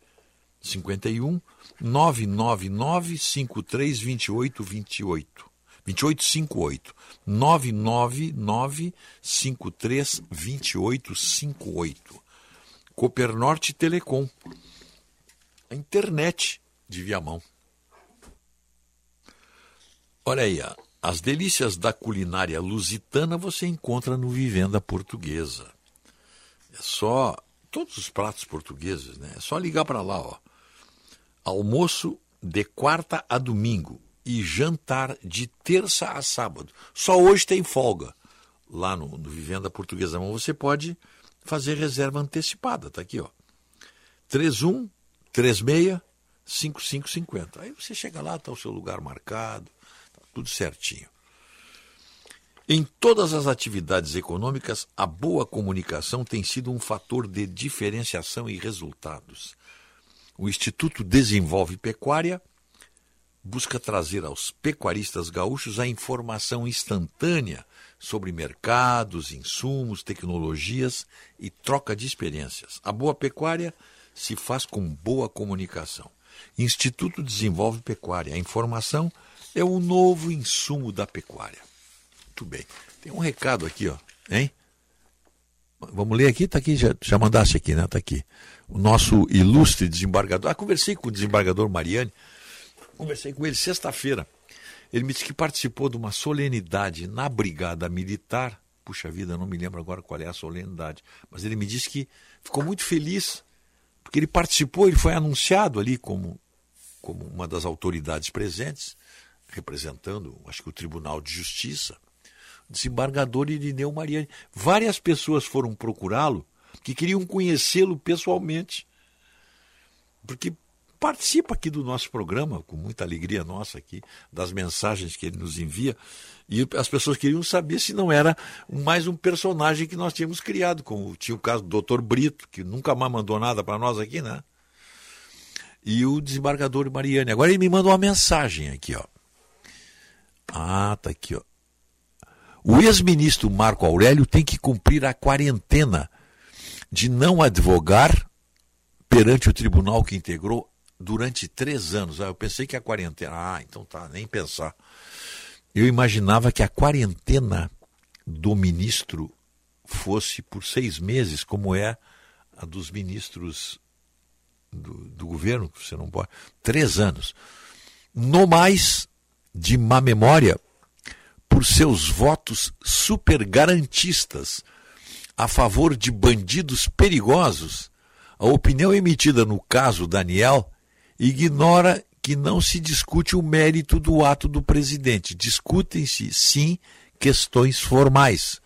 51 999 53 28 28. 2858 999 53 2858. Copernorte Telecom. A internet de Viamão. Olha aí, as delícias da culinária lusitana você encontra no Vivenda Portuguesa. É só todos os pratos portugueses, né? É só ligar para lá, ó. Almoço de quarta a domingo e jantar de terça a sábado. Só hoje tem folga lá no, no Vivenda Portuguesa. Mas você pode fazer reserva antecipada, tá aqui, ó. 31 36 5550. Aí você chega lá, tá o seu lugar marcado, tá tudo certinho. Em todas as atividades econômicas, a boa comunicação tem sido um fator de diferenciação e resultados. O Instituto Desenvolve Pecuária busca trazer aos pecuaristas gaúchos a informação instantânea sobre mercados, insumos, tecnologias e troca de experiências. A boa pecuária se faz com boa comunicação. Instituto Desenvolve Pecuária. A informação é o novo insumo da pecuária. Muito bem. Tem um recado aqui, ó. Hein? Vamos ler aqui? Tá aqui, já, já mandaste aqui, né? Tá aqui. O nosso ilustre desembargador. Ah, conversei com o desembargador Mariani. Conversei com ele sexta-feira. Ele me disse que participou de uma solenidade na Brigada Militar. Puxa vida, não me lembro agora qual é a solenidade. Mas ele me disse que ficou muito feliz, porque ele participou, ele foi anunciado ali como, como uma das autoridades presentes, representando, acho que o Tribunal de Justiça, desembargador Irineu Mariani. Várias pessoas foram procurá-lo que queriam conhecê-lo pessoalmente. Porque participa aqui do nosso programa, com muita alegria nossa aqui, das mensagens que ele nos envia. E as pessoas queriam saber se não era mais um personagem que nós tínhamos criado, como tinha o caso do Dr. Brito, que nunca mais mandou nada para nós aqui, né? E o desembargador Mariane. Agora ele me mandou uma mensagem aqui, ó. Ah, tá aqui, ó. O ex-ministro Marco Aurélio tem que cumprir a quarentena de não advogar perante o tribunal que integrou durante três anos. Ah, eu pensei que a quarentena. Ah, então tá, nem pensar. Eu imaginava que a quarentena do ministro fosse por seis meses, como é a dos ministros do, do governo, que você não pode. Três anos. No mais, de má memória, por seus votos super garantistas a favor de bandidos perigosos, a opinião emitida no caso Daniel ignora que não se discute o mérito do ato do presidente. Discutem-se, sim, questões formais,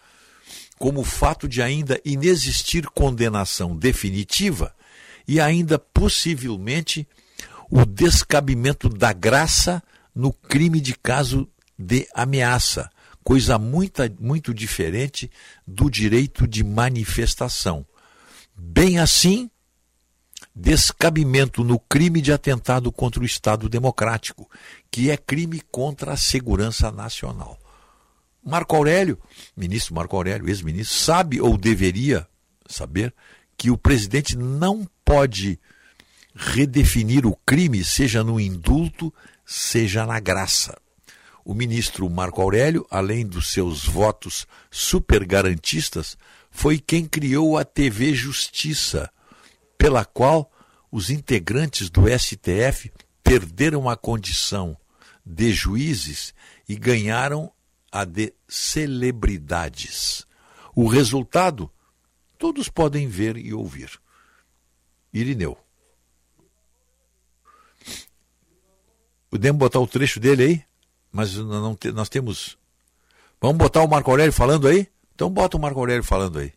como o fato de ainda inexistir condenação definitiva e ainda possivelmente o descabimento da graça no crime de caso de ameaça, coisa muito, muito diferente do direito de manifestação. Bem assim, descabimento no crime de atentado contra o Estado Democrático, que é crime contra a segurança nacional. Marco Aurélio, ministro Marco Aurélio, ex-ministro, sabe ou deveria saber que o presidente não pode redefinir o crime, seja no indulto, seja na graça. O ministro Marco Aurélio, além dos seus votos super garantistas, foi quem criou a TV Justiça pela qual os integrantes do STF perderam a condição de juízes e ganharam a de celebridades. O resultado, todos podem ver e ouvir. Irineu. Podemos botar o trecho dele aí? Mas não, nós temos. Vamos botar o Marco Aurélio falando aí? Então bota o Marco Aurélio falando aí.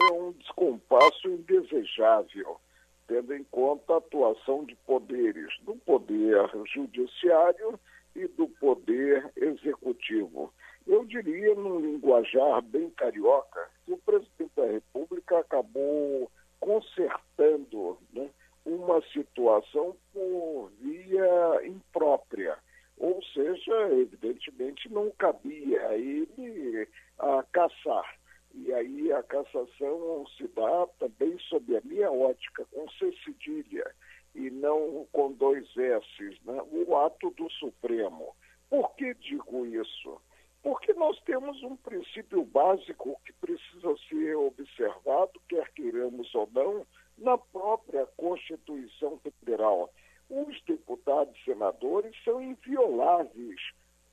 é um descompasso indesejável, tendo em conta a atuação de poderes, do poder judiciário e do poder executivo. Eu diria, num linguajar bem carioca, que o presidente da República acabou consertando né, uma situação por via imprópria. Ou seja, evidentemente não cabia a ele a caçar e aí a cassação se dá também sob a minha ótica, com C cedilha e não com dois S, né? o ato do Supremo. Por que digo isso? Porque nós temos um princípio básico que precisa ser observado, quer queiramos ou não, na própria Constituição Federal. Os deputados e senadores são invioláveis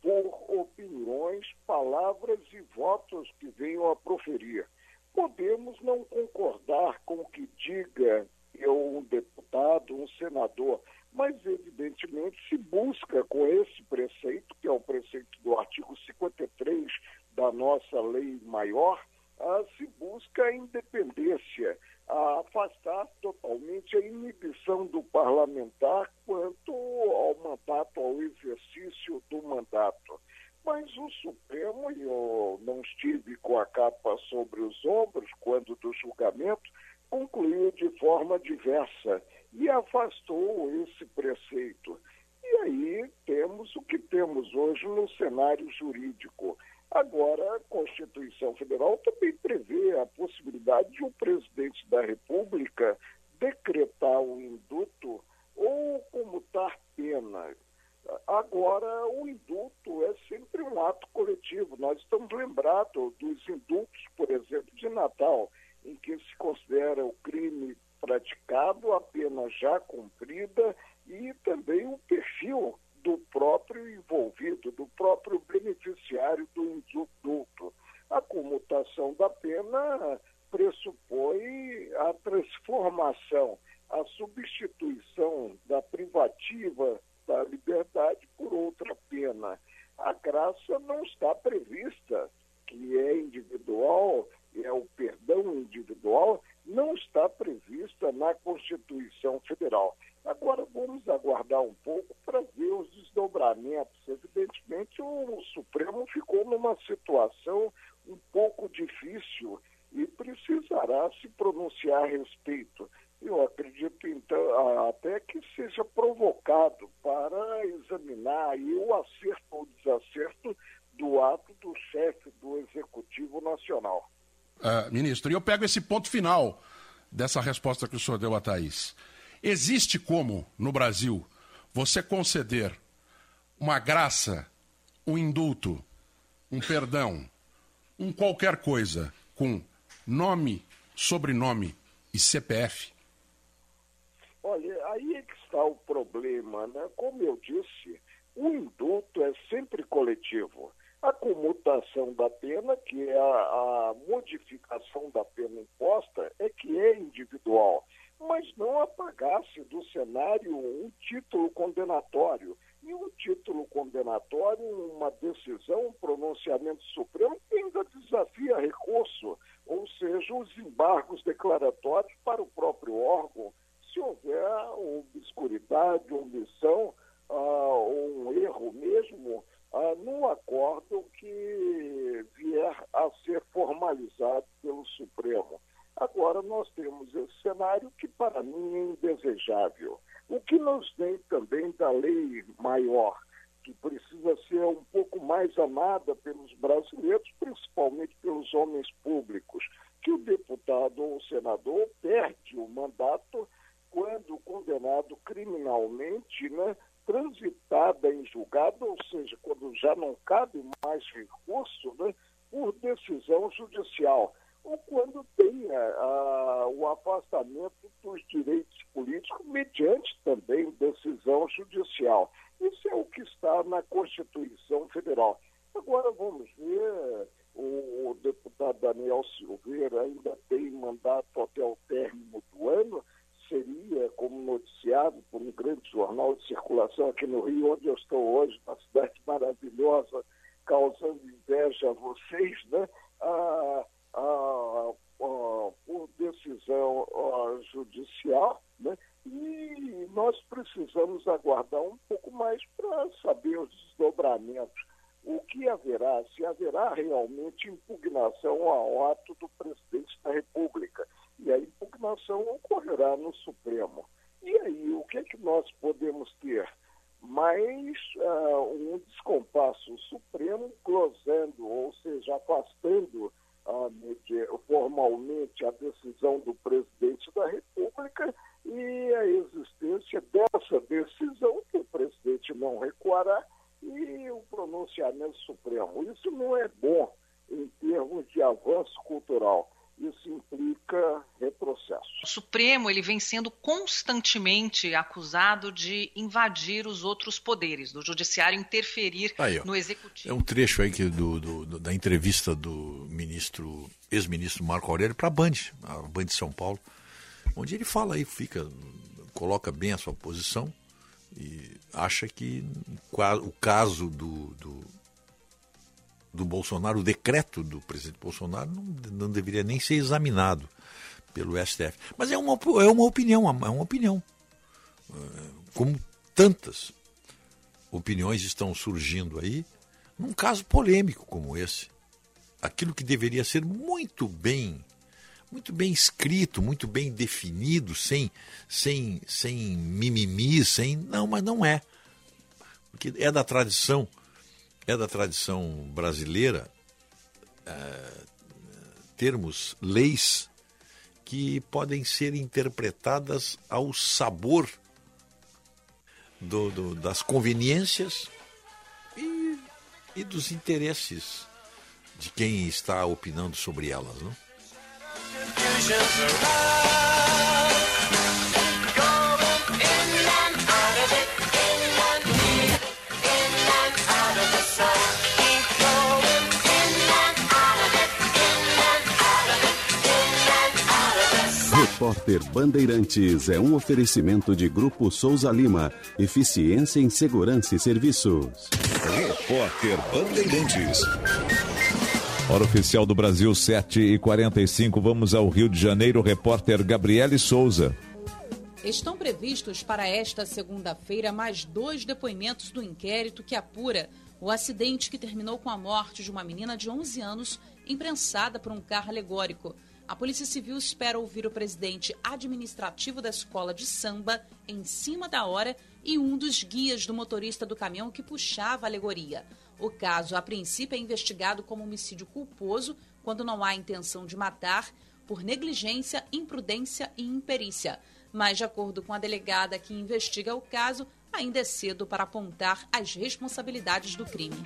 por opiniões, palavras e votos que venham a proferir. Podemos não concordar com o que diga eu, um deputado, um senador, mas evidentemente se busca com esse preceito, que é o preceito do artigo 53 da nossa lei maior, uh, se busca a independência, a afastar totalmente a inibição do parlamentar quanto ao candidato ao exercício do mandato. Mas o Supremo, e eu não estive com a capa sobre os ombros quando do julgamento, concluiu de forma diversa e afastou esse preceito. E aí temos o que temos hoje no cenário jurídico. Agora, a Constituição Federal também prevê a possibilidade de o um presidente da República decretar o induto ou comutar pena. Agora, o indulto é sempre um ato coletivo. Nós estamos lembrados dos indultos, por exemplo, de Natal, em que se considera o crime praticado, a pena já cumprida e também o perfil do próprio envolvido, do próprio beneficiário do indulto. A comutação da pena pressupõe a transformação, a substituição da privativa da liberdade por outra pena. A graça não está prevista, que é individual, é o perdão individual, não está prevista na Constituição Federal. Agora vamos aguardar um pouco para ver os desdobramentos. Evidentemente, o Supremo ficou numa situação um pouco difícil e precisará se pronunciar a respeito. Eu acredito, então, até que seja provocado para examinar aí o acerto ou desacerto do ato do chefe do Executivo Nacional. Uh, ministro, e eu pego esse ponto final dessa resposta que o senhor deu a Thaís. Existe como, no Brasil, você conceder uma graça, um indulto, um perdão, um qualquer coisa com nome, sobrenome e CPF? Olha, aí é que está o problema, né? Como eu disse, o indulto é sempre coletivo. A comutação da pena, que é a, a modificação da pena imposta, é que é individual. Mas não apagasse do cenário um título condenatório. E um título condenatório, uma decisão, um pronunciamento supremo, ainda desafia recurso, ou seja, os embargos declaratórios para o próprio órgão se houver obscuridade, omissão ah, ou um erro mesmo ah, no acordo que vier a ser formalizado pelo Supremo. Agora nós temos esse cenário que para mim é indesejável. O que nos vem também da lei maior, que precisa ser um pouco mais amada pelos brasileiros, principalmente pelos homens públicos, que o deputado ou o senador perde o mandato quando condenado criminalmente, né, transitada em julgado, ou seja, quando já não cabe mais recurso, né, por decisão judicial, ou quando tem a, a, o afastamento dos direitos políticos mediante também decisão judicial. Isso é o que está na Constituição Federal. Agora vamos ver, o, deputado Daniel Silveira ainda tem mandato até o término do ano, seria, como noticiado por um grande jornal de circulação aqui no Rio, onde eu estou hoje, uma cidade maravilhosa, causando inveja a vocês, né? a, a, a, por decisão judicial, né? e nós precisamos aguardar um pouco mais para saber os desdobramentos. O que haverá, se haverá realmente impugnação ao ato do presidente da República e a impugnação ocorrerá no Supremo. E aí, o que é que nós podemos ter? Mais uh, um descompasso Supremo glosando, ou seja, afastando formalmente a decisão do presidente da República e a existência dessa decisão que o presidente não recuará e o pronunciamento supremo. Isso não é bom em termos de avanço cultural isso implica retrocesso. O Supremo ele vem sendo constantemente acusado de invadir os outros poderes, do judiciário interferir aí, no executivo. É um trecho aí que do, do, do da entrevista do ministro, ex-ministro Marco Aurélio para a Band, a Band de São Paulo, onde ele fala aí, fica, coloca bem a sua posição e acha que o caso do, do do Bolsonaro, o decreto do presidente Bolsonaro, não, não deveria nem ser examinado pelo STF. Mas é uma, é uma opinião, é uma opinião. É, como tantas. opiniões estão surgindo aí num caso polêmico como esse. Aquilo que deveria ser muito bem muito bem escrito, muito bem definido, sem sem sem mimimi, sem não, mas não é. Porque é da tradição, é da tradição brasileira é, termos leis que podem ser interpretadas ao sabor do, do, das conveniências e, e, dos interesses de quem está opinando sobre elas. Não? Repórter Bandeirantes é um oferecimento de Grupo Souza Lima. Eficiência em Segurança e Serviços. Repórter Bandeirantes. Hora oficial do Brasil, 7 e 45 Vamos ao Rio de Janeiro. Repórter Gabriele Souza. Estão previstos para esta segunda-feira mais dois depoimentos do inquérito que apura o acidente que terminou com a morte de uma menina de 11 anos imprensada por um carro alegórico. A Polícia Civil espera ouvir o presidente administrativo da escola de samba em cima da hora e um dos guias do motorista do caminhão que puxava a alegoria. O caso, a princípio, é investigado como homicídio culposo quando não há intenção de matar por negligência, imprudência e imperícia. Mas, de acordo com a delegada que investiga o caso, ainda é cedo para apontar as responsabilidades do crime.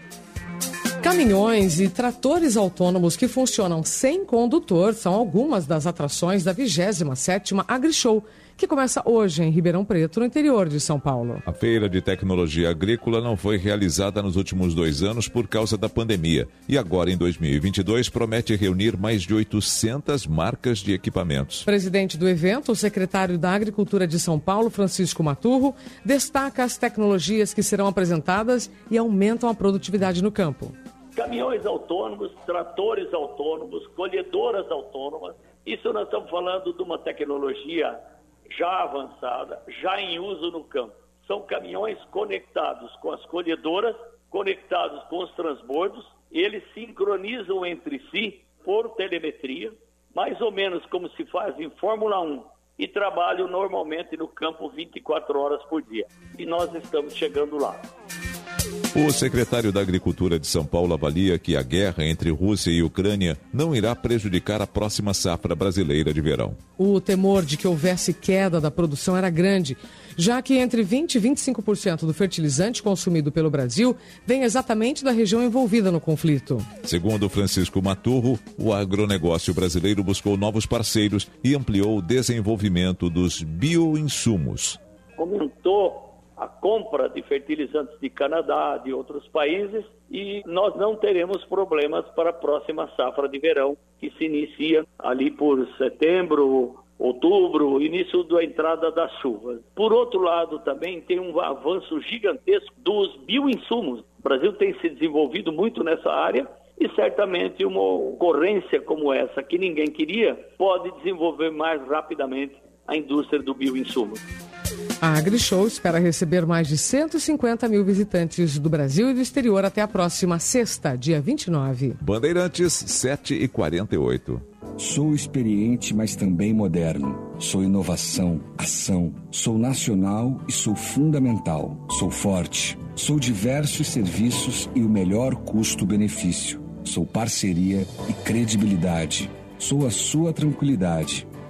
Caminhões e tratores autônomos que funcionam sem condutor são algumas das atrações da 27ª AgriShow, que começa hoje em Ribeirão Preto, no interior de São Paulo. A feira de tecnologia agrícola não foi realizada nos últimos dois anos por causa da pandemia e agora, em 2022, promete reunir mais de 800 marcas de equipamentos. Presidente do evento, o secretário da Agricultura de São Paulo, Francisco Maturro, destaca as tecnologias que serão apresentadas e aumentam a produtividade no campo. Caminhões autônomos, tratores autônomos, colhedoras autônomas. Isso nós estamos falando de uma tecnologia já avançada, já em uso no campo. São caminhões conectados com as colhedoras, conectados com os transbordos, eles sincronizam entre si por telemetria, mais ou menos como se faz em Fórmula 1, e trabalham normalmente no campo 24 horas por dia. E nós estamos chegando lá. O secretário da Agricultura de São Paulo avalia que a guerra entre Rússia e Ucrânia não irá prejudicar a próxima safra brasileira de verão. O temor de que houvesse queda da produção era grande, já que entre 20% e 25% do fertilizante consumido pelo Brasil vem exatamente da região envolvida no conflito. Segundo Francisco Maturro, o agronegócio brasileiro buscou novos parceiros e ampliou o desenvolvimento dos bioinsumos. Aumentou a compra de fertilizantes de Canadá, de outros países, e nós não teremos problemas para a próxima safra de verão, que se inicia ali por setembro, outubro, início da entrada das chuvas. Por outro lado, também tem um avanço gigantesco dos bioinsumos. O Brasil tem se desenvolvido muito nessa área e certamente uma ocorrência como essa, que ninguém queria, pode desenvolver mais rapidamente a indústria do bioinsumo. A AgriShow espera receber mais de 150 mil visitantes do Brasil e do exterior até a próxima sexta, dia 29. Bandeirantes 7 e 48. Sou experiente, mas também moderno. Sou inovação, ação. Sou nacional e sou fundamental. Sou forte. Sou diversos serviços e o melhor custo-benefício. Sou parceria e credibilidade. Sou a sua tranquilidade.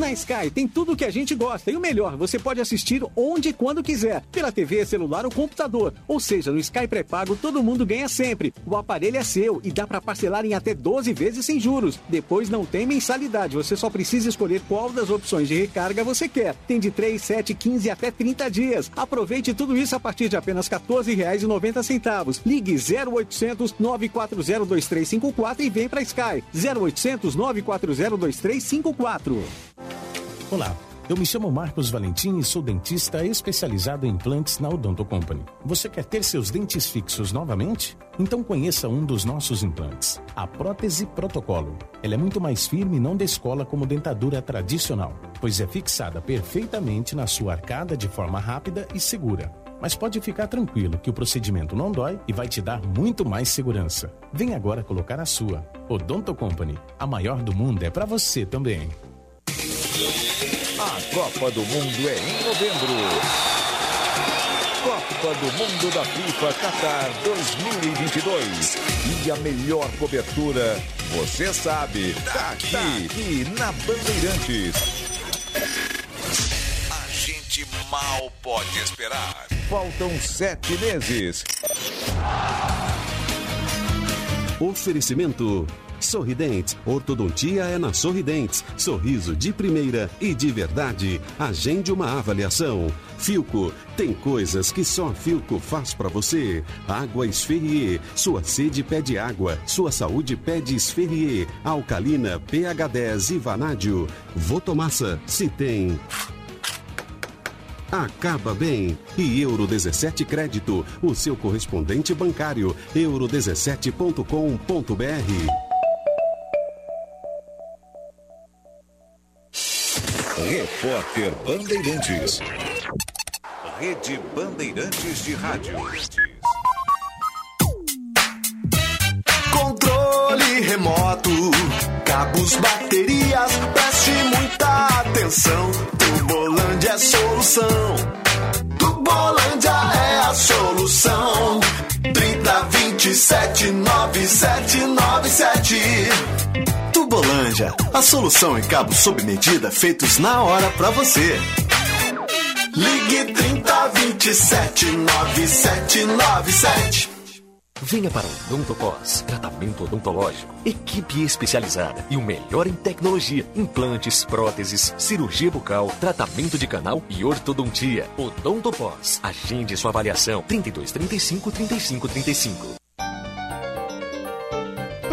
Na Sky tem tudo o que a gente gosta e o melhor, você pode assistir onde e quando quiser, pela TV, celular ou computador. Ou seja, no Sky pré-pago todo mundo ganha sempre. O aparelho é seu e dá para parcelar em até 12 vezes sem juros. Depois não tem mensalidade, você só precisa escolher qual das opções de recarga você quer. Tem de 3, 7, 15 até 30 dias. Aproveite tudo isso a partir de apenas R$ 14,90. Ligue 0800 940 2354 e vem para Sky. 0800 940 2354. Olá. Eu me chamo Marcos Valentim e sou dentista especializado em implantes na Odonto Company. Você quer ter seus dentes fixos novamente? Então conheça um dos nossos implantes, a prótese protocolo. Ela é muito mais firme e não descola como dentadura tradicional, pois é fixada perfeitamente na sua arcada de forma rápida e segura. Mas pode ficar tranquilo que o procedimento não dói e vai te dar muito mais segurança. Vem agora colocar a sua. Odonto Company, a maior do mundo é para você também. A Copa do Mundo é em novembro. Copa do Mundo da FIFA Qatar 2022. E a melhor cobertura, você sabe, tá aqui, tá aqui na Bandeirantes. A gente mal pode esperar. Faltam sete meses. Oferecimento. Sorridentes. Ortodontia é na Sorridentes. Sorriso de primeira e de verdade. Agende uma avaliação. Filco. Tem coisas que só a Filco faz para você. Água Esferrier. Sua sede pede água. Sua saúde pede Esferrier. Alcalina, pH 10 e Vanádio. Votomassa. Se tem. Acaba bem. E Euro 17 Crédito, o seu correspondente bancário. euro17.com.br. Repórter Bandeirantes. Rede Bandeirantes de Rádio. Controle remoto, cabos, baterias, preste muita atenção. Tubolândia é solução. Tubolândia é a solução. 30 27 9797. Tubolândia, a solução em cabos sob medida feitos na hora pra você. Ligue 30 27 9797. Venha para o Odontocos, tratamento odontológico, equipe especializada e o melhor em tecnologia, implantes, próteses, cirurgia bucal, tratamento de canal e ortodontia. Odontopós, agende sua avaliação 32 35 35 35.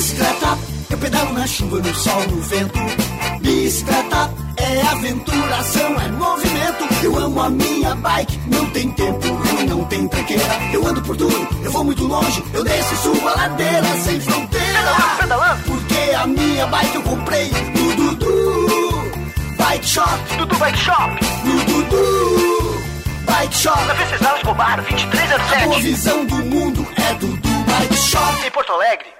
Bicicleta, eu pedalo na chuva, no sol, no vento. Bicicleta é aventura, é movimento. Eu amo a minha bike, não tem tempo ruim, não tem tranqueira. Eu ando por tudo, eu vou muito longe, eu desço e subo a ladeira sem fronteira. Pedalando. Porque a minha bike eu comprei no Dudu Bike Shop. Dudu Bike Shop. No Dudu Bike Shop. Na Venceslau Escobar, 2307. A visão do mundo é Dudu Bike Shop. Em Porto Alegre.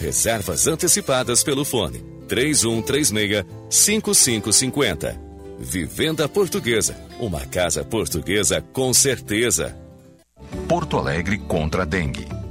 Reservas antecipadas pelo fone 3136 5550. Vivenda Portuguesa. Uma casa portuguesa com certeza. Porto Alegre contra a dengue.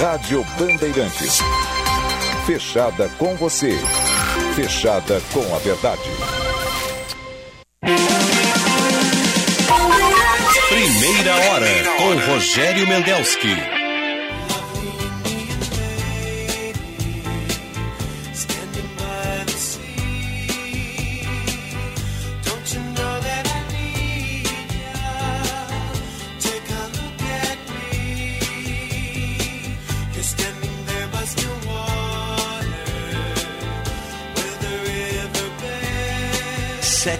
Rádio Bandeirantes. Fechada com você. Fechada com a verdade. Primeira hora com Rogério Mendelski.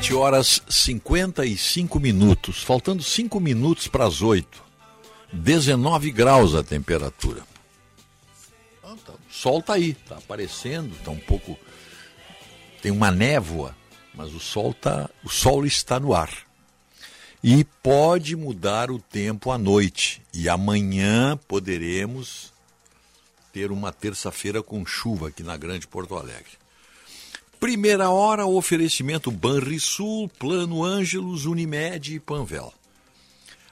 Sete horas 55 minutos, faltando cinco minutos para as oito. 19 graus a temperatura. Ah, tá, O sol tá aí, tá aparecendo, tá um pouco. Tem uma névoa, mas o sol tá, o sol está no ar. E pode mudar o tempo à noite. E amanhã poderemos ter uma terça-feira com chuva aqui na Grande Porto Alegre. Primeira hora, oferecimento Banrisul, Plano Ângelos, Unimed e Panvel.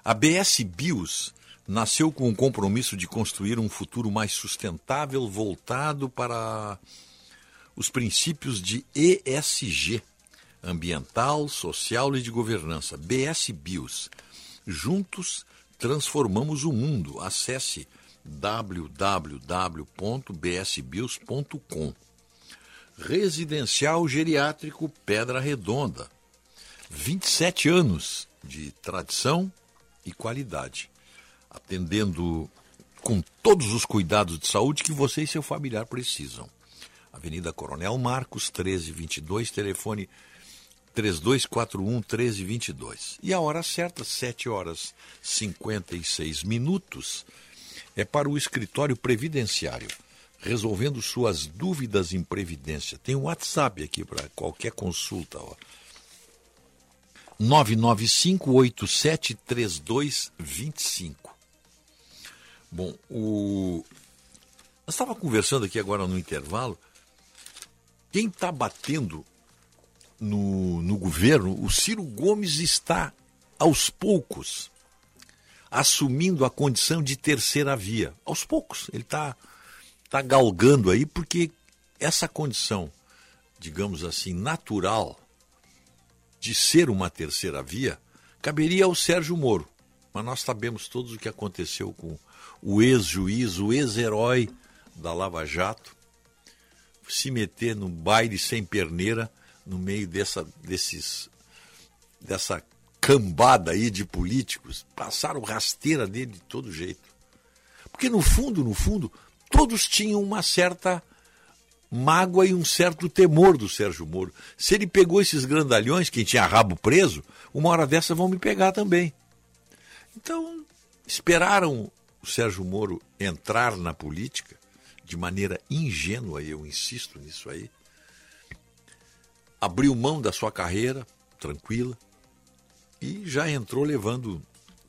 A BS Bios nasceu com o compromisso de construir um futuro mais sustentável voltado para os princípios de ESG, ambiental, social e de governança. BS Bios. Juntos transformamos o mundo. Acesse www.bsbios.com. Residencial Geriátrico Pedra Redonda. 27 anos de tradição e qualidade, atendendo com todos os cuidados de saúde que você e seu familiar precisam. Avenida Coronel Marcos, 1322, telefone 3241 1322. E a hora certa, 7 horas 56 minutos, é para o escritório previdenciário resolvendo suas dúvidas em previdência. Tem um WhatsApp aqui para qualquer consulta. Ó. 995873225. Bom, o... nós estava conversando aqui agora no intervalo. Quem está batendo no, no governo, o Ciro Gomes está, aos poucos, assumindo a condição de terceira via. Aos poucos, ele está está galgando aí, porque essa condição, digamos assim, natural de ser uma terceira via, caberia ao Sérgio Moro. Mas nós sabemos todos o que aconteceu com o ex-juiz, o ex-herói da Lava Jato, se meter no baile sem perneira no meio dessa, desses, dessa cambada aí de políticos, passaram rasteira dele de todo jeito. Porque no fundo, no fundo, todos tinham uma certa mágoa e um certo temor do Sérgio Moro. Se ele pegou esses grandalhões, quem tinha rabo preso, uma hora dessa vão me pegar também. Então, esperaram o Sérgio Moro entrar na política de maneira ingênua, eu insisto nisso aí. Abriu mão da sua carreira, tranquila, e já entrou levando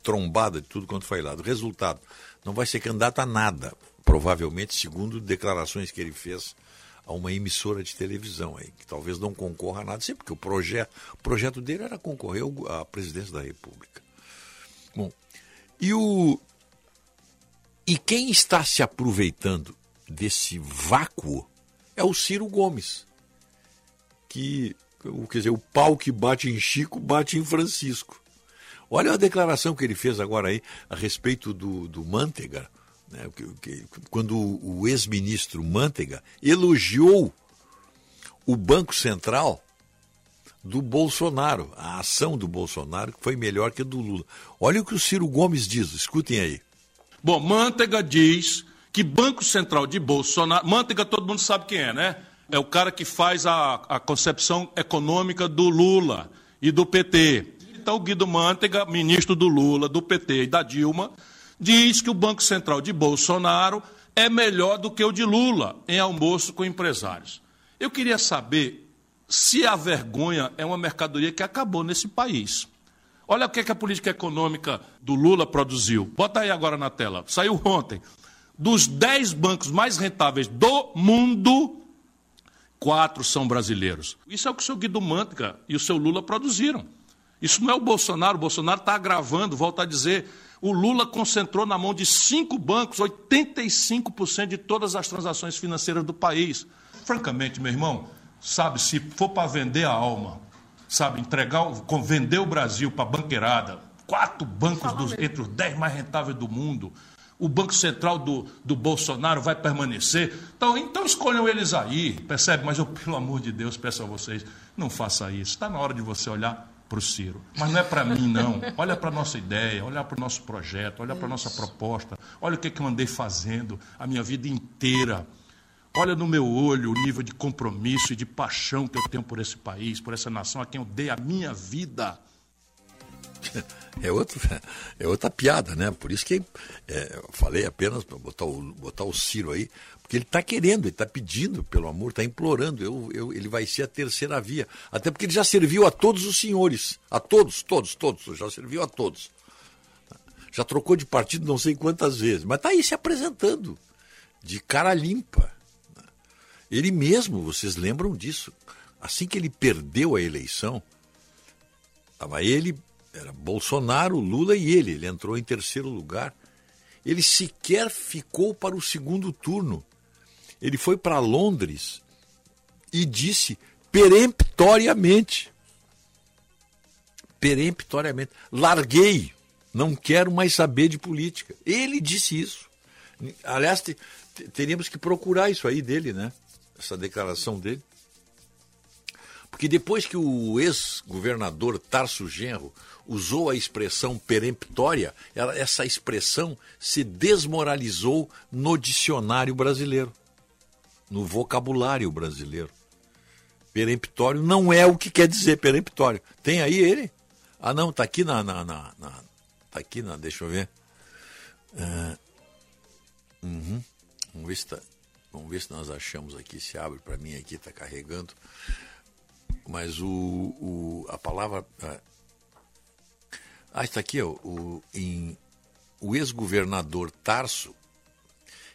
trombada de tudo quanto foi lado. Resultado, não vai ser candidato a nada provavelmente segundo declarações que ele fez a uma emissora de televisão aí, que talvez não concorra a nada, sempre porque o projeto, o projeto dele era concorrer à presidência da República. Bom, e o e quem está se aproveitando desse vácuo é o Ciro Gomes, que quer dizer, o pau que bate em Chico bate em Francisco. Olha a declaração que ele fez agora aí a respeito do, do Manteiga, né, quando o ex-ministro Manteiga elogiou o Banco Central do Bolsonaro, a ação do Bolsonaro que foi melhor que a do Lula. Olha o que o Ciro Gomes diz, escutem aí. Bom, Manteiga diz que Banco Central de Bolsonaro. Manteiga todo mundo sabe quem é, né? É o cara que faz a, a concepção econômica do Lula e do PT. Então, Guido Manteiga, ministro do Lula, do PT e da Dilma, diz que o Banco Central de Bolsonaro é melhor do que o de Lula em almoço com empresários. Eu queria saber se a vergonha é uma mercadoria que acabou nesse país. Olha o que, que a política econômica do Lula produziu. Bota aí agora na tela. Saiu ontem. Dos 10 bancos mais rentáveis do mundo, quatro são brasileiros. Isso é o que o seu Guido Mantega e o seu Lula produziram. Isso não é o Bolsonaro. O Bolsonaro está agravando, volta a dizer. O Lula concentrou na mão de cinco bancos 85% de todas as transações financeiras do país. Francamente, meu irmão, sabe, se for para vender a alma, sabe, entregar, vender o Brasil para a banqueirada, quatro bancos dos, entre os dez mais rentáveis do mundo, o Banco Central do, do Bolsonaro vai permanecer. Então, então escolham eles aí, percebe? Mas eu, pelo amor de Deus, peço a vocês, não faça isso. Está na hora de você olhar para o Ciro. Mas não é para mim, não. Olha para a nossa ideia, olha para o nosso projeto, olha para a nossa proposta, olha o que, que eu andei fazendo a minha vida inteira. Olha no meu olho o nível de compromisso e de paixão que eu tenho por esse país, por essa nação a quem eu dei a minha vida. É, outro, é outra piada, né? Por isso que é, eu falei apenas para botar o, botar o Ciro aí, porque ele está querendo, ele está pedindo, pelo amor, está implorando. Eu, eu, ele vai ser a terceira via. Até porque ele já serviu a todos os senhores. A todos, todos, todos. Já serviu a todos. Já trocou de partido não sei quantas vezes. Mas está aí se apresentando. De cara limpa. Ele mesmo, vocês lembram disso? Assim que ele perdeu a eleição, estava ele, era Bolsonaro, Lula e ele. Ele entrou em terceiro lugar. Ele sequer ficou para o segundo turno. Ele foi para Londres e disse peremptoriamente: peremptoriamente, larguei, não quero mais saber de política. Ele disse isso. Aliás, teríamos que procurar isso aí dele, né? essa declaração dele. Porque depois que o ex-governador Tarso Genro usou a expressão peremptória, ela, essa expressão se desmoralizou no dicionário brasileiro, no vocabulário brasileiro. Peremptório não é o que quer dizer peremptório. Tem aí ele? Ah, não, tá aqui na. na, na, na tá aqui na. Deixa eu ver. Uh, uhum, vamos ver se tá. Vamos ver se nós achamos aqui, se abre para mim aqui, está carregando. Mas o, o, a palavra. Ah, está aqui, ó, o, em, o ex-governador Tarso.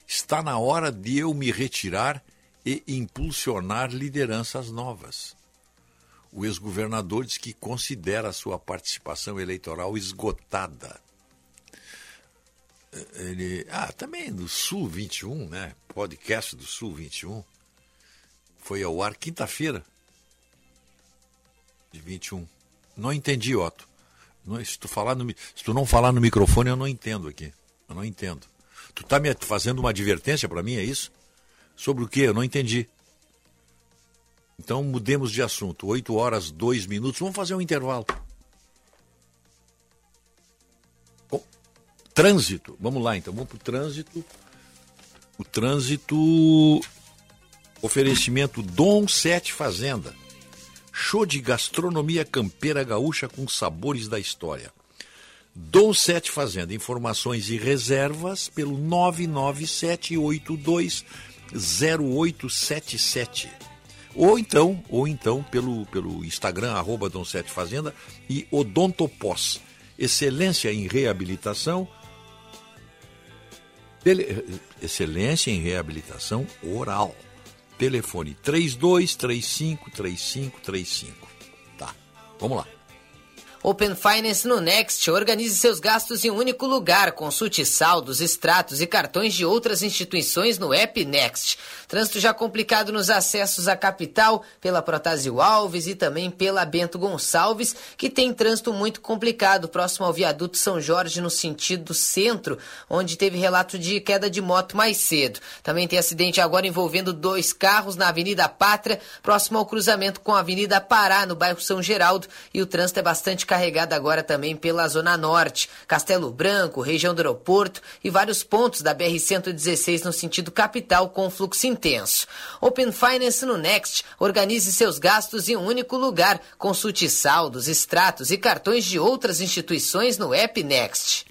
Está na hora de eu me retirar e impulsionar lideranças novas. O ex-governador diz que considera sua participação eleitoral esgotada ele, ah, também do Sul 21, né? Podcast do Sul 21. Foi ao ar quinta-feira de 21. Não entendi, Otto. Não, se, tu falar no, se tu não falar no microfone, eu não entendo aqui. Eu não entendo. Tu tá me fazendo uma advertência para mim, é isso? Sobre o quê? Eu não entendi. Então mudemos de assunto. 8 horas, 2 minutos. Vamos fazer um intervalo. Trânsito. Vamos lá, então. Vamos para o trânsito. O trânsito. Oferecimento Dom Sete Fazenda. Show de gastronomia campeira gaúcha com sabores da história. Dom Sete Fazenda. Informações e reservas pelo 997820877. Ou então, ou então pelo, pelo Instagram, arroba Dom Sete Fazenda e Odontopós. Excelência em reabilitação Tele... Excelência em reabilitação oral. Telefone 3235 3535. Tá, vamos lá. Open Finance no Next. Organize seus gastos em um único lugar. Consulte saldos, extratos e cartões de outras instituições no app Next. Trânsito já complicado nos acessos à capital pela Protásio Alves e também pela Bento Gonçalves, que tem trânsito muito complicado próximo ao viaduto São Jorge no sentido centro, onde teve relato de queda de moto mais cedo. Também tem acidente agora envolvendo dois carros na Avenida Pátria, próximo ao cruzamento com a Avenida Pará, no bairro São Geraldo, e o trânsito é bastante carregado agora também pela Zona Norte, Castelo Branco, região do aeroporto e vários pontos da BR-116 no sentido capital com fluxo intenso. Open Finance no Next. Organize seus gastos em um único lugar. Consulte saldos, extratos e cartões de outras instituições no app Next.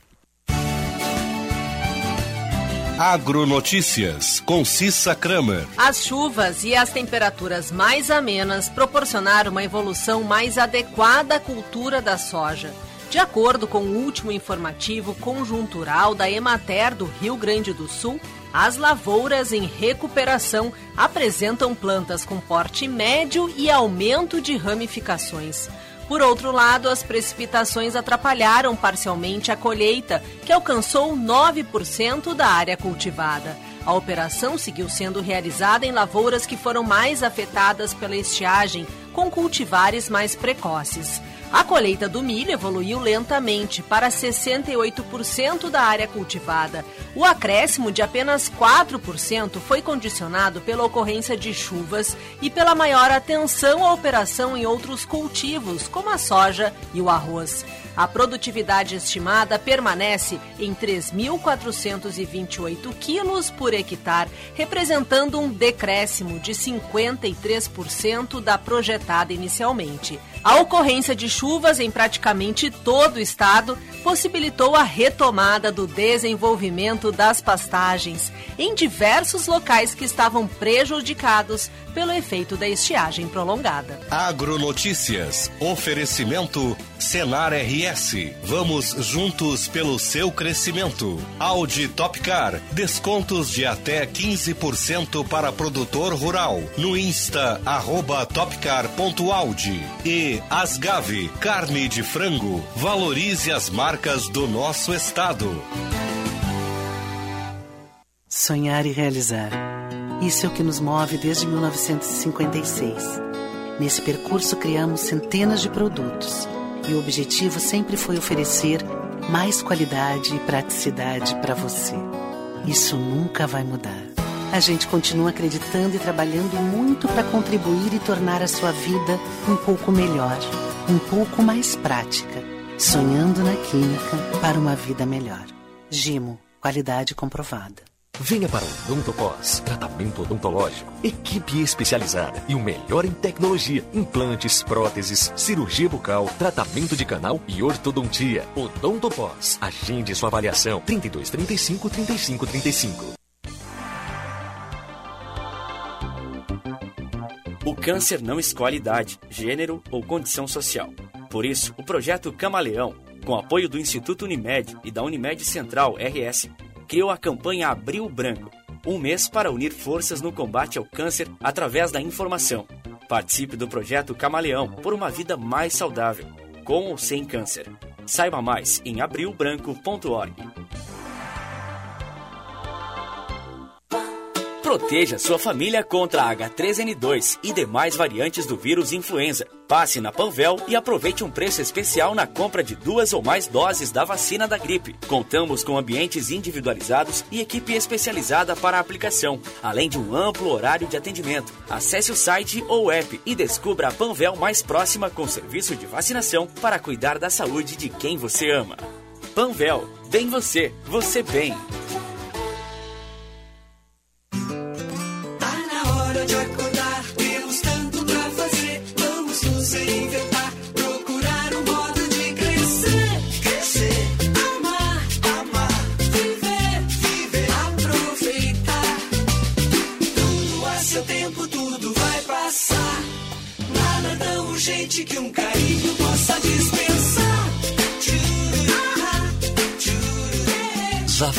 Agronotícias, com Cissa Kramer. As chuvas e as temperaturas mais amenas proporcionaram uma evolução mais adequada à cultura da soja. De acordo com o último informativo conjuntural da Emater do Rio Grande do Sul, as lavouras em recuperação apresentam plantas com porte médio e aumento de ramificações. Por outro lado, as precipitações atrapalharam parcialmente a colheita, que alcançou 9% da área cultivada. A operação seguiu sendo realizada em lavouras que foram mais afetadas pela estiagem, com cultivares mais precoces. A colheita do milho evoluiu lentamente para 68% da área cultivada. O acréscimo de apenas 4% foi condicionado pela ocorrência de chuvas e pela maior atenção à operação em outros cultivos, como a soja e o arroz. A produtividade estimada permanece em 3.428 quilos por hectare, representando um decréscimo de 53% da projetada inicialmente. A ocorrência de chuvas em praticamente todo o estado possibilitou a retomada do desenvolvimento das pastagens em diversos locais que estavam prejudicados pelo efeito da estiagem prolongada. Agronotícias. Oferecimento Senar RS. Vamos juntos pelo seu crescimento. Audi Topcar. Descontos de até 15% para produtor rural. No Insta, arroba topcar.audi. E Asgave. Carne de frango. Valorize as marcas do nosso estado. Sonhar e realizar. Isso é o que nos move desde 1956. Nesse percurso, criamos centenas de produtos e o objetivo sempre foi oferecer mais qualidade e praticidade para você. Isso nunca vai mudar. A gente continua acreditando e trabalhando muito para contribuir e tornar a sua vida um pouco melhor, um pouco mais prática, sonhando na química para uma vida melhor. Gimo, qualidade comprovada. Venha para o Odontopós, tratamento odontológico, equipe especializada e o melhor em tecnologia, implantes, próteses, cirurgia bucal, tratamento de canal e ortodontia. Odontopós, agende sua avaliação 32 35 35 35. O câncer não escolhe idade, gênero ou condição social. Por isso, o projeto Camaleão, com apoio do Instituto Unimed e da Unimed Central RS, criou a campanha Abril Branco, um mês para unir forças no combate ao câncer através da informação. Participe do projeto Camaleão por uma vida mais saudável, com ou sem câncer. Saiba mais em abrilbranco.org. Proteja sua família contra a H3N2 e demais variantes do vírus influenza. Passe na Panvel e aproveite um preço especial na compra de duas ou mais doses da vacina da gripe. Contamos com ambientes individualizados e equipe especializada para a aplicação, além de um amplo horário de atendimento. Acesse o site ou app e descubra a Panvel mais próxima com serviço de vacinação para cuidar da saúde de quem você ama. Panvel, bem você, você bem.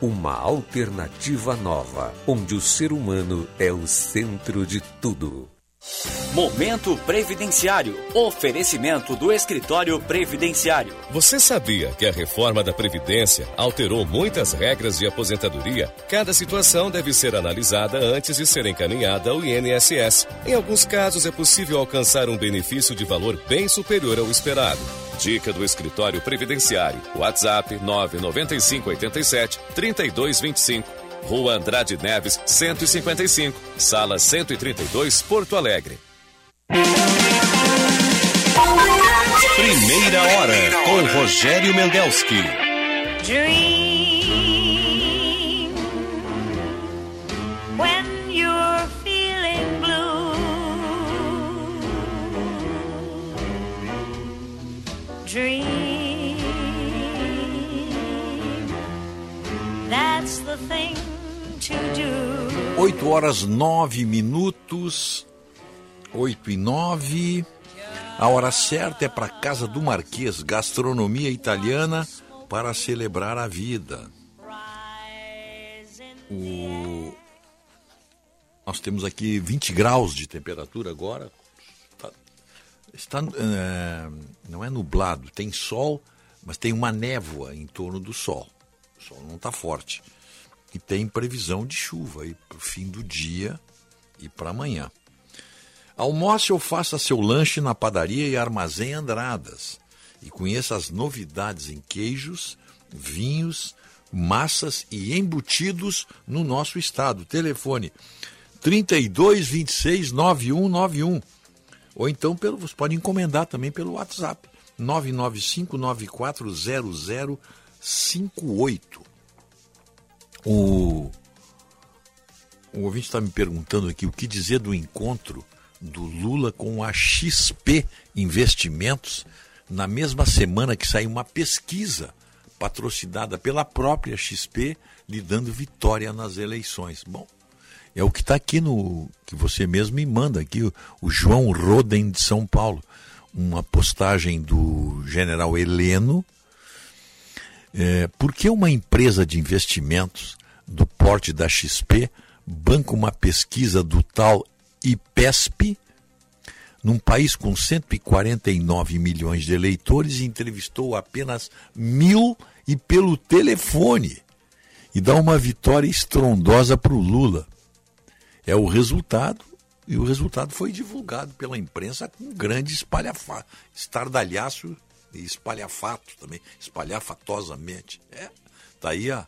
Uma alternativa nova, onde o ser humano é o centro de tudo. Momento Previdenciário. Oferecimento do Escritório Previdenciário. Você sabia que a reforma da Previdência alterou muitas regras de aposentadoria? Cada situação deve ser analisada antes de ser encaminhada ao INSS. Em alguns casos, é possível alcançar um benefício de valor bem superior ao esperado. Dica do Escritório Previdenciário. WhatsApp 99587 3225. Rua Andrade Neves, 155, Sala 132, Porto Alegre. Primeira hora com Rogério Mendelski. Dream that's the thing to do. 8 horas 9 minutos. 8 e 9. A hora certa é para Casa do Marquês, gastronomia italiana para celebrar a vida. O... Nós temos aqui 20 graus de temperatura agora. Está, está é, não é nublado, tem sol, mas tem uma névoa em torno do sol. O sol não está forte. E tem previsão de chuva para o fim do dia e para amanhã. Almoce ou faça seu lanche na padaria e armazém Andradas. E conheça as novidades em queijos, vinhos, massas e embutidos no nosso estado. Telefone 32 26 9191. Ou então pelo, você pode encomendar também pelo WhatsApp 995 940058. O, o ouvinte está me perguntando aqui o que dizer do encontro do Lula com a XP Investimentos na mesma semana que saiu uma pesquisa patrocinada pela própria XP lhe dando vitória nas eleições. Bom, é o que está aqui no que você mesmo me manda aqui o, o João Roden de São Paulo, uma postagem do General Heleno. É, por que uma empresa de investimentos do porte da XP banca uma pesquisa do tal IPESP, num país com 149 milhões de eleitores, entrevistou apenas mil e pelo telefone. E dá uma vitória estrondosa para o Lula. É o resultado, e o resultado foi divulgado pela imprensa com grande espalhafato, estardalhaço e espalhafato também, espalhafatosamente. É, tá aí a.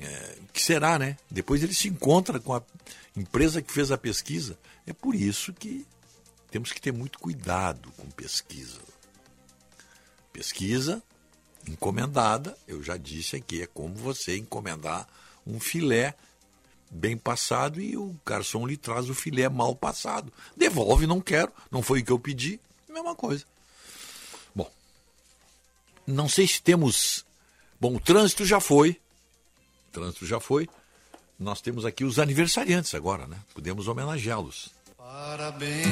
É, que será, né? Depois ele se encontra com a empresa que fez a pesquisa. É por isso que temos que ter muito cuidado com pesquisa. Pesquisa encomendada, eu já disse aqui, é como você encomendar um filé bem passado e o garçom lhe traz o filé mal passado. Devolve, não quero, não foi o que eu pedi, mesma coisa. Bom, não sei se temos. Bom, o trânsito já foi. Trânsito já foi. Nós temos aqui os aniversariantes agora, né? Podemos homenageá-los. Parabéns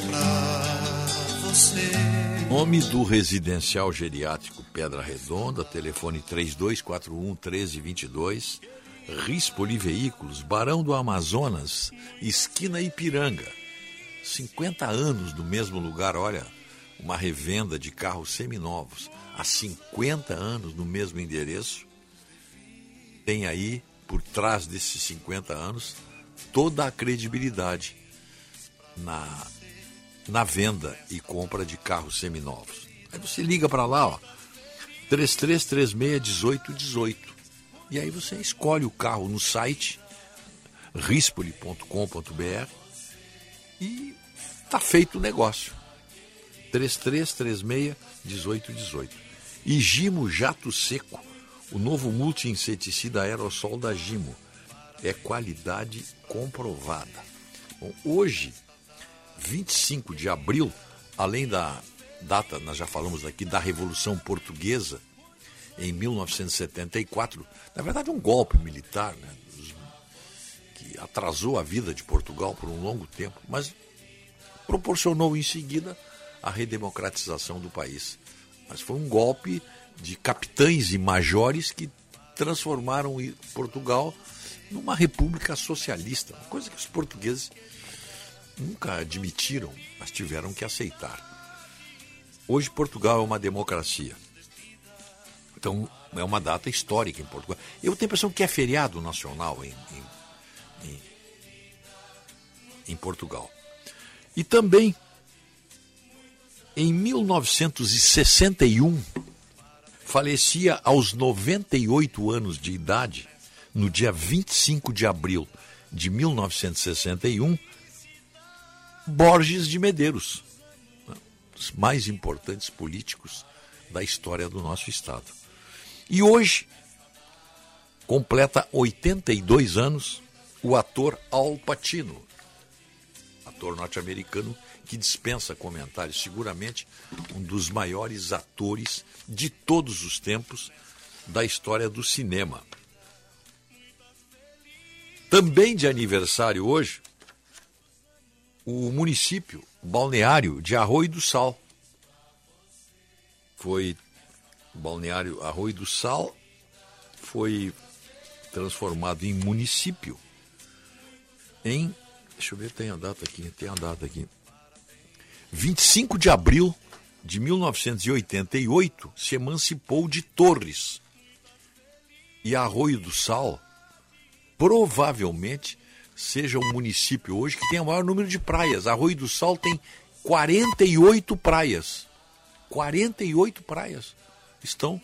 pra você. Nome do residencial geriátrico Pedra Redonda, telefone 3241 1322. Rispoli Veículos, Barão do Amazonas, esquina Ipiranga. 50 anos no mesmo lugar, olha, uma revenda de carros seminovos. Há 50 anos no mesmo endereço. Tem aí, por trás desses 50 anos, toda a credibilidade na, na venda e compra de carros seminovos. Aí você liga para lá, ó, 3336 1818. E aí você escolhe o carro no site rispoli.com.br e tá feito o negócio. 3336 1818. E Gimo Jato Seco, o novo multi-inseticida aerossol da Gimo. É qualidade comprovada. Bom, hoje, 25 de abril, além da data, nós já falamos aqui, da Revolução Portuguesa, em 1974, na verdade um golpe militar, né, que atrasou a vida de Portugal por um longo tempo, mas proporcionou em seguida a redemocratização do país. Mas foi um golpe de capitães e majores que transformaram Portugal numa república socialista, uma coisa que os portugueses nunca admitiram, mas tiveram que aceitar. Hoje Portugal é uma democracia. Então é uma data histórica em Portugal. Eu tenho a impressão que é feriado nacional em, em, em, em Portugal. E também em 1961 falecia aos 98 anos de idade no dia 25 de abril de 1961, Borges de Medeiros, um dos mais importantes políticos da história do nosso Estado. E hoje, completa 82 anos o ator Al Pacino, ator norte-americano que dispensa comentários, seguramente um dos maiores atores de todos os tempos da história do cinema. Também de aniversário hoje, o município o balneário de Arroio do Sal. Foi o balneário Arroio do Sal foi transformado em município em deixa eu ver, tem a data aqui, tem a data aqui. 25 de abril de 1988 se emancipou de Torres. E Arroio do Sal provavelmente seja o município hoje que tem o maior número de praias. Arroio do Sal tem 48 praias. 48 praias estão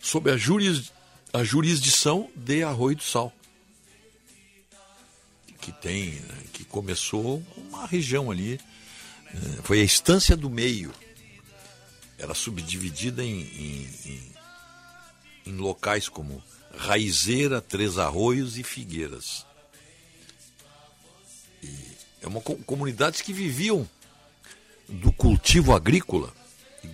sob a, juris, a jurisdição de Arroio do Sal. Que tem, né, que começou uma região ali, foi a Estância do Meio. Era subdividida em, em, em, em locais como Raizeira, Três Arroios e Figueiras. E é uma comunidades que viviam do cultivo agrícola,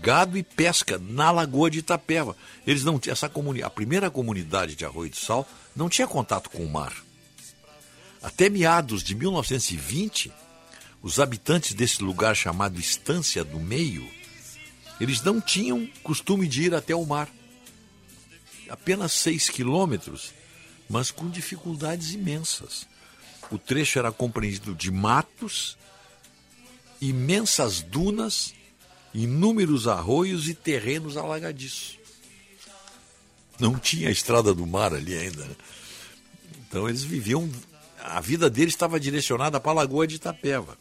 gado e pesca na Lagoa de Itapeva. Eles não essa comunidade, a primeira comunidade de Arroio do Sal não tinha contato com o mar. Até meados de 1920, os habitantes desse lugar chamado Estância do Meio, eles não tinham costume de ir até o mar apenas 6 quilômetros, mas com dificuldades imensas. O trecho era compreendido de matos, imensas dunas, inúmeros arroios e terrenos alagadiços. Não tinha a estrada do mar ali ainda. Né? Então eles viviam. A vida deles estava direcionada para a Lagoa de Itapeva.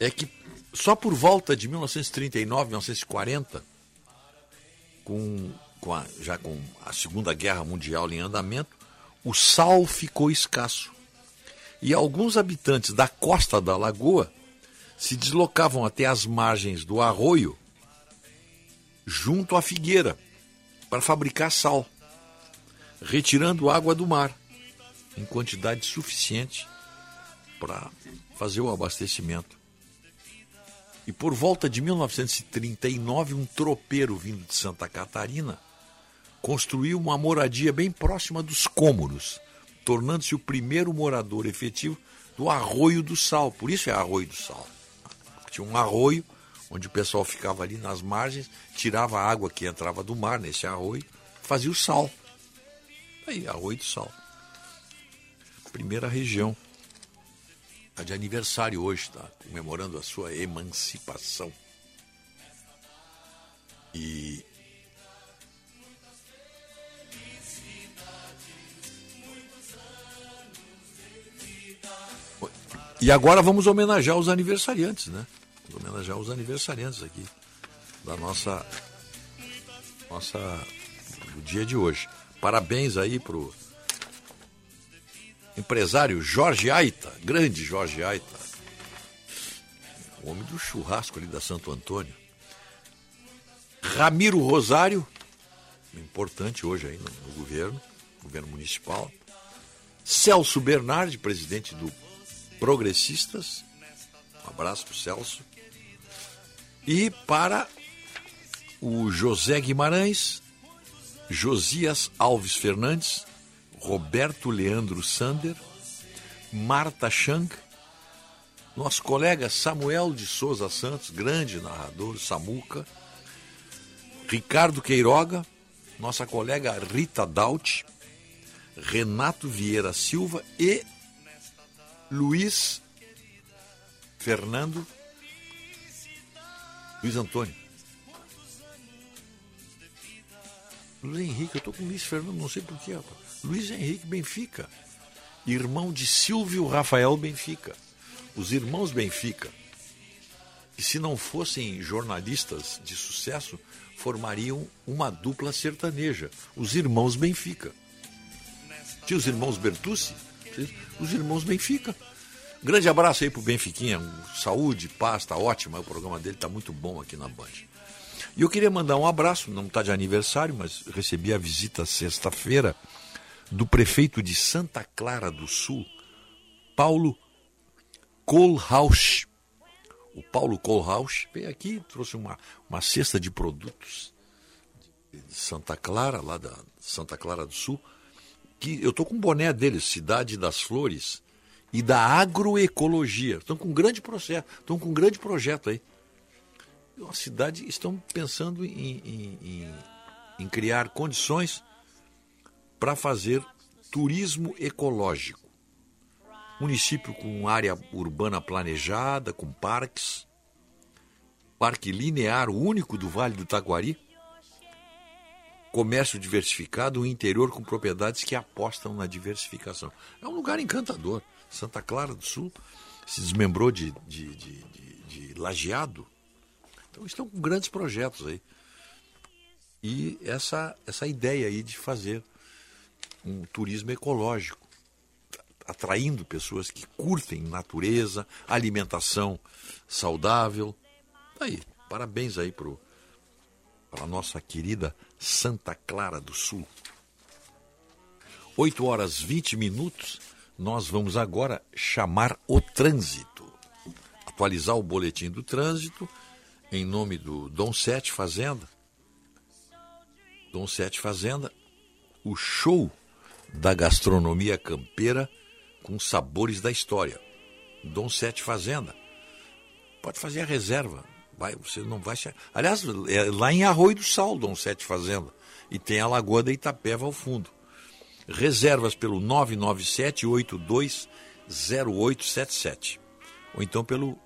É que só por volta de 1939, 1940, com, com a, já com a Segunda Guerra Mundial em andamento, o sal ficou escasso. E alguns habitantes da costa da lagoa se deslocavam até as margens do arroio, junto à figueira, para fabricar sal, retirando água do mar em quantidade suficiente para fazer o abastecimento. E por volta de 1939, um tropeiro vindo de Santa Catarina construiu uma moradia bem próxima dos cômoros, tornando-se o primeiro morador efetivo do Arroio do Sal. Por isso é Arroio do Sal. Tinha um arroio onde o pessoal ficava ali nas margens, tirava a água que entrava do mar nesse arroio, fazia o sal. Aí, Arroio do Sal. Primeira região Está de aniversário hoje, está comemorando a sua emancipação. E. E agora vamos homenagear os aniversariantes, né? Vamos homenagear os aniversariantes aqui da nossa nossa do dia de hoje. Parabéns aí pro empresário Jorge Aita, grande Jorge Aita, o homem do churrasco ali da Santo Antônio. Ramiro Rosário, importante hoje aí no, no governo, governo municipal. Celso Bernardi, presidente do Progressistas. Um abraço para o Celso. E para o José Guimarães, Josias Alves Fernandes, Roberto Leandro Sander, Marta Shank, nosso colega Samuel de Souza Santos, grande narrador, Samuca, Ricardo Queiroga, nossa colega Rita Daut, Renato Vieira Silva e Luiz Fernando Luiz Antônio. Luiz Henrique, eu tô com Luiz Fernando, não sei porquê, rapaz. Luiz Henrique Benfica, irmão de Silvio Rafael Benfica, os irmãos Benfica. que se não fossem jornalistas de sucesso, formariam uma dupla sertaneja, os irmãos Benfica. Tinha os irmãos Bertucci, os irmãos Benfica. Grande abraço aí pro Benfiquinha, saúde, paz, tá ótimo, o programa dele tá muito bom aqui na Band. E eu queria mandar um abraço, não está de aniversário, mas recebi a visita sexta-feira do prefeito de Santa Clara do Sul, Paulo Kohlhaus. O Paulo Kohlhaus veio aqui, trouxe uma, uma cesta de produtos de Santa Clara, lá da Santa Clara do Sul, que eu tô com o boné deles, Cidade das Flores, e da agroecologia. Estão com um grande processo, estão com um grande projeto aí. Uma cidade estão pensando em, em, em, em criar condições para fazer turismo ecológico. Município com área urbana planejada, com parques, parque linear único do Vale do Taquari, comércio diversificado, um interior com propriedades que apostam na diversificação. É um lugar encantador. Santa Clara do Sul se desmembrou de, de, de, de, de lajeado. Então estão com grandes projetos aí. E essa, essa ideia aí de fazer um turismo ecológico, atraindo pessoas que curtem natureza, alimentação saudável. Aí, parabéns aí para a nossa querida Santa Clara do Sul. 8 horas 20 minutos, nós vamos agora chamar o trânsito. Atualizar o boletim do trânsito em nome do Dom Sete Fazenda. Dom Sete Fazenda, o show da gastronomia campeira com sabores da história. Dom Sete Fazenda. Pode fazer a reserva. Vai, você não vai. Aliás, é lá em Arroio do Sal, Dom Sete Fazenda. E tem a Lagoa da Itapeva ao fundo. Reservas pelo 997-820877. Ou então pelo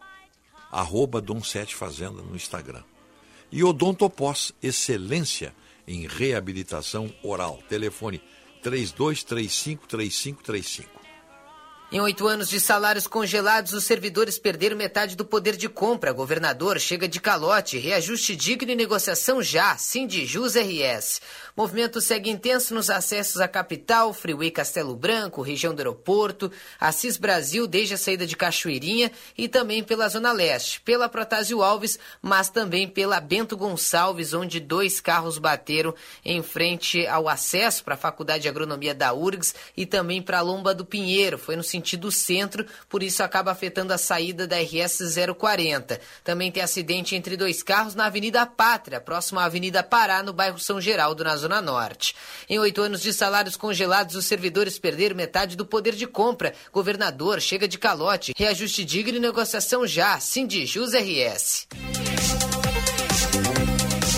arroba Dom Sete Fazenda no Instagram. E Odontopós, excelência em reabilitação oral. Telefone 32353535. Em oito anos de salários congelados, os servidores perderam metade do poder de compra. Governador chega de calote, reajuste digno e negociação já. Sindijus RS. Movimento segue intenso nos acessos à capital, Freeway Castelo Branco, região do aeroporto, Assis Brasil desde a saída de Cachoeirinha e também pela Zona Leste, pela Protásio Alves, mas também pela Bento Gonçalves, onde dois carros bateram em frente ao acesso para a Faculdade de Agronomia da URGS e também para a Lomba do Pinheiro. Foi no centro, por isso acaba afetando a saída da RS 040. Também tem acidente entre dois carros na Avenida Pátria, próximo à Avenida Pará, no bairro São Geraldo, na Zona Norte. Em oito anos de salários congelados, os servidores perderam metade do poder de compra. Governador chega de calote. Reajuste digno e negociação já. Sindijus RS.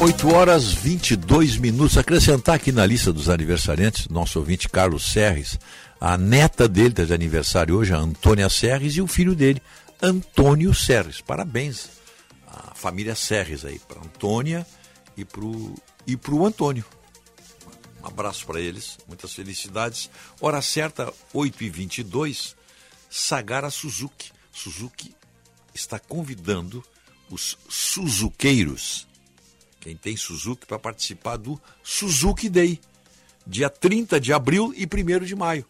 8 horas 22 minutos. Acrescentar aqui na lista dos aniversariantes, nosso ouvinte Carlos Serres, a neta dele está de aniversário hoje, a Antônia Serres, e o filho dele, Antônio Serres. Parabéns à família Serres aí, para Antônia e para e pro Antônio. Um abraço para eles, muitas felicidades. Hora certa, 8h22, Sagara Suzuki. Suzuki está convidando os suzuqueiros, quem tem Suzuki, para participar do Suzuki Day, dia 30 de abril e 1 de maio.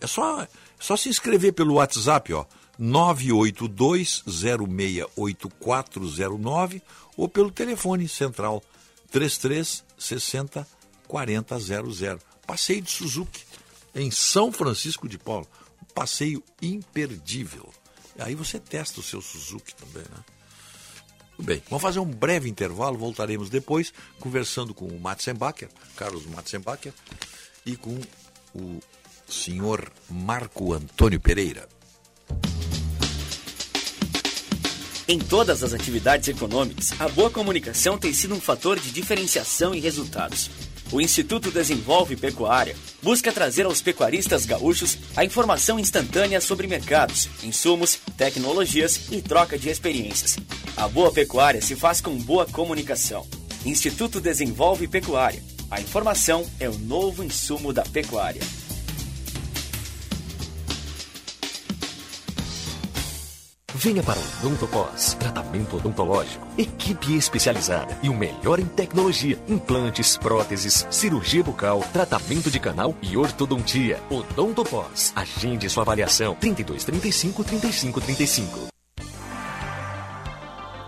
É só, é só se inscrever pelo WhatsApp, ó, 982068409 ou pelo telefone central 3360 4000. Passeio de Suzuki, em São Francisco de Paulo. Um passeio imperdível. Aí você testa o seu Suzuki também, né? Bem, vamos fazer um breve intervalo, voltaremos depois conversando com o Matzenbacher, Carlos Matzenbacher, e com o senhor Marco Antônio Pereira. Em todas as atividades econômicas, a boa comunicação tem sido um fator de diferenciação e resultados. O Instituto Desenvolve Pecuária busca trazer aos pecuaristas gaúchos a informação instantânea sobre mercados, insumos, tecnologias e troca de experiências. A boa pecuária se faz com boa comunicação. Instituto Desenvolve Pecuária. A informação é o novo insumo da pecuária. Venha para o Odontopós, tratamento odontológico, equipe especializada e o melhor em tecnologia, implantes, próteses, cirurgia bucal, tratamento de canal e ortodontia. Odontopós, agende sua avaliação 32 35 35 35.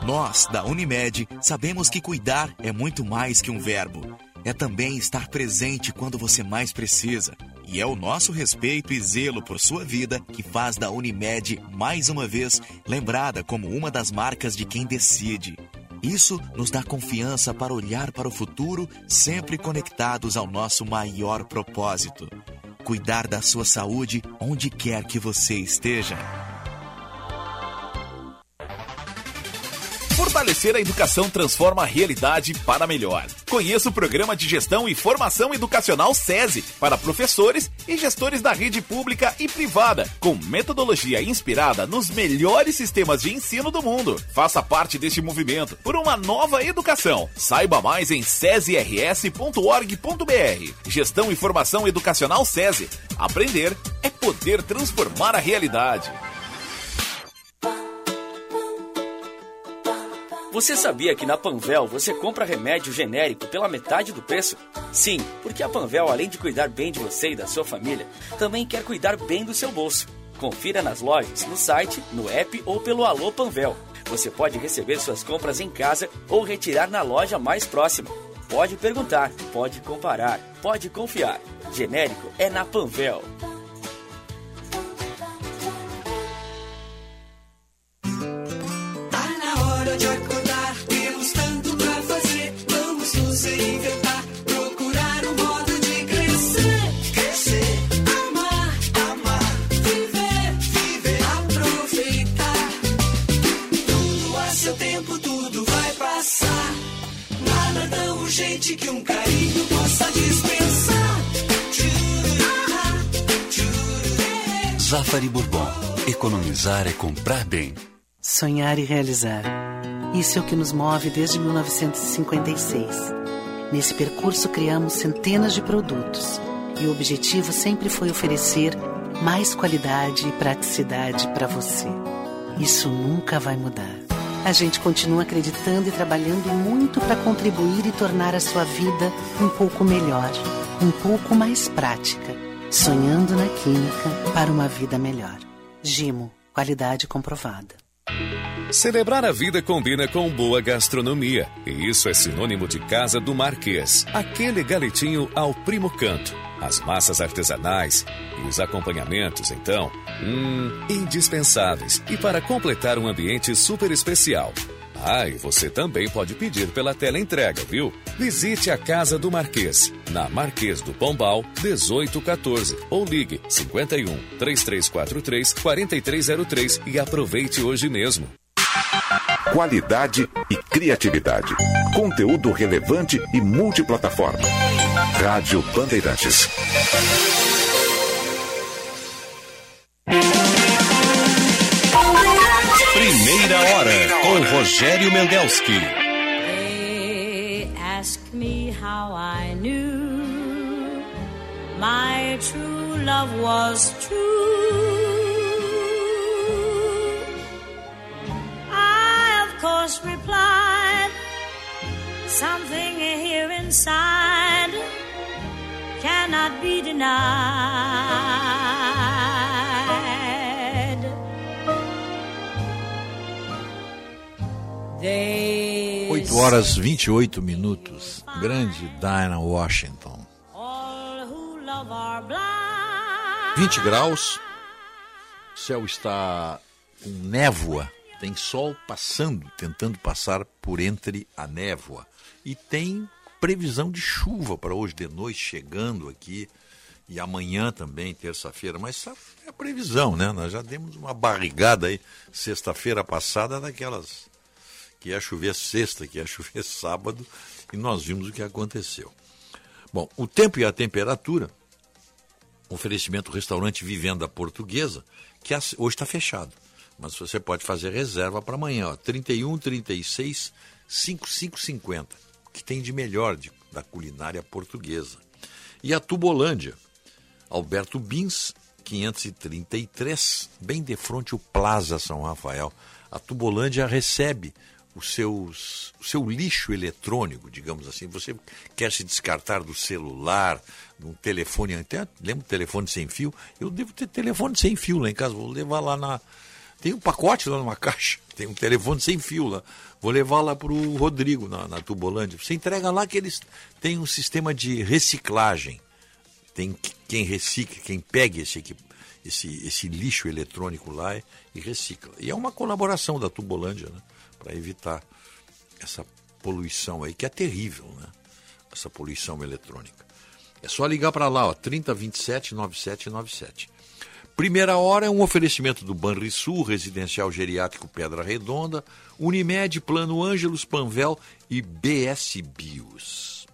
Nós, da Unimed, sabemos que cuidar é muito mais que um verbo. É também estar presente quando você mais precisa. E é o nosso respeito e zelo por sua vida que faz da Unimed, mais uma vez, lembrada como uma das marcas de quem decide. Isso nos dá confiança para olhar para o futuro, sempre conectados ao nosso maior propósito: cuidar da sua saúde onde quer que você esteja. Fortalecer a educação transforma a realidade para melhor. Conheça o programa de gestão e formação educacional SESI para professores e gestores da rede pública e privada, com metodologia inspirada nos melhores sistemas de ensino do mundo. Faça parte deste movimento por uma nova educação. Saiba mais em sesirs.org.br. Gestão e formação educacional SESI. Aprender é poder transformar a realidade. Você sabia que na Panvel você compra remédio genérico pela metade do preço? Sim, porque a Panvel, além de cuidar bem de você e da sua família, também quer cuidar bem do seu bolso. Confira nas lojas, no site, no app ou pelo Alô Panvel. Você pode receber suas compras em casa ou retirar na loja mais próxima. Pode perguntar, pode comparar, pode confiar. Genérico é na Panvel. Zafari Bourbon. Economizar é comprar bem. Sonhar e realizar. Isso é o que nos move desde 1956. Nesse percurso, criamos centenas de produtos e o objetivo sempre foi oferecer mais qualidade e praticidade para você. Isso nunca vai mudar. A gente continua acreditando e trabalhando muito para contribuir e tornar a sua vida um pouco melhor, um pouco mais prática, sonhando na química para uma vida melhor. Gimo, qualidade comprovada. Celebrar a vida combina com boa gastronomia. E isso é sinônimo de Casa do Marquês. Aquele galetinho ao primo canto. As massas artesanais e os acompanhamentos, então, hum, indispensáveis. E para completar um ambiente super especial. Ah, e você também pode pedir pela tela entrega, viu? Visite a Casa do Marquês, na Marquês do Pombal, 1814, ou ligue 51 3343 4303 e aproveite hoje mesmo. Qualidade e criatividade. Conteúdo relevante e multiplataforma. Rádio Bandeirantes. Com Rogério Mendelski. They ask me how I knew my true love was true. I, of course, replied, Something here inside cannot be denied. 8 horas 28 minutos. Grande Dinah Washington. 20 graus. O céu está com névoa. Tem sol passando, tentando passar por entre a névoa. E tem previsão de chuva para hoje de noite chegando aqui. E amanhã também, terça-feira. Mas é a previsão, né? Nós já demos uma barrigada aí sexta-feira passada daquelas que ia chover sexta, que ia chover sábado, e nós vimos o que aconteceu. Bom, o tempo e a temperatura, oferecimento restaurante Vivenda Portuguesa, que hoje está fechado. Mas você pode fazer reserva para amanhã, ó, 31 36 5550, que tem de melhor de, da culinária portuguesa. E a Tubolândia, Alberto Bins, 533, bem de frente o Plaza São Rafael. A Tubolândia recebe os seus, o seu lixo eletrônico, digamos assim. Você quer se descartar do celular, do telefone, até lembro telefone sem fio. Eu devo ter telefone sem fio lá em casa, vou levar lá na. Tem um pacote lá numa caixa, tem um telefone sem fio lá. Vou levar lá para o Rodrigo, na, na Tubolândia. Você entrega lá que eles têm um sistema de reciclagem. Tem quem recicla, quem pega esse, esse, esse lixo eletrônico lá e, e recicla. E é uma colaboração da Tubolândia, né? Para evitar essa poluição aí, que é terrível, né? Essa poluição eletrônica. É só ligar para lá, ó, 3027 9797. Primeira hora é um oferecimento do Banrisul, Residencial Geriátrico Pedra Redonda, Unimed, Plano Ângelos, Panvel e BS Bios.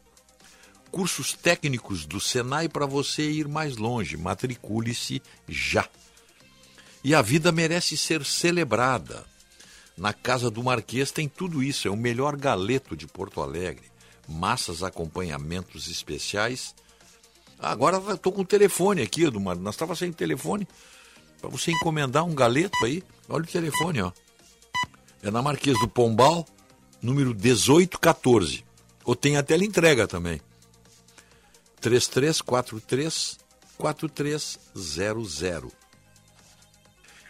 Cursos técnicos do Senai para você ir mais longe. Matricule-se já. E a vida merece ser celebrada. Na Casa do Marquês tem tudo isso, é o melhor galeto de Porto Alegre. Massas, acompanhamentos especiais. Agora estou com o telefone aqui, Eduardo. Nós estávamos sem telefone. Para você encomendar um galeto aí, olha o telefone, ó. É na Marquês do Pombal, número 1814. Ou tem a tela entrega também. 3343 4300.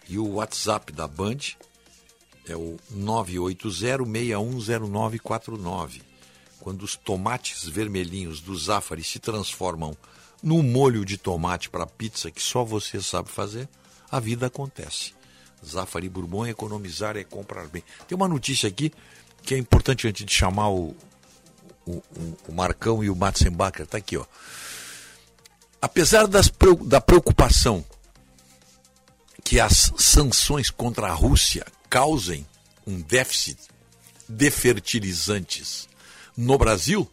E o WhatsApp da Band é o 980610949. Quando os tomates vermelhinhos do Zafari se transformam num molho de tomate para pizza que só você sabe fazer, a vida acontece. Zafari Bourbon, economizar é comprar bem. Tem uma notícia aqui que é importante antes de chamar o, o, o Marcão e o Matzenbacher. Está aqui, ó. Apesar das, da preocupação que as sanções contra a Rússia causem um déficit de fertilizantes no Brasil,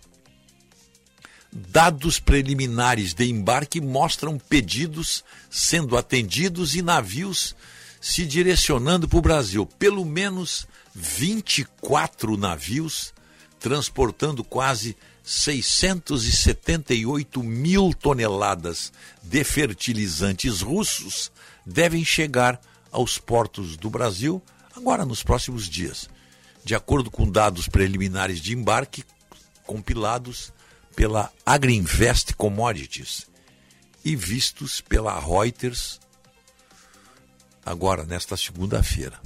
dados preliminares de embarque mostram pedidos sendo atendidos e navios se direcionando para o Brasil. Pelo menos 24 navios transportando quase 678 mil toneladas de fertilizantes russos devem chegar aos portos do Brasil agora nos próximos dias, de acordo com dados preliminares de embarque compilados pela Agriinvest Commodities e vistos pela Reuters agora nesta segunda-feira.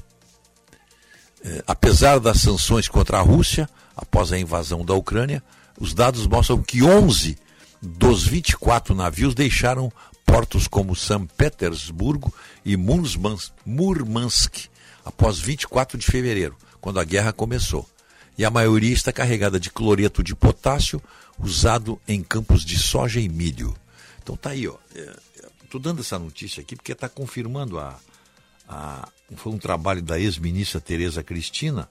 É, apesar das sanções contra a Rússia após a invasão da Ucrânia, os dados mostram que 11 dos 24 navios deixaram portos como São Petersburgo e Murmansk após 24 de fevereiro, quando a guerra começou. E a maioria está carregada de cloreto de potássio usado em campos de soja e milho. Então tá aí, ó. Estou é, dando essa notícia aqui porque está confirmando a, a, foi um trabalho da ex-ministra Tereza Cristina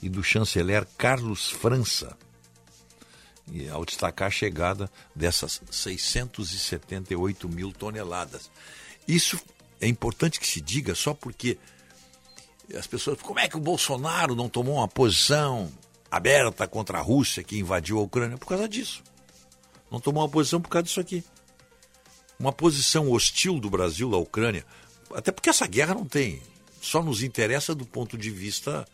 e do chanceler Carlos França, ao destacar a chegada dessas 678 mil toneladas. Isso é importante que se diga só porque as pessoas, como é que o Bolsonaro não tomou uma posição aberta contra a Rússia que invadiu a Ucrânia? Por causa disso. Não tomou uma posição por causa disso aqui. Uma posição hostil do Brasil à Ucrânia, até porque essa guerra não tem, só nos interessa do ponto de vista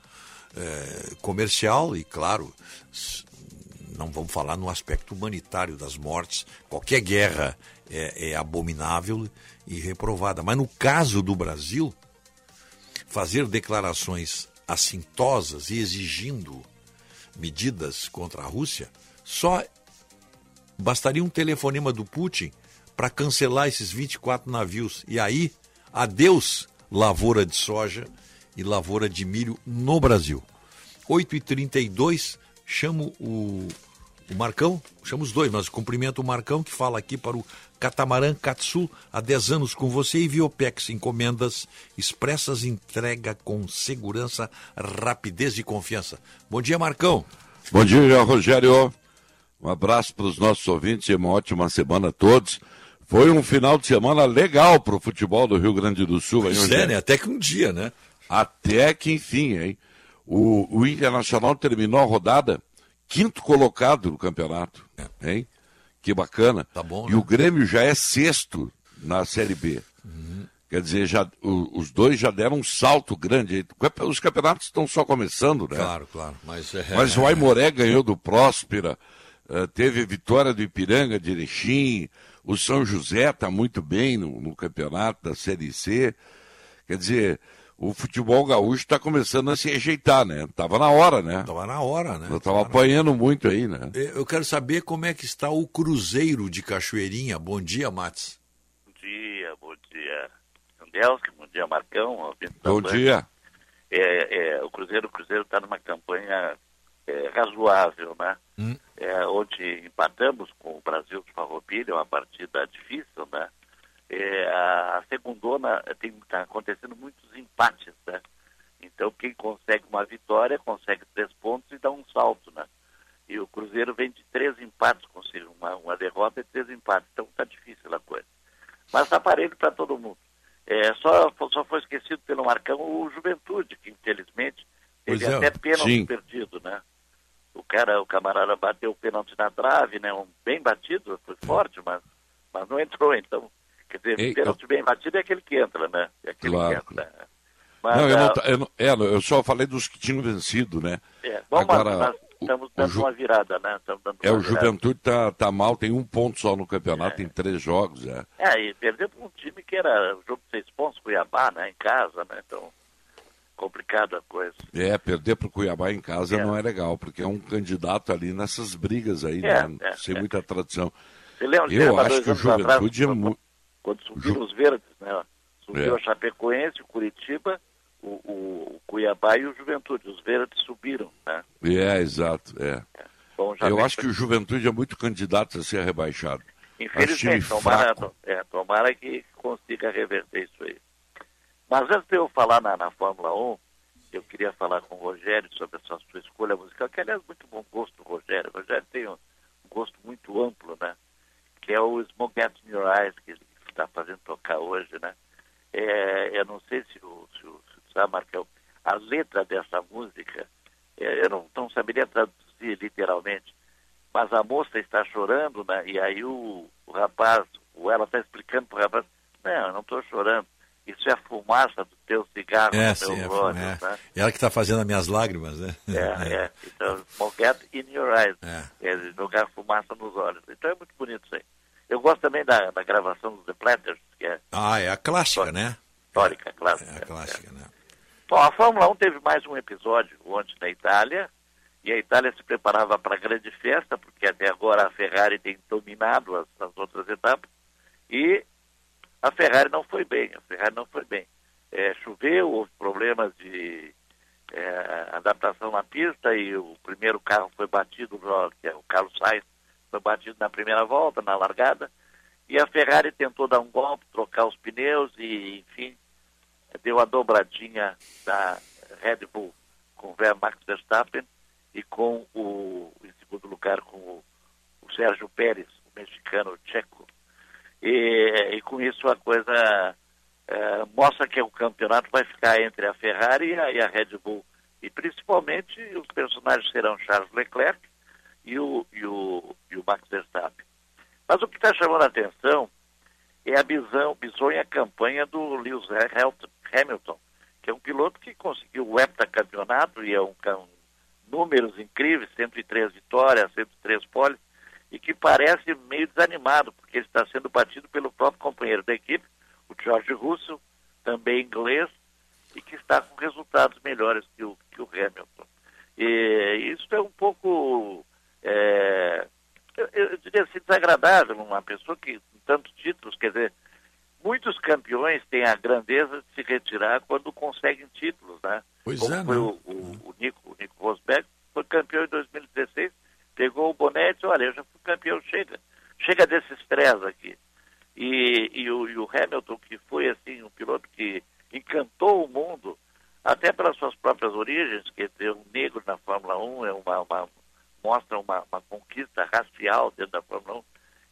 é, comercial e, claro, não vamos falar no aspecto humanitário das mortes. Qualquer guerra é, é abominável e reprovada. Mas no caso do Brasil, fazer declarações assintosas e exigindo medidas contra a Rússia, só bastaria um telefonema do Putin para cancelar esses 24 navios. E aí, adeus lavoura de soja e lavoura de milho no Brasil. 8h32, chamo o, o Marcão, chamo os dois, mas cumprimento o Marcão que fala aqui para o Catamarã Katsu, há 10 anos com você e Viopex, encomendas expressas, entrega com segurança, rapidez e confiança. Bom dia, Marcão. Bom dia, Rogério. Um abraço para os nossos ouvintes e uma ótima semana a todos. Foi um final de semana legal para o futebol do Rio Grande do Sul. Pois é, né? Até que um dia, né? Até que enfim, hein? O, o Internacional terminou a rodada quinto colocado no campeonato, hein? Que bacana. Tá bom, né? E o Grêmio já é sexto na Série B. Quer dizer, já, o- os dois já deram um salto grande. Os campeonatos estão só começando, né? Claro, claro. Mas, é, Mas o Aimoré ganhou do Próspera, eh, teve vitória do Ipiranga de Erechim, o São José está muito bem no, no campeonato da Série C. Quer dizer, o futebol gaúcho está começando a se ajeitar, né? Tava na hora, né? Tava na hora, né? Eu tava apanhando muito aí, né? Eu quero saber como é que está o Cruzeiro de Cachoeirinha. Bom dia, Matos. Bom dia, bom dia, Andelski, bom dia, Marcão. Bom dia. É, é, o Cruzeiro Cruzeiro está numa campanha é, razoável, né? Hum. É, onde empatamos com o Brasil de Farroupilha, uma partida difícil, né? É, a, segundona está acontecendo muitos empates, né? Então quem consegue uma vitória consegue três pontos e dá um salto, né? E o Cruzeiro vem de três empates, consigo uma, uma derrota e três empates, então está difícil a coisa. Mas parelho para todo mundo. É, só, só foi esquecido pelo Marcão o Juventude, que infelizmente teve é, até pênalti sim. perdido, né? O cara, o camarada bateu o pênalti na trave, né? Um bem batido, foi forte, mas, mas não entrou, então. Quer dizer, Ei, pênalti bem batido é aquele que entra, né? É aquele Claro, que entra. Mas, não, eu, não, ah, eu, não- é, eu só falei dos que tinham vencido, né? é, vamos Agora, nós estamos dando Ju- uma virada, né? É, uma o virada. Juventude tá, tá mal, tem um ponto só no campeonato, tem três jogos, é. É, e perdeu para um time que era jogo de seis pontos, Cuiabá, né? Em casa, né? Então, complicado a coisa. É, perder pro Cuiabá em casa É. não é legal, porque é um candidato ali nessas brigas aí, É, né? é, sem é. muita tradição. Você lembra, Eu acho que o anos atrás, Juventude é muito. Quando subiram os verdes, né? Subiu É. a Chapecoense, o Curitiba, o, o- o Cuiabá e o Juventude. Os verdes subiram, né? É, exato, é. Bom, já Eu acho que o Juventude é muito candidato a ser rebaixado. Infelizmente, tomara, é, tomara que consiga reverter isso aí. Mas antes de eu falar na, na Fórmula 1, eu queria falar com o Rogério sobre essa sua escolha musical, que aliás muito bom gosto do Rogério. O Rogério tem um gosto muito amplo, né? Que é o Smoke in Your Eyes, que ele está fazendo tocar hoje, né? É, eu não sei se o, se o, se o sabe, Marcão, a letra dessa música, é, eu não, não saberia traduzir literalmente, mas a moça está chorando, né? E aí o, o rapaz, o ela está explicando para o rapaz, não, eu não estou chorando, isso é a fumaça do teu cigarro É, no sim, teu olho, é. né? Ela que está fazendo as minhas lágrimas, né? É, é. Então, smoke it in your eyes. É. É, jogar fumaça nos olhos. Então é muito bonito isso aí. Eu gosto também da, da gravação dos The Platters, que é Ah, é a clássica, né? histórica, clássica. É a clássica, né? Bom, a Fórmula 1 teve mais um episódio ontem na Itália, e a Itália se preparava para a grande festa, porque até agora a Ferrari tem dominado as, as outras etapas, e a Ferrari não foi bem, a Ferrari não foi bem. É, choveu, houve problemas de é, adaptação na pista, e o primeiro carro foi batido, que é o Carlos Sainz, foi batido na primeira volta, na largada, e a Ferrari tentou dar um golpe, trocar os pneus, e enfim, deu a dobradinha da Red Bull com o Max Verstappen e com o, em segundo lugar, com o, o Sérgio Pérez, o mexicano tcheco. E, e com isso a coisa eh, mostra que o campeonato vai ficar entre a Ferrari e a, e a Red Bull. E principalmente os personagens serão Charles Leclerc e o, e o, e o Max Verstappen. Mas o que está chamando a atenção é a bizão, bizonha campanha do Lewis Hamilton, que é um piloto que conseguiu o heptacampeonato e é um, cam- números incríveis, 103 vitórias, 103 poles, e que parece meio desanimado, porque ele está sendo batido pelo próprio companheiro da equipe, o George Russell, também inglês, e que está com resultados melhores que o, que o Hamilton. E isso é um pouco, é, eu, eu diria assim, desagradável, uma pessoa que com tantos títulos, quer dizer, muitos campeões têm a grandeza de se retirar quando conseguem títulos, né? Pois Como é, foi né? o, o, o Nico, o Nico Rosberg, foi campeão em 2016, pegou o boné e disse, olha, eu já fui campeão, chega. Chega desse estresse aqui. E, e, o, e o Hamilton, que foi assim, um piloto que encantou o mundo, até pelas suas próprias origens, quer dizer, um negro na Fórmula 1 é uma, uma- mostra uma, uma conquista racial dentro da Fórmula 1,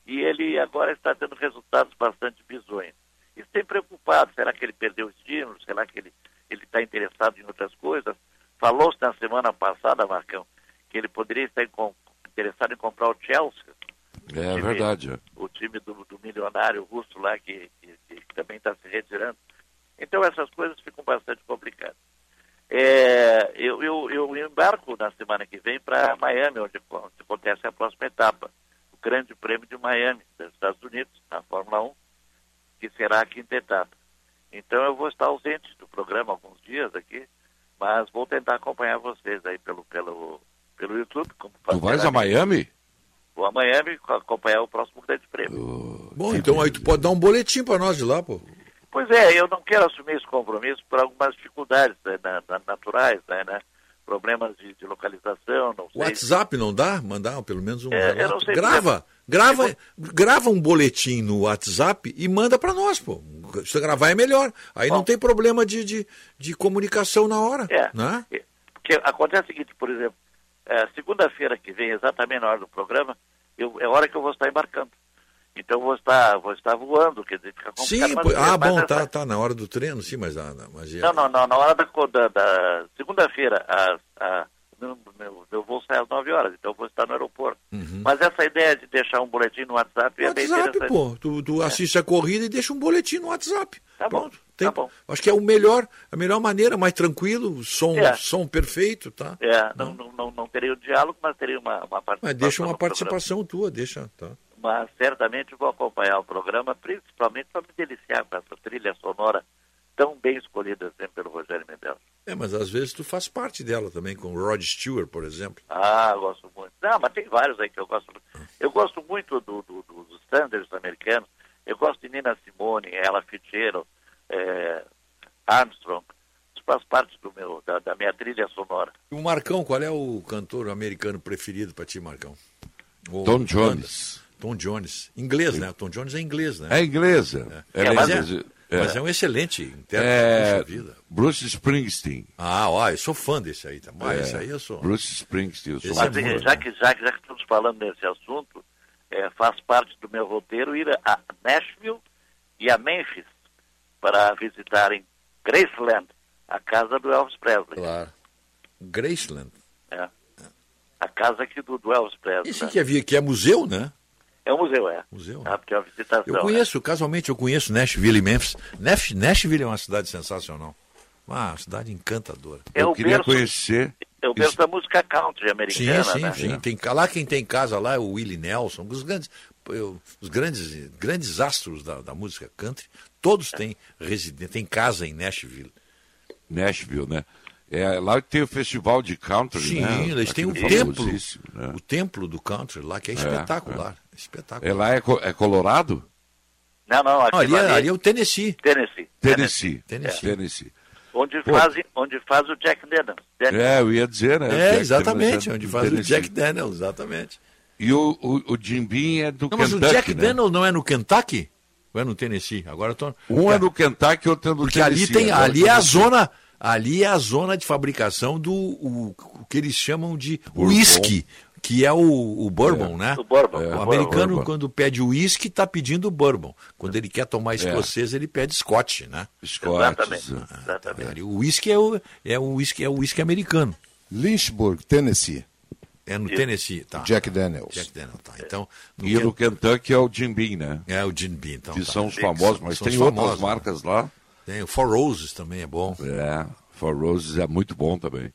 e ele agora está tendo resultados bastante bizonhos. Isso tem preocupado, será que ele perdeu o estímulo, será que ele ele está interessado em outras coisas? Falou-se na semana passada, Marcão, que ele poderia estar em interessado em comprar o Chelsea, É time- verdade. o time do, do milionário russo lá que, que- que também está se retirando. Então essas coisas ficam bastante complicadas. É, eu, eu, eu embarco na semana que vem para Miami, onde, onde acontece a próxima etapa, o Grande Prêmio de Miami, dos Estados Unidos, na Fórmula 1, que será a quinta etapa. Então eu vou estar ausente do programa alguns dias aqui, mas vou tentar acompanhar vocês aí pelo, pelo, pelo YouTube. Como Tu vais a Miami? Vou a Miami acompanhar o próximo Grande Prêmio. Bom, então aí tu pode dar um boletim pra nós de lá, pô. Pois é, eu não quero assumir esse compromisso por algumas dificuldades né, na- na- naturais, né, né? problemas de, de localização, não sei. WhatsApp não dá? Mandar pelo menos um É, não sei, grava, grava, grava um boletim no WhatsApp e manda pra nós, pô. Se gravar é melhor. Aí não tem problema de, de, de comunicação na hora. É. Né? Porque acontece o seguinte, por exemplo, é, segunda-feira que vem, exatamente na hora do programa, eu, é hora que eu vou estar embarcando. Então vou estar, vou estar voando, quer dizer, fica complicado. Sim, mas- ah, mas bom, essa- tá, tá na hora do treino, sim, mas, ah, não, mas é- Não, não, não, na hora da, da, da segunda-feira, meu, meu, meu voo sai às 9 horas, então eu vou estar no aeroporto. Mas essa ideia de deixar um boletim no WhatsApp é bem Uhum. WhatsApp, interessante. pô. Tu, tu assiste a corrida e deixa um boletim no WhatsApp. Tá bom, Tem- tá bom. Acho que é o melhor, a melhor maneira, mais tranquilo, som, É. som perfeito, tá? É, não, não, não, não teria o diálogo, mas teria uma, uma participação. Mas deixa uma no programa. participação tua, deixa, tá? Mas certamente vou acompanhar o programa, principalmente para me deliciar com essa trilha sonora tão bem escolhida sempre pelo Rogério Mendes. É, mas às vezes tu faz parte dela também, com o Rod Stewart, por exemplo. Ah, gosto muito. Não, mas tem vários aí que eu gosto muito. Eu gosto muito do, do- do- dos standards americanos. Eu gosto de Nina Simone, Ella Fitzgerald, eh, Armstrong. Isso faz parte do meu, da, da minha trilha sonora. E o Marcão, qual é o cantor americano preferido pra ti, Marcão? O- Tom Jones. Tom Jones. Inglês, né? Tom Jones é inglês, né? É inglesa. É, Ela mas, é, inglesa. mas é um excelente intérprete, É. Bruce Springsteen. Ah, ó, eu sou fã desse aí, tá? Mas É, esse aí eu sou. Bruce Springsteen. Eu sou Mas eh, fã. já, que, já, que, já que estamos falando nesse assunto, faz parte do meu roteiro ir a Nashville e a Memphis para visitarem Graceland, a casa do Elvis Presley. Claro. Graceland. É. A casa aqui do, do Elvis Presley. Esse né? que é, que é museu, né? É um museu, é. Museu. Ah, porque é uma visitação. Eu conheço, casualmente, eu conheço Nashville e Memphis. Nash- Nashville é uma cidade sensacional. Uma cidade encantadora. É o berço- conhecer. É o berço da música country Sim, americana, sim, né? sim. Tem, lá quem tem casa lá é o Willie Nelson, os grandes, eu- os grandes, grandes astros da, da música country, todos têm residência, têm casa em Nashville. Nashville, né? É lá que tem o festival de country, Sim, né? eles têm um Aquele templo, né? o templo do country lá, que é É, espetacular. é. Espetacular. É lá é, co- é Colorado? Não, não, aquilo ali, é, ali- ali é o Tennessee. Tennessee. Tennessee. Tennessee. Tennessee. Onde, Pô. fazem, onde faz o Jack Daniels. Daniels. É, eu ia dizer, né? É, Jack exatamente, Daniels é onde faz o Tennessee. Jack Daniels, exatamente. E o, o, o Jim Beam é do Não, mas Kentucky, o Jack né? Daniels não é no Kentucky? Ou é no Tennessee? Agora eu tô... Um é no Kentucky e outro é no Porque ali Tennessee. tem, Agora ali é a não zona, ali é a zona de fabricação do o, o que eles chamam de whisky, que é o, o bourbon, É. né? O bourbon. O É. americano Bourbon. quando pede whisky está pedindo bourbon. Quando ele quer tomar escocês ele pede Scotch, né? Scotch, Exatamente. é. exatamente. Ali, O whisky é o é o whisky é o whisky americano. Lynchburg, Tennessee. É no Isso. Tennessee, tá? Jack Daniels. Jack Daniels, tá. Então, no E no Ken- Kentucky é o Jim Beam, né? é o Gin Bean, então. que tá. são os famosos, mas são tem os outras famosos, né? marcas lá. Tem o Four Roses também é bom. É, For Roses é muito bom também.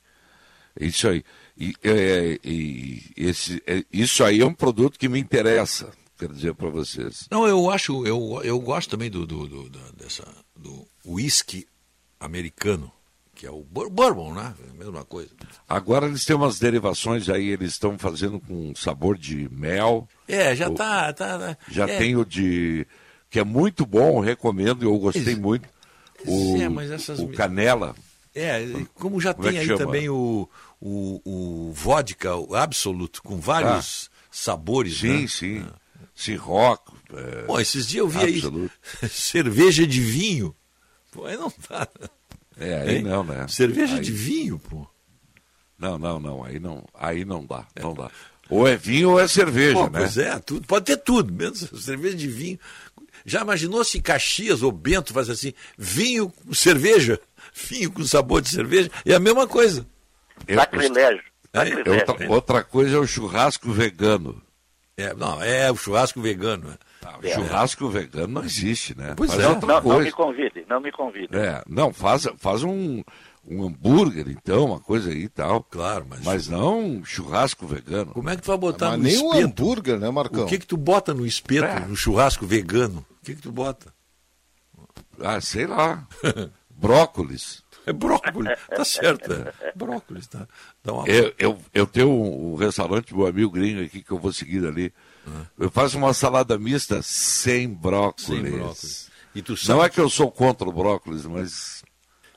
Isso aí. E, é, e esse, é, isso aí é um produto que me interessa, quero dizer para vocês. Não, eu acho, eu, eu gosto também do, do, do, da- dessa, do whisky americano, que é o bourbon, né? É a mesma coisa. Agora eles têm umas derivações aí, eles estão fazendo com sabor de mel. É, já O- tá, tá, tá. Já é, tem o de. que é muito bom, recomendo, eu gostei muito. O, É, essas- o canela. É, como já Como é tem aí chama? também o, o, o vodka, o Absolute, com vários sabores, Sim, né? sim. Ciroc. É, Pô, esses dias eu vi Absolute. aí cerveja de vinho. Pô, aí não dá. É, aí Hein? não, né? Cerveja Aí- de vinho, pô. Não, não, não. Aí não, aí não dá. Não dá. Ou é vinho ou é cerveja, Pô, né? Pois é, tudo, pode ter tudo, menos cerveja de vinho. Já imaginou se Caxias ou Bento faz assim, vinho com cerveja, vinho com sabor de cerveja? É a mesma coisa. Eu- Sacrilégio. É, Sacrilégio. outra, outra coisa é o churrasco vegano. É, não, é o churrasco vegano. né? O Churrasco vegano não existe, né? Pois faz é. outra Não, não coisa. me convide, não me convide. É, não, faz, faz um, um hambúrguer, então, uma coisa aí e tal. Claro, mas. Mas não um churrasco vegano. Como é que tu vai botar Mas no nem um espeto? hambúrguer, né, Marcão? O que que tu bota no espeto, É. no churrasco vegano? O que que tu bota? Ah, sei lá. Brócolis. É brócolis, tá certo. É. Brócolis, tá? Dá uma... Eu, eu, eu tenho um, restaurante, meu amigo gringo aqui, que eu vou seguir ali. Eu faço uma salada mista sem brócolis. Sem brócolis. E tu Não sabe- é que eu sou contra o brócolis, mas.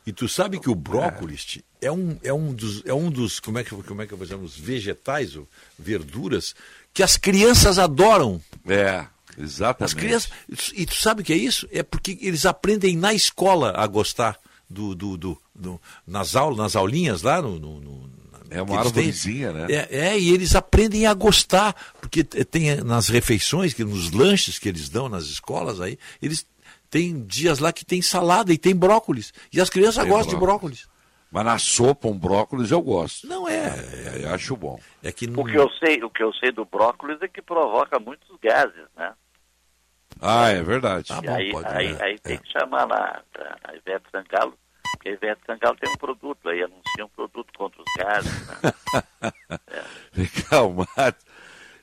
E tu sabe que o brócolis Ti, é um, é um dos, é um dos como, é que, como é que eu vou chamar, os vegetais, ou verduras, que as crianças adoram. É, exatamente. As crianças. E tu sabe o que é isso? É porque eles aprendem na escola a gostar do. do, do, do- nas, aulas, nas aulinhas lá no. no- no- É uma arvorezinha, né? É, é, e eles aprendem a gostar, porque tem eh, nas refeições, que nos lanches que eles dão nas escolas aí, eles têm dias lá que tem salada e tem brócolis. E as crianças Tem gostam de brócolis. Mas na sopa, um brócolis eu gosto. Não é. É, eu acho bom. É que O que eu sei, o que eu sei do brócolis é que provoca muitos gases, né? Ah, é verdade. Tá E aí, aí, é, aí tem que chamar lá a Ivete Sangalo, porque a Ivete Sangalo tem um produto aí, anuncia um produto contra os gases, né? Calma.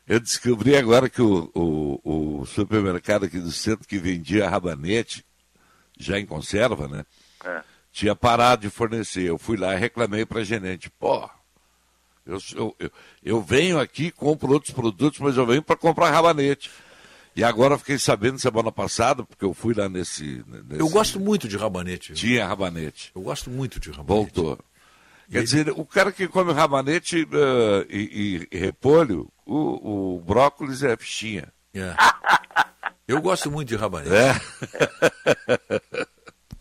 Eu descobri agora que o, o, o supermercado aqui do centro que vendia rabanete, já em conserva, né? É. Tinha parado de fornecer. Eu fui lá e reclamei para a gerente. Pô, eu, eu, eu, eu venho aqui, compro outros produtos, mas eu venho para comprar rabanete. E agora eu fiquei sabendo semana passada, porque eu fui lá nesse. nesse Eu gosto muito de rabanete. Tinha rabanete. Eu gosto muito de rabanete. Voltou. Quer dizer, o cara que come rabanete eh, e, e- e repolho, o, o brócolis é fichinha. É. Eu gosto muito de rabanete. É.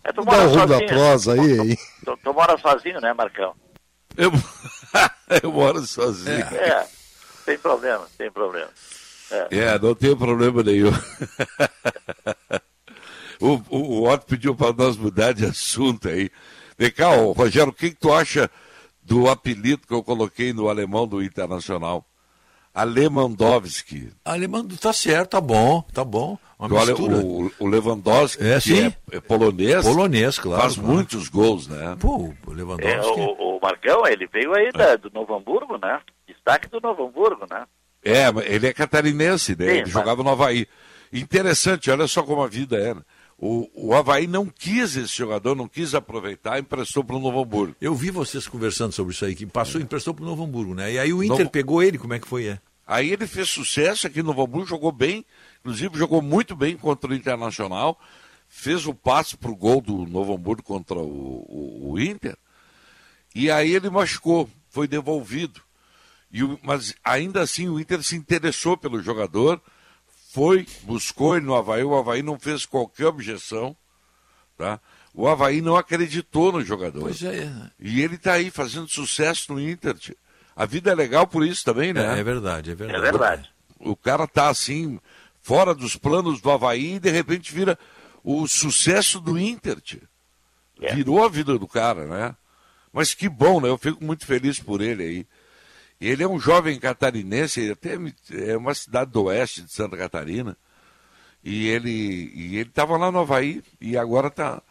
É, tu Dá da sozinho. prosa aí, aí. Tu, tu mora sozinho, né, Marcão? Eu, eu moro sozinho. É, sem problema, sem problema. É. É, não tem problema nenhum. o, o, o Otto pediu para nós mudar de assunto aí. Vem cá, ô, Rogério, o que, que tu acha do apelido que eu coloquei no alemão do Internacional? Alemandowski. Alemão, tá certo, tá bom, tá bom. Uma O, o, o Lewandowski, É, que sim. é, é polonês, Polonês, claro, faz claro. muitos gols, né? Pô, o É, Lewandowski. o, o Marcão, ele veio aí da- do Novo Hamburgo, né? Destaque do Novo Hamburgo, né? É, ele é catarinense, né? Sim, ele mas- jogava no Havaí. Interessante, olha só como a vida é. né? O, o Havaí não quis esse jogador, não quis aproveitar, emprestou para o Novo Hamburgo. Eu vi vocês conversando sobre isso aí, que passou, emprestou pro Novo Hamburgo, né? E aí o Inter Novo- pegou ele, como é que foi? É? Aí ele fez sucesso aqui no Novo Hamburgo, jogou bem, inclusive jogou muito bem contra o Internacional, fez o passe para o gol do Novo Hamburgo contra o, o- o Inter, e aí ele machucou, foi devolvido. E o- mas ainda assim o Inter se interessou pelo jogador, foi, buscou ele no Havaí, o Havaí não fez qualquer objeção, tá? O Havaí não acreditou no jogador. Pois é. E ele está aí fazendo sucesso no Inter. A vida é legal por isso também, né? É, é verdade, é verdade. É verdade. O cara tá assim, fora dos planos do Havaí e de repente vira o sucesso do Inter. É. Virou a vida do cara, né? Mas que bom, né? Eu fico muito feliz por ele aí. Ele é um jovem catarinense, ele até é uma cidade do oeste de Santa Catarina. E ele e ele estava lá no Havaí e agora está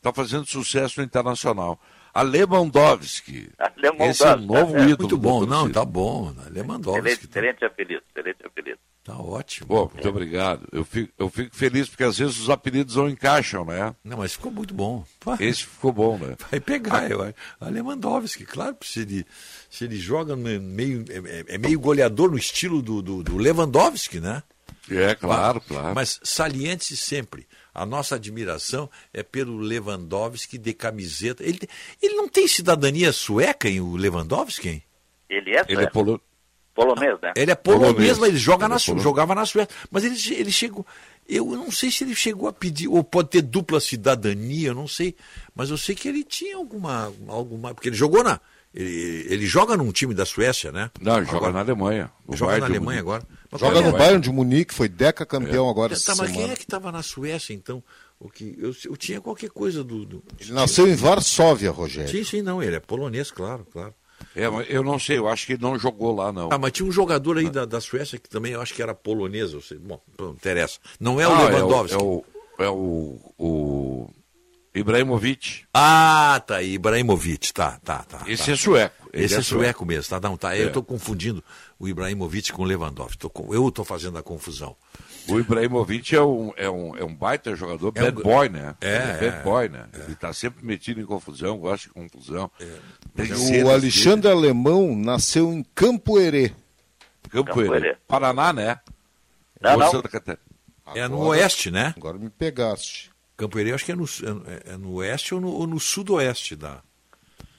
tá fazendo sucesso no Internacional. Alemandowski. Alemandowski, Esse é o novo é. ídolo. Muito bom, não, tá bom. Lewandowski. Excelente, excelente apelido, excelente apelido. Tá ótimo. Pô, muito obrigado. Eu fico, eu fico feliz porque às vezes os apelidos não encaixam, né? Não, mas ficou muito bom. Pá, Esse ficou bom, né? Vai pegar, eu acho. A Lewandowski, claro, se ele, se ele joga meio, é, é meio goleador no estilo do, do, do Lewandowski, né? É, claro, claro. Mas saliente sempre, a nossa admiração é pelo Lewandowski de camiseta. Ele, ele não tem cidadania sueca, hein, o Lewandowski? Hein? Ele é, Ele é sueco, polo... polonês, né? Ele é polonês, Polonês. mas ele joga Ele na, é Su- polonês. jogava na Suécia. Mas ele, ele chegou. Eu não sei se ele chegou a pedir, ou pode ter dupla cidadania, eu não sei. Mas eu sei que ele tinha alguma. alguma porque ele jogou na. Ele, ele joga num time da Suécia, né? Não, ele joga na Alemanha. joga na Alemanha agora. Mas Joga no é? Bayern de Munique, foi deca campeão agora Tá, essa mas quem é que estava na Suécia, então? O que, eu, eu tinha qualquer coisa do. do- Ele nasceu em Varsóvia, Rogério. Sim, sim, não, ele é polonês, claro, claro. É, eu não sei, eu acho que não jogou lá, não. Ah, mas tinha um jogador aí da, da Suécia que também eu acho que era polonesa. eu sei. Bom, não interessa. Não é o Ah, Lewandowski. É o, é o, o Ibrahimovic. Ah, tá aí, Ibrahimovic, tá, tá, tá. Esse tá. é sueco. Esse é é, sueco, sueco. mesmo, tá? Não, tá. É. Eu estou confundindo o Ibrahimovic com o Lewandowski. Tô eu estou fazendo a confusão. O Ibrahimovic é um, é um, é um baita jogador, É bad um- boy, né? É, Ele é, bad boy, né? Ele está sempre metido em confusão, gosta de confusão. Tem O Alexandre Alemão nasceu em Campo Herê. dele. Campo Campo Herê. Herê. Paraná, né? Não, não. Santa Catarina. É no Agora- oeste, né? Agora me pegaste. Campo Herê, acho que é no, é, é no oeste ou no, ou no sudoeste da.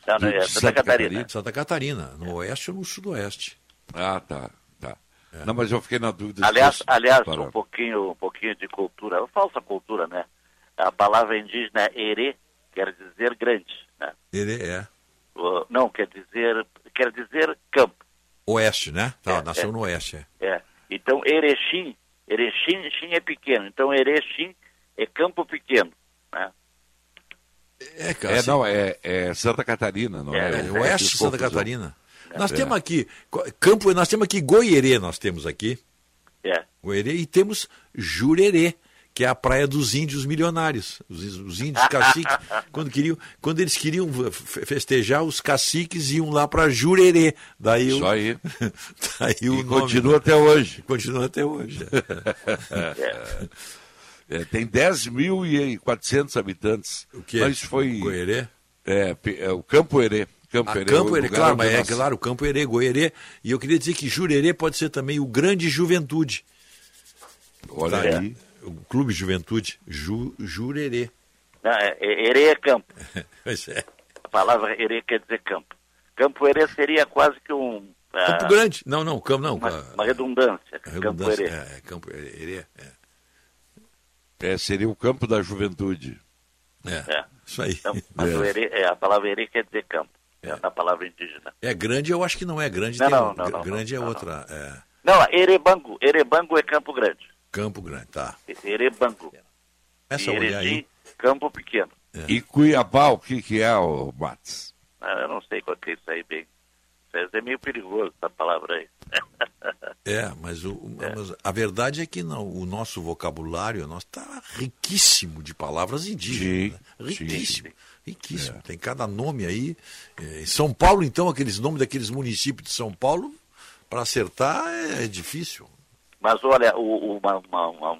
Não, não, é de Santa Catarina. Santa Catarina, no oeste ou no sudoeste. Ah, tá, tá. Não, mas eu fiquei na dúvida. Aliás, se aliás um pouquinho, um pouquinho de cultura, falsa cultura, né? A palavra indígena erê quer dizer grande, né? Ele é O- Não, quer dizer, quer dizer campo. oeste, né? Tá, É, nasceu é. no oeste. É. É. Então, Erechim, Erechim, Chim é pequeno. Então, Erechim é campo pequeno, né? É, É, não, é, é Santa Catarina, não é? É, oeste de Santa confusão. Catarina. Nós É. temos aqui, Campo, nós temos aqui Goierê, nós temos aqui. É. Goierê e temos Jurerê, que é a praia dos índios milionários. Os, os índios caciques, quando, queriam, quando eles queriam fe- festejar, os caciques iam lá para Jurerê. Daí o, Isso aí. daí o E nome- continua até hoje. Continua até hoje. É, tem 10.400 habitantes. O quê? Mas foi. Goierê? É, é, o Campo Herê. Campo A Herê, Campo Herê, claro, mas é claro, o Campo Herê, Goierê. E eu queria dizer que Jurerê pode ser também o Grande Juventude. Olha Tá? aí. O Clube Juventude, Ju, Jurerê. Não, é, é- Erê é campo. Pois é. A palavra Erê quer dizer campo. Campo Erê seria quase que um... ah, Campo Grande. Não, não, Campo não. Uma, a- uma redundância. a Campo redundância, Erê. É, é Campo Herê. É. É, seria o campo da juventude. É, É. isso aí. Então, é, a palavra erê quer dizer campo. É. na palavra indígena. É grande, eu acho que não é grande. Não, tem não, um- não, não, grande não, é não, outra. É, Não, Erebango. Erebango é Campo Grande. Campo Grande, tá. Erebango. Começa a olhar aí. Campo Pequeno. E Cuiabá, o que, que é, o Matos? Ah, eu não sei qual que é isso aí bem. É meio perigoso, essa palavra aí. É, mas, o, mas a verdade é que não, o nosso vocabulário está riquíssimo de palavras indígenas. né? Riquíssimo. Riquíssimo. Tem cada nome aí. É, em São Paulo, então, aqueles nomes daqueles municípios de São Paulo, para acertar é, difícil. Mas olha, o- uma, uma, uma,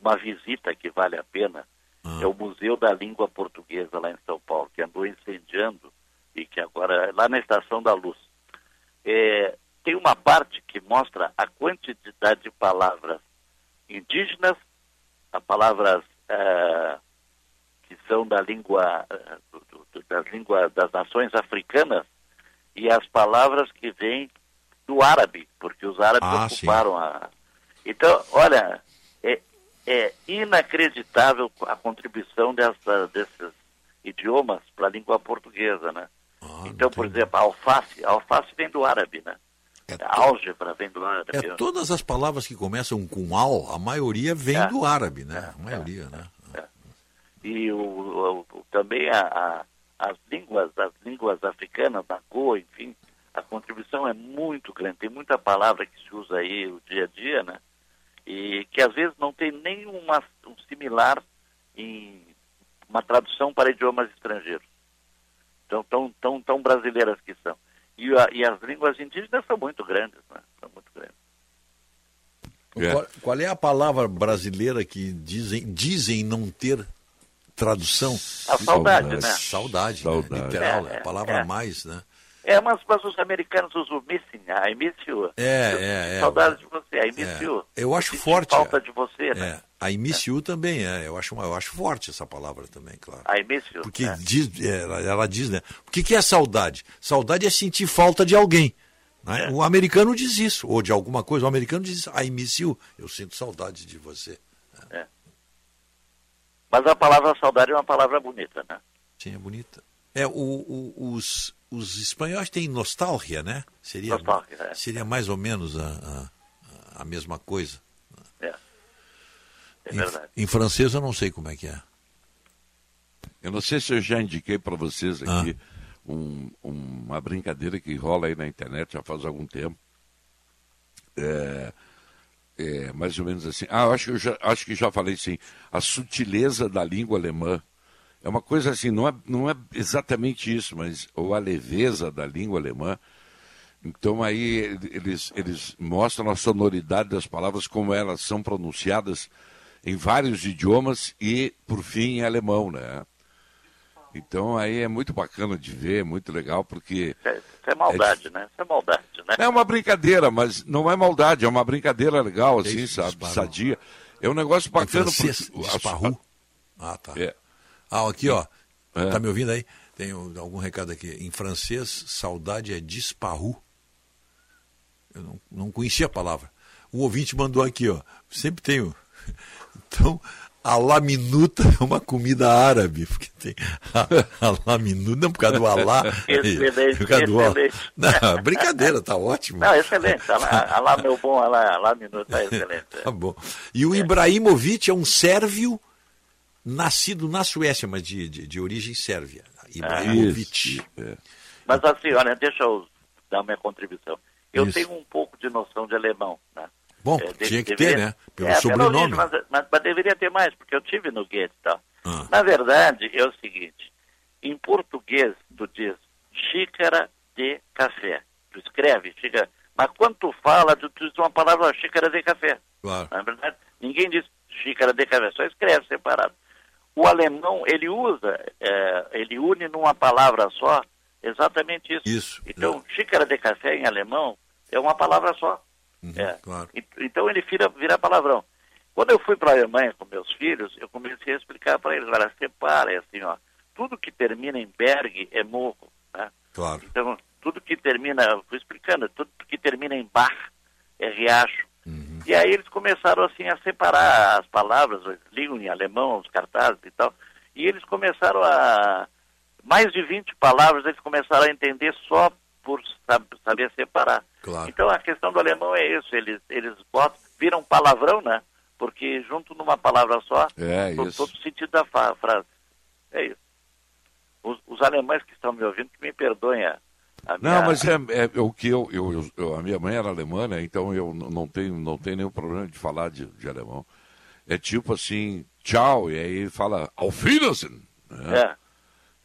uma visita que vale a pena Ah. é o Museu da Língua Portuguesa lá em São Paulo, que andou incendiando e que agora, lá na Estação da Luz. É, tem uma parte que mostra a quantidade de palavras indígenas, a palavras eh, que são da língua, eh, das línguas das nações africanas e as palavras que vêm do árabe, porque os árabes Ah, sim. ocuparam a. Então, olha, é, é inacreditável a contribuição dessa, desses idiomas para a língua portuguesa, né? então, por exemplo, a alface, a alface vem do árabe, né? a álgebra vem do árabe. É, todas as palavras que começam com al, a maioria vem É. do árabe, né? A maioria, né? E o, o- o- também a, a- as línguas, as línguas africanas, na cor, enfim, a contribuição é muito grande. Tem muita palavra que se usa aí o dia a dia, né? E que às vezes não tem nenhuma um similar em uma tradução para idiomas estrangeiros. Então, tão, tão, tão brasileiras que são. E, a- e as línguas indígenas são muito grandes, né? São muito grandes. Qual, qual é a palavra brasileira que dizem, dizem não ter tradução? A saudade, né? Saudade, né? Saudade. literal, é, É, a palavra é. a mais, né? É, mas, mas os americanos usam missing, I miss you. É, é, é. Saudades de você, I miss É. you. Eu acho forte. Falta de você, né? É. A IMICU também é, eu acho, uma- eu acho forte essa palavra também, claro. I miss you. Porque é. diz, é, ela, ela diz, né? O que, que é saudade? Saudade é sentir falta de alguém. né? O americano diz isso, ou de alguma coisa. O americano diz, I miss you. Eu sinto saudade de você. Mas a palavra saudade é uma palavra bonita, né? Sim, é bonita. É, o, o- os, os espanhóis têm nostalgia, né? Seria, Nostalgia, é. seria mais ou menos a, a, a mesma coisa. É. É Em, verdade. em francês eu não sei como é que é. Eu não sei se eu já indiquei para vocês aqui um- uma brincadeira que rola aí na internet já faz algum tempo. É, é, mais ou menos assim. Ah, acho que, eu já, acho que já falei sim. A sutileza da língua alemã. É uma coisa assim, não é, não é exatamente isso, mas ou a leveza da língua alemã. Então aí eles, eles mostram a sonoridade das palavras, como elas são pronunciadas em vários idiomas e, por fim, em alemão, né? Então aí é muito bacana de ver, muito legal, porque Isso é, isso é maldade, né? Isso é maldade, né? é uma brincadeira, mas não é maldade, é uma brincadeira legal, assim, isso, sabe? disparou. Sadia. É um negócio Em bacana. francês, porque- disparu? Ah, tá. É. Ah, aqui, ó. É. Tá me ouvindo aí? Tem um- algum recado aqui. Em francês, saudade é disparu. Eu não, não conhecia a palavra. Um ouvinte mandou aqui, ó. Sempre tenho. Então, a laminuta é uma comida árabe, porque tem a, a laminuta, não por causa do alá. Excelente, por causa do alá. excelente. Não, brincadeira, tá ótimo. Não, excelente. Alá, alá meu bom, alá, alá minuto, tá excelente. Tá bom. E o Ibrahimovic é um sérvio nascido na Suécia, mas de, de, de origem sérvia. Ibrahimovic. Mas assim, olha, deixa eu dar minha contribuição. Eu Isso. tenho um pouco de noção de alemão, né? Bom, É, tinha que deveria- ter, né? Pelo é, sobrenome. origem, mas, mas- deveria ter mais, porque eu tive no Goethe e tal. Ah. Na verdade, é o seguinte, em português tu diz xícara de café. Tu escreve xícara, mas quando tu fala, tu, tu diz uma palavra xícara de café. Claro. Na verdade, ninguém diz xícara de café, só escreve separado. O alemão, ele usa, é, ele une numa palavra só exatamente isso. Isso. Então, xícara de café em alemão é uma palavra só. É. claro. E- Então ele vira, vira palavrão. Quando eu fui para a Alemanha com meus filhos, eu comecei a explicar para eles, olha, separa, é assim, ó, tudo que termina em Berg é morro, né? Claro. Então, tudo que termina, fui explicando, tudo que termina em bar é riacho. Uhum. E aí eles começaram assim a separar as palavras, liam em alemão, os cartazes e tal, e eles começaram a mais de 20 palavras eles começaram a entender só por sab- saber separar. Claro. Então a questão do alemão é isso, eles eles botam, viram palavrão, né? Porque junto numa palavra só, É to- isso. todo o sentido da frase. É isso. Os, os alemães que estão me ouvindo, que me perdoem a, a minha... Não, mas é, é o que eu, eu, eu- A minha mãe era alemã, né? Então eu não tenho, não tenho nenhum problema de falar de, de alemão. É tipo assim, tchau, e aí fala Auf Wiedersehen. né? É.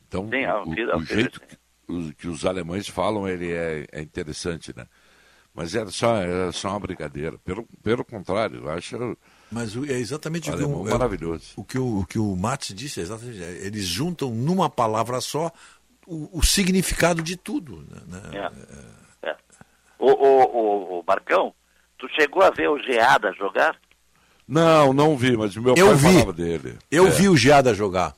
Então, Sim, Auf o, o jeito que os, que os alemães falam, ele é, é interessante, né? Mas era só, era só uma brincadeira. Pelo, pelo contrário, eu acho Mas é exatamente o que, o, é, maravilhoso. o que o, o que o Matos disse, é exatamente. é, Eles juntam numa palavra só o, o significado de tudo. Né? É. É. O, o, o, o Marcão, tu chegou a ver o Geada jogar? Não, não vi, mas o meu Eu pai vi. falava dele. Eu É, vi o Geada jogar.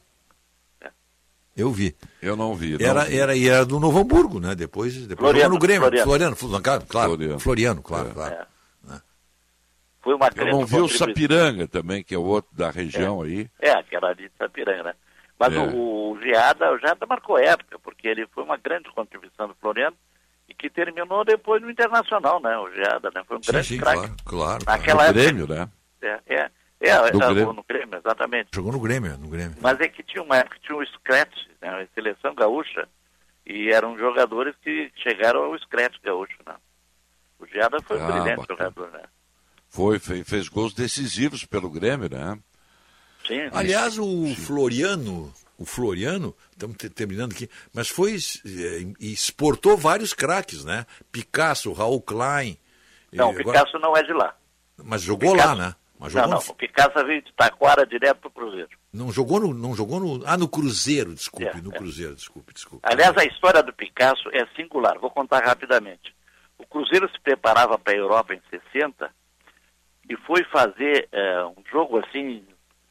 Eu vi. Eu não vi. não Era, vi. era, e era do Novo Hamburgo, né? Depois, depois Floriano, no Grêmio. Floriano. Floriano, Floriano, claro. Floriano. Floriano, claro, É. claro. Foi uma Eu grande não vi o. Sapiranga também, que é o outro da região aí. É, aquela ali de Sapiranga, né? Mas É. o, o Geada, o Geada marcou época, porque ele foi uma grande contribuição do Floriano e que terminou depois no Internacional, né? O Geada, né? Foi um Sim, grande sim, craque. claro, claro. Naquela época. Grêmio, né? É, é, é, Do é, Grêmio. no Grêmio, exatamente. Jogou no Grêmio, no Grêmio. Mas é que tinha uma época que tinha o Scratch, né? A seleção gaúcha, e eram jogadores que chegaram ao Scratch gaúcho, né? O Geada foi um Ah, brilhante bacana. jogador, né? Foi, fe- fez gols decisivos pelo Grêmio, né? Sim. Aliás, o Floriano, o Floriano, estamos te- terminando aqui, mas foi eh, e exportou vários craques, né? Picasso, Raul Klein. Não, agora- Picasso não é de lá. mas jogou Picasso- lá, né? Mas Não, não, no- o Picasso veio de Taquara direto pro Cruzeiro. não jogou no, não jogou no, ah, no Cruzeiro, desculpe, É, no é. Cruzeiro, desculpe, desculpe. Aliás, a história do Picasso é singular. Vou contar rapidamente. O Cruzeiro se preparava para a Europa em 60 e foi fazer eh, um jogo assim,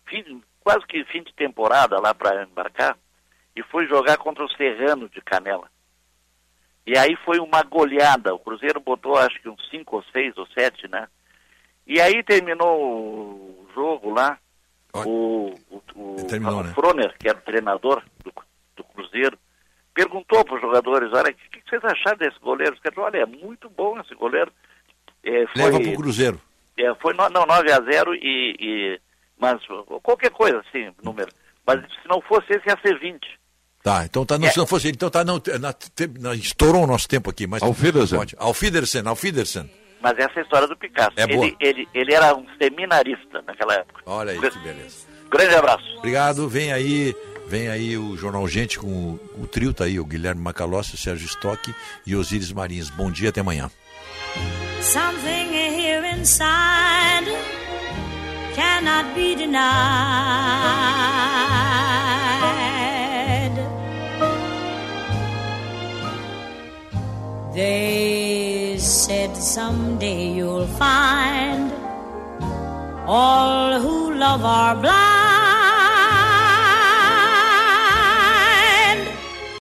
fim- quase que fim de temporada lá para embarcar, e foi jogar contra o Serrano de Canela. E aí foi uma goleada. O Cruzeiro botou acho que uns 5 ou 6 ou 7, né? E aí terminou o jogo lá. O, o, o, Terminou, o né? Froner, que era o treinador do, do Cruzeiro, perguntou para os jogadores, olha, o que, que vocês acharam desse goleiro? Os caras falaram, olha, é muito bom esse goleiro. É, foi, Leva pro Cruzeiro. é, foi no, não, 9 a 0 e, e- mas qualquer coisa assim, número. Mas se não fosse esse ia ser 20. Tá, então tá, não, se não fosse então tá, não, na, te- na- estourou o nosso tempo aqui, mas... Auf Wiedersehen. Pode. Mas essa é a história do Picasso. É ele, ele, ele era um seminarista naquela época. Olha aí que beleza. Grande abraço. Obrigado, vem aí, vem aí o Jornal Gente com o, o trio, tá aí, o Guilherme Macalossi, o Sérgio Stock e Osíris Marins. Bom dia, até amanhã. Something here inside cannot be denied. They said someday you'll find all who love are blind.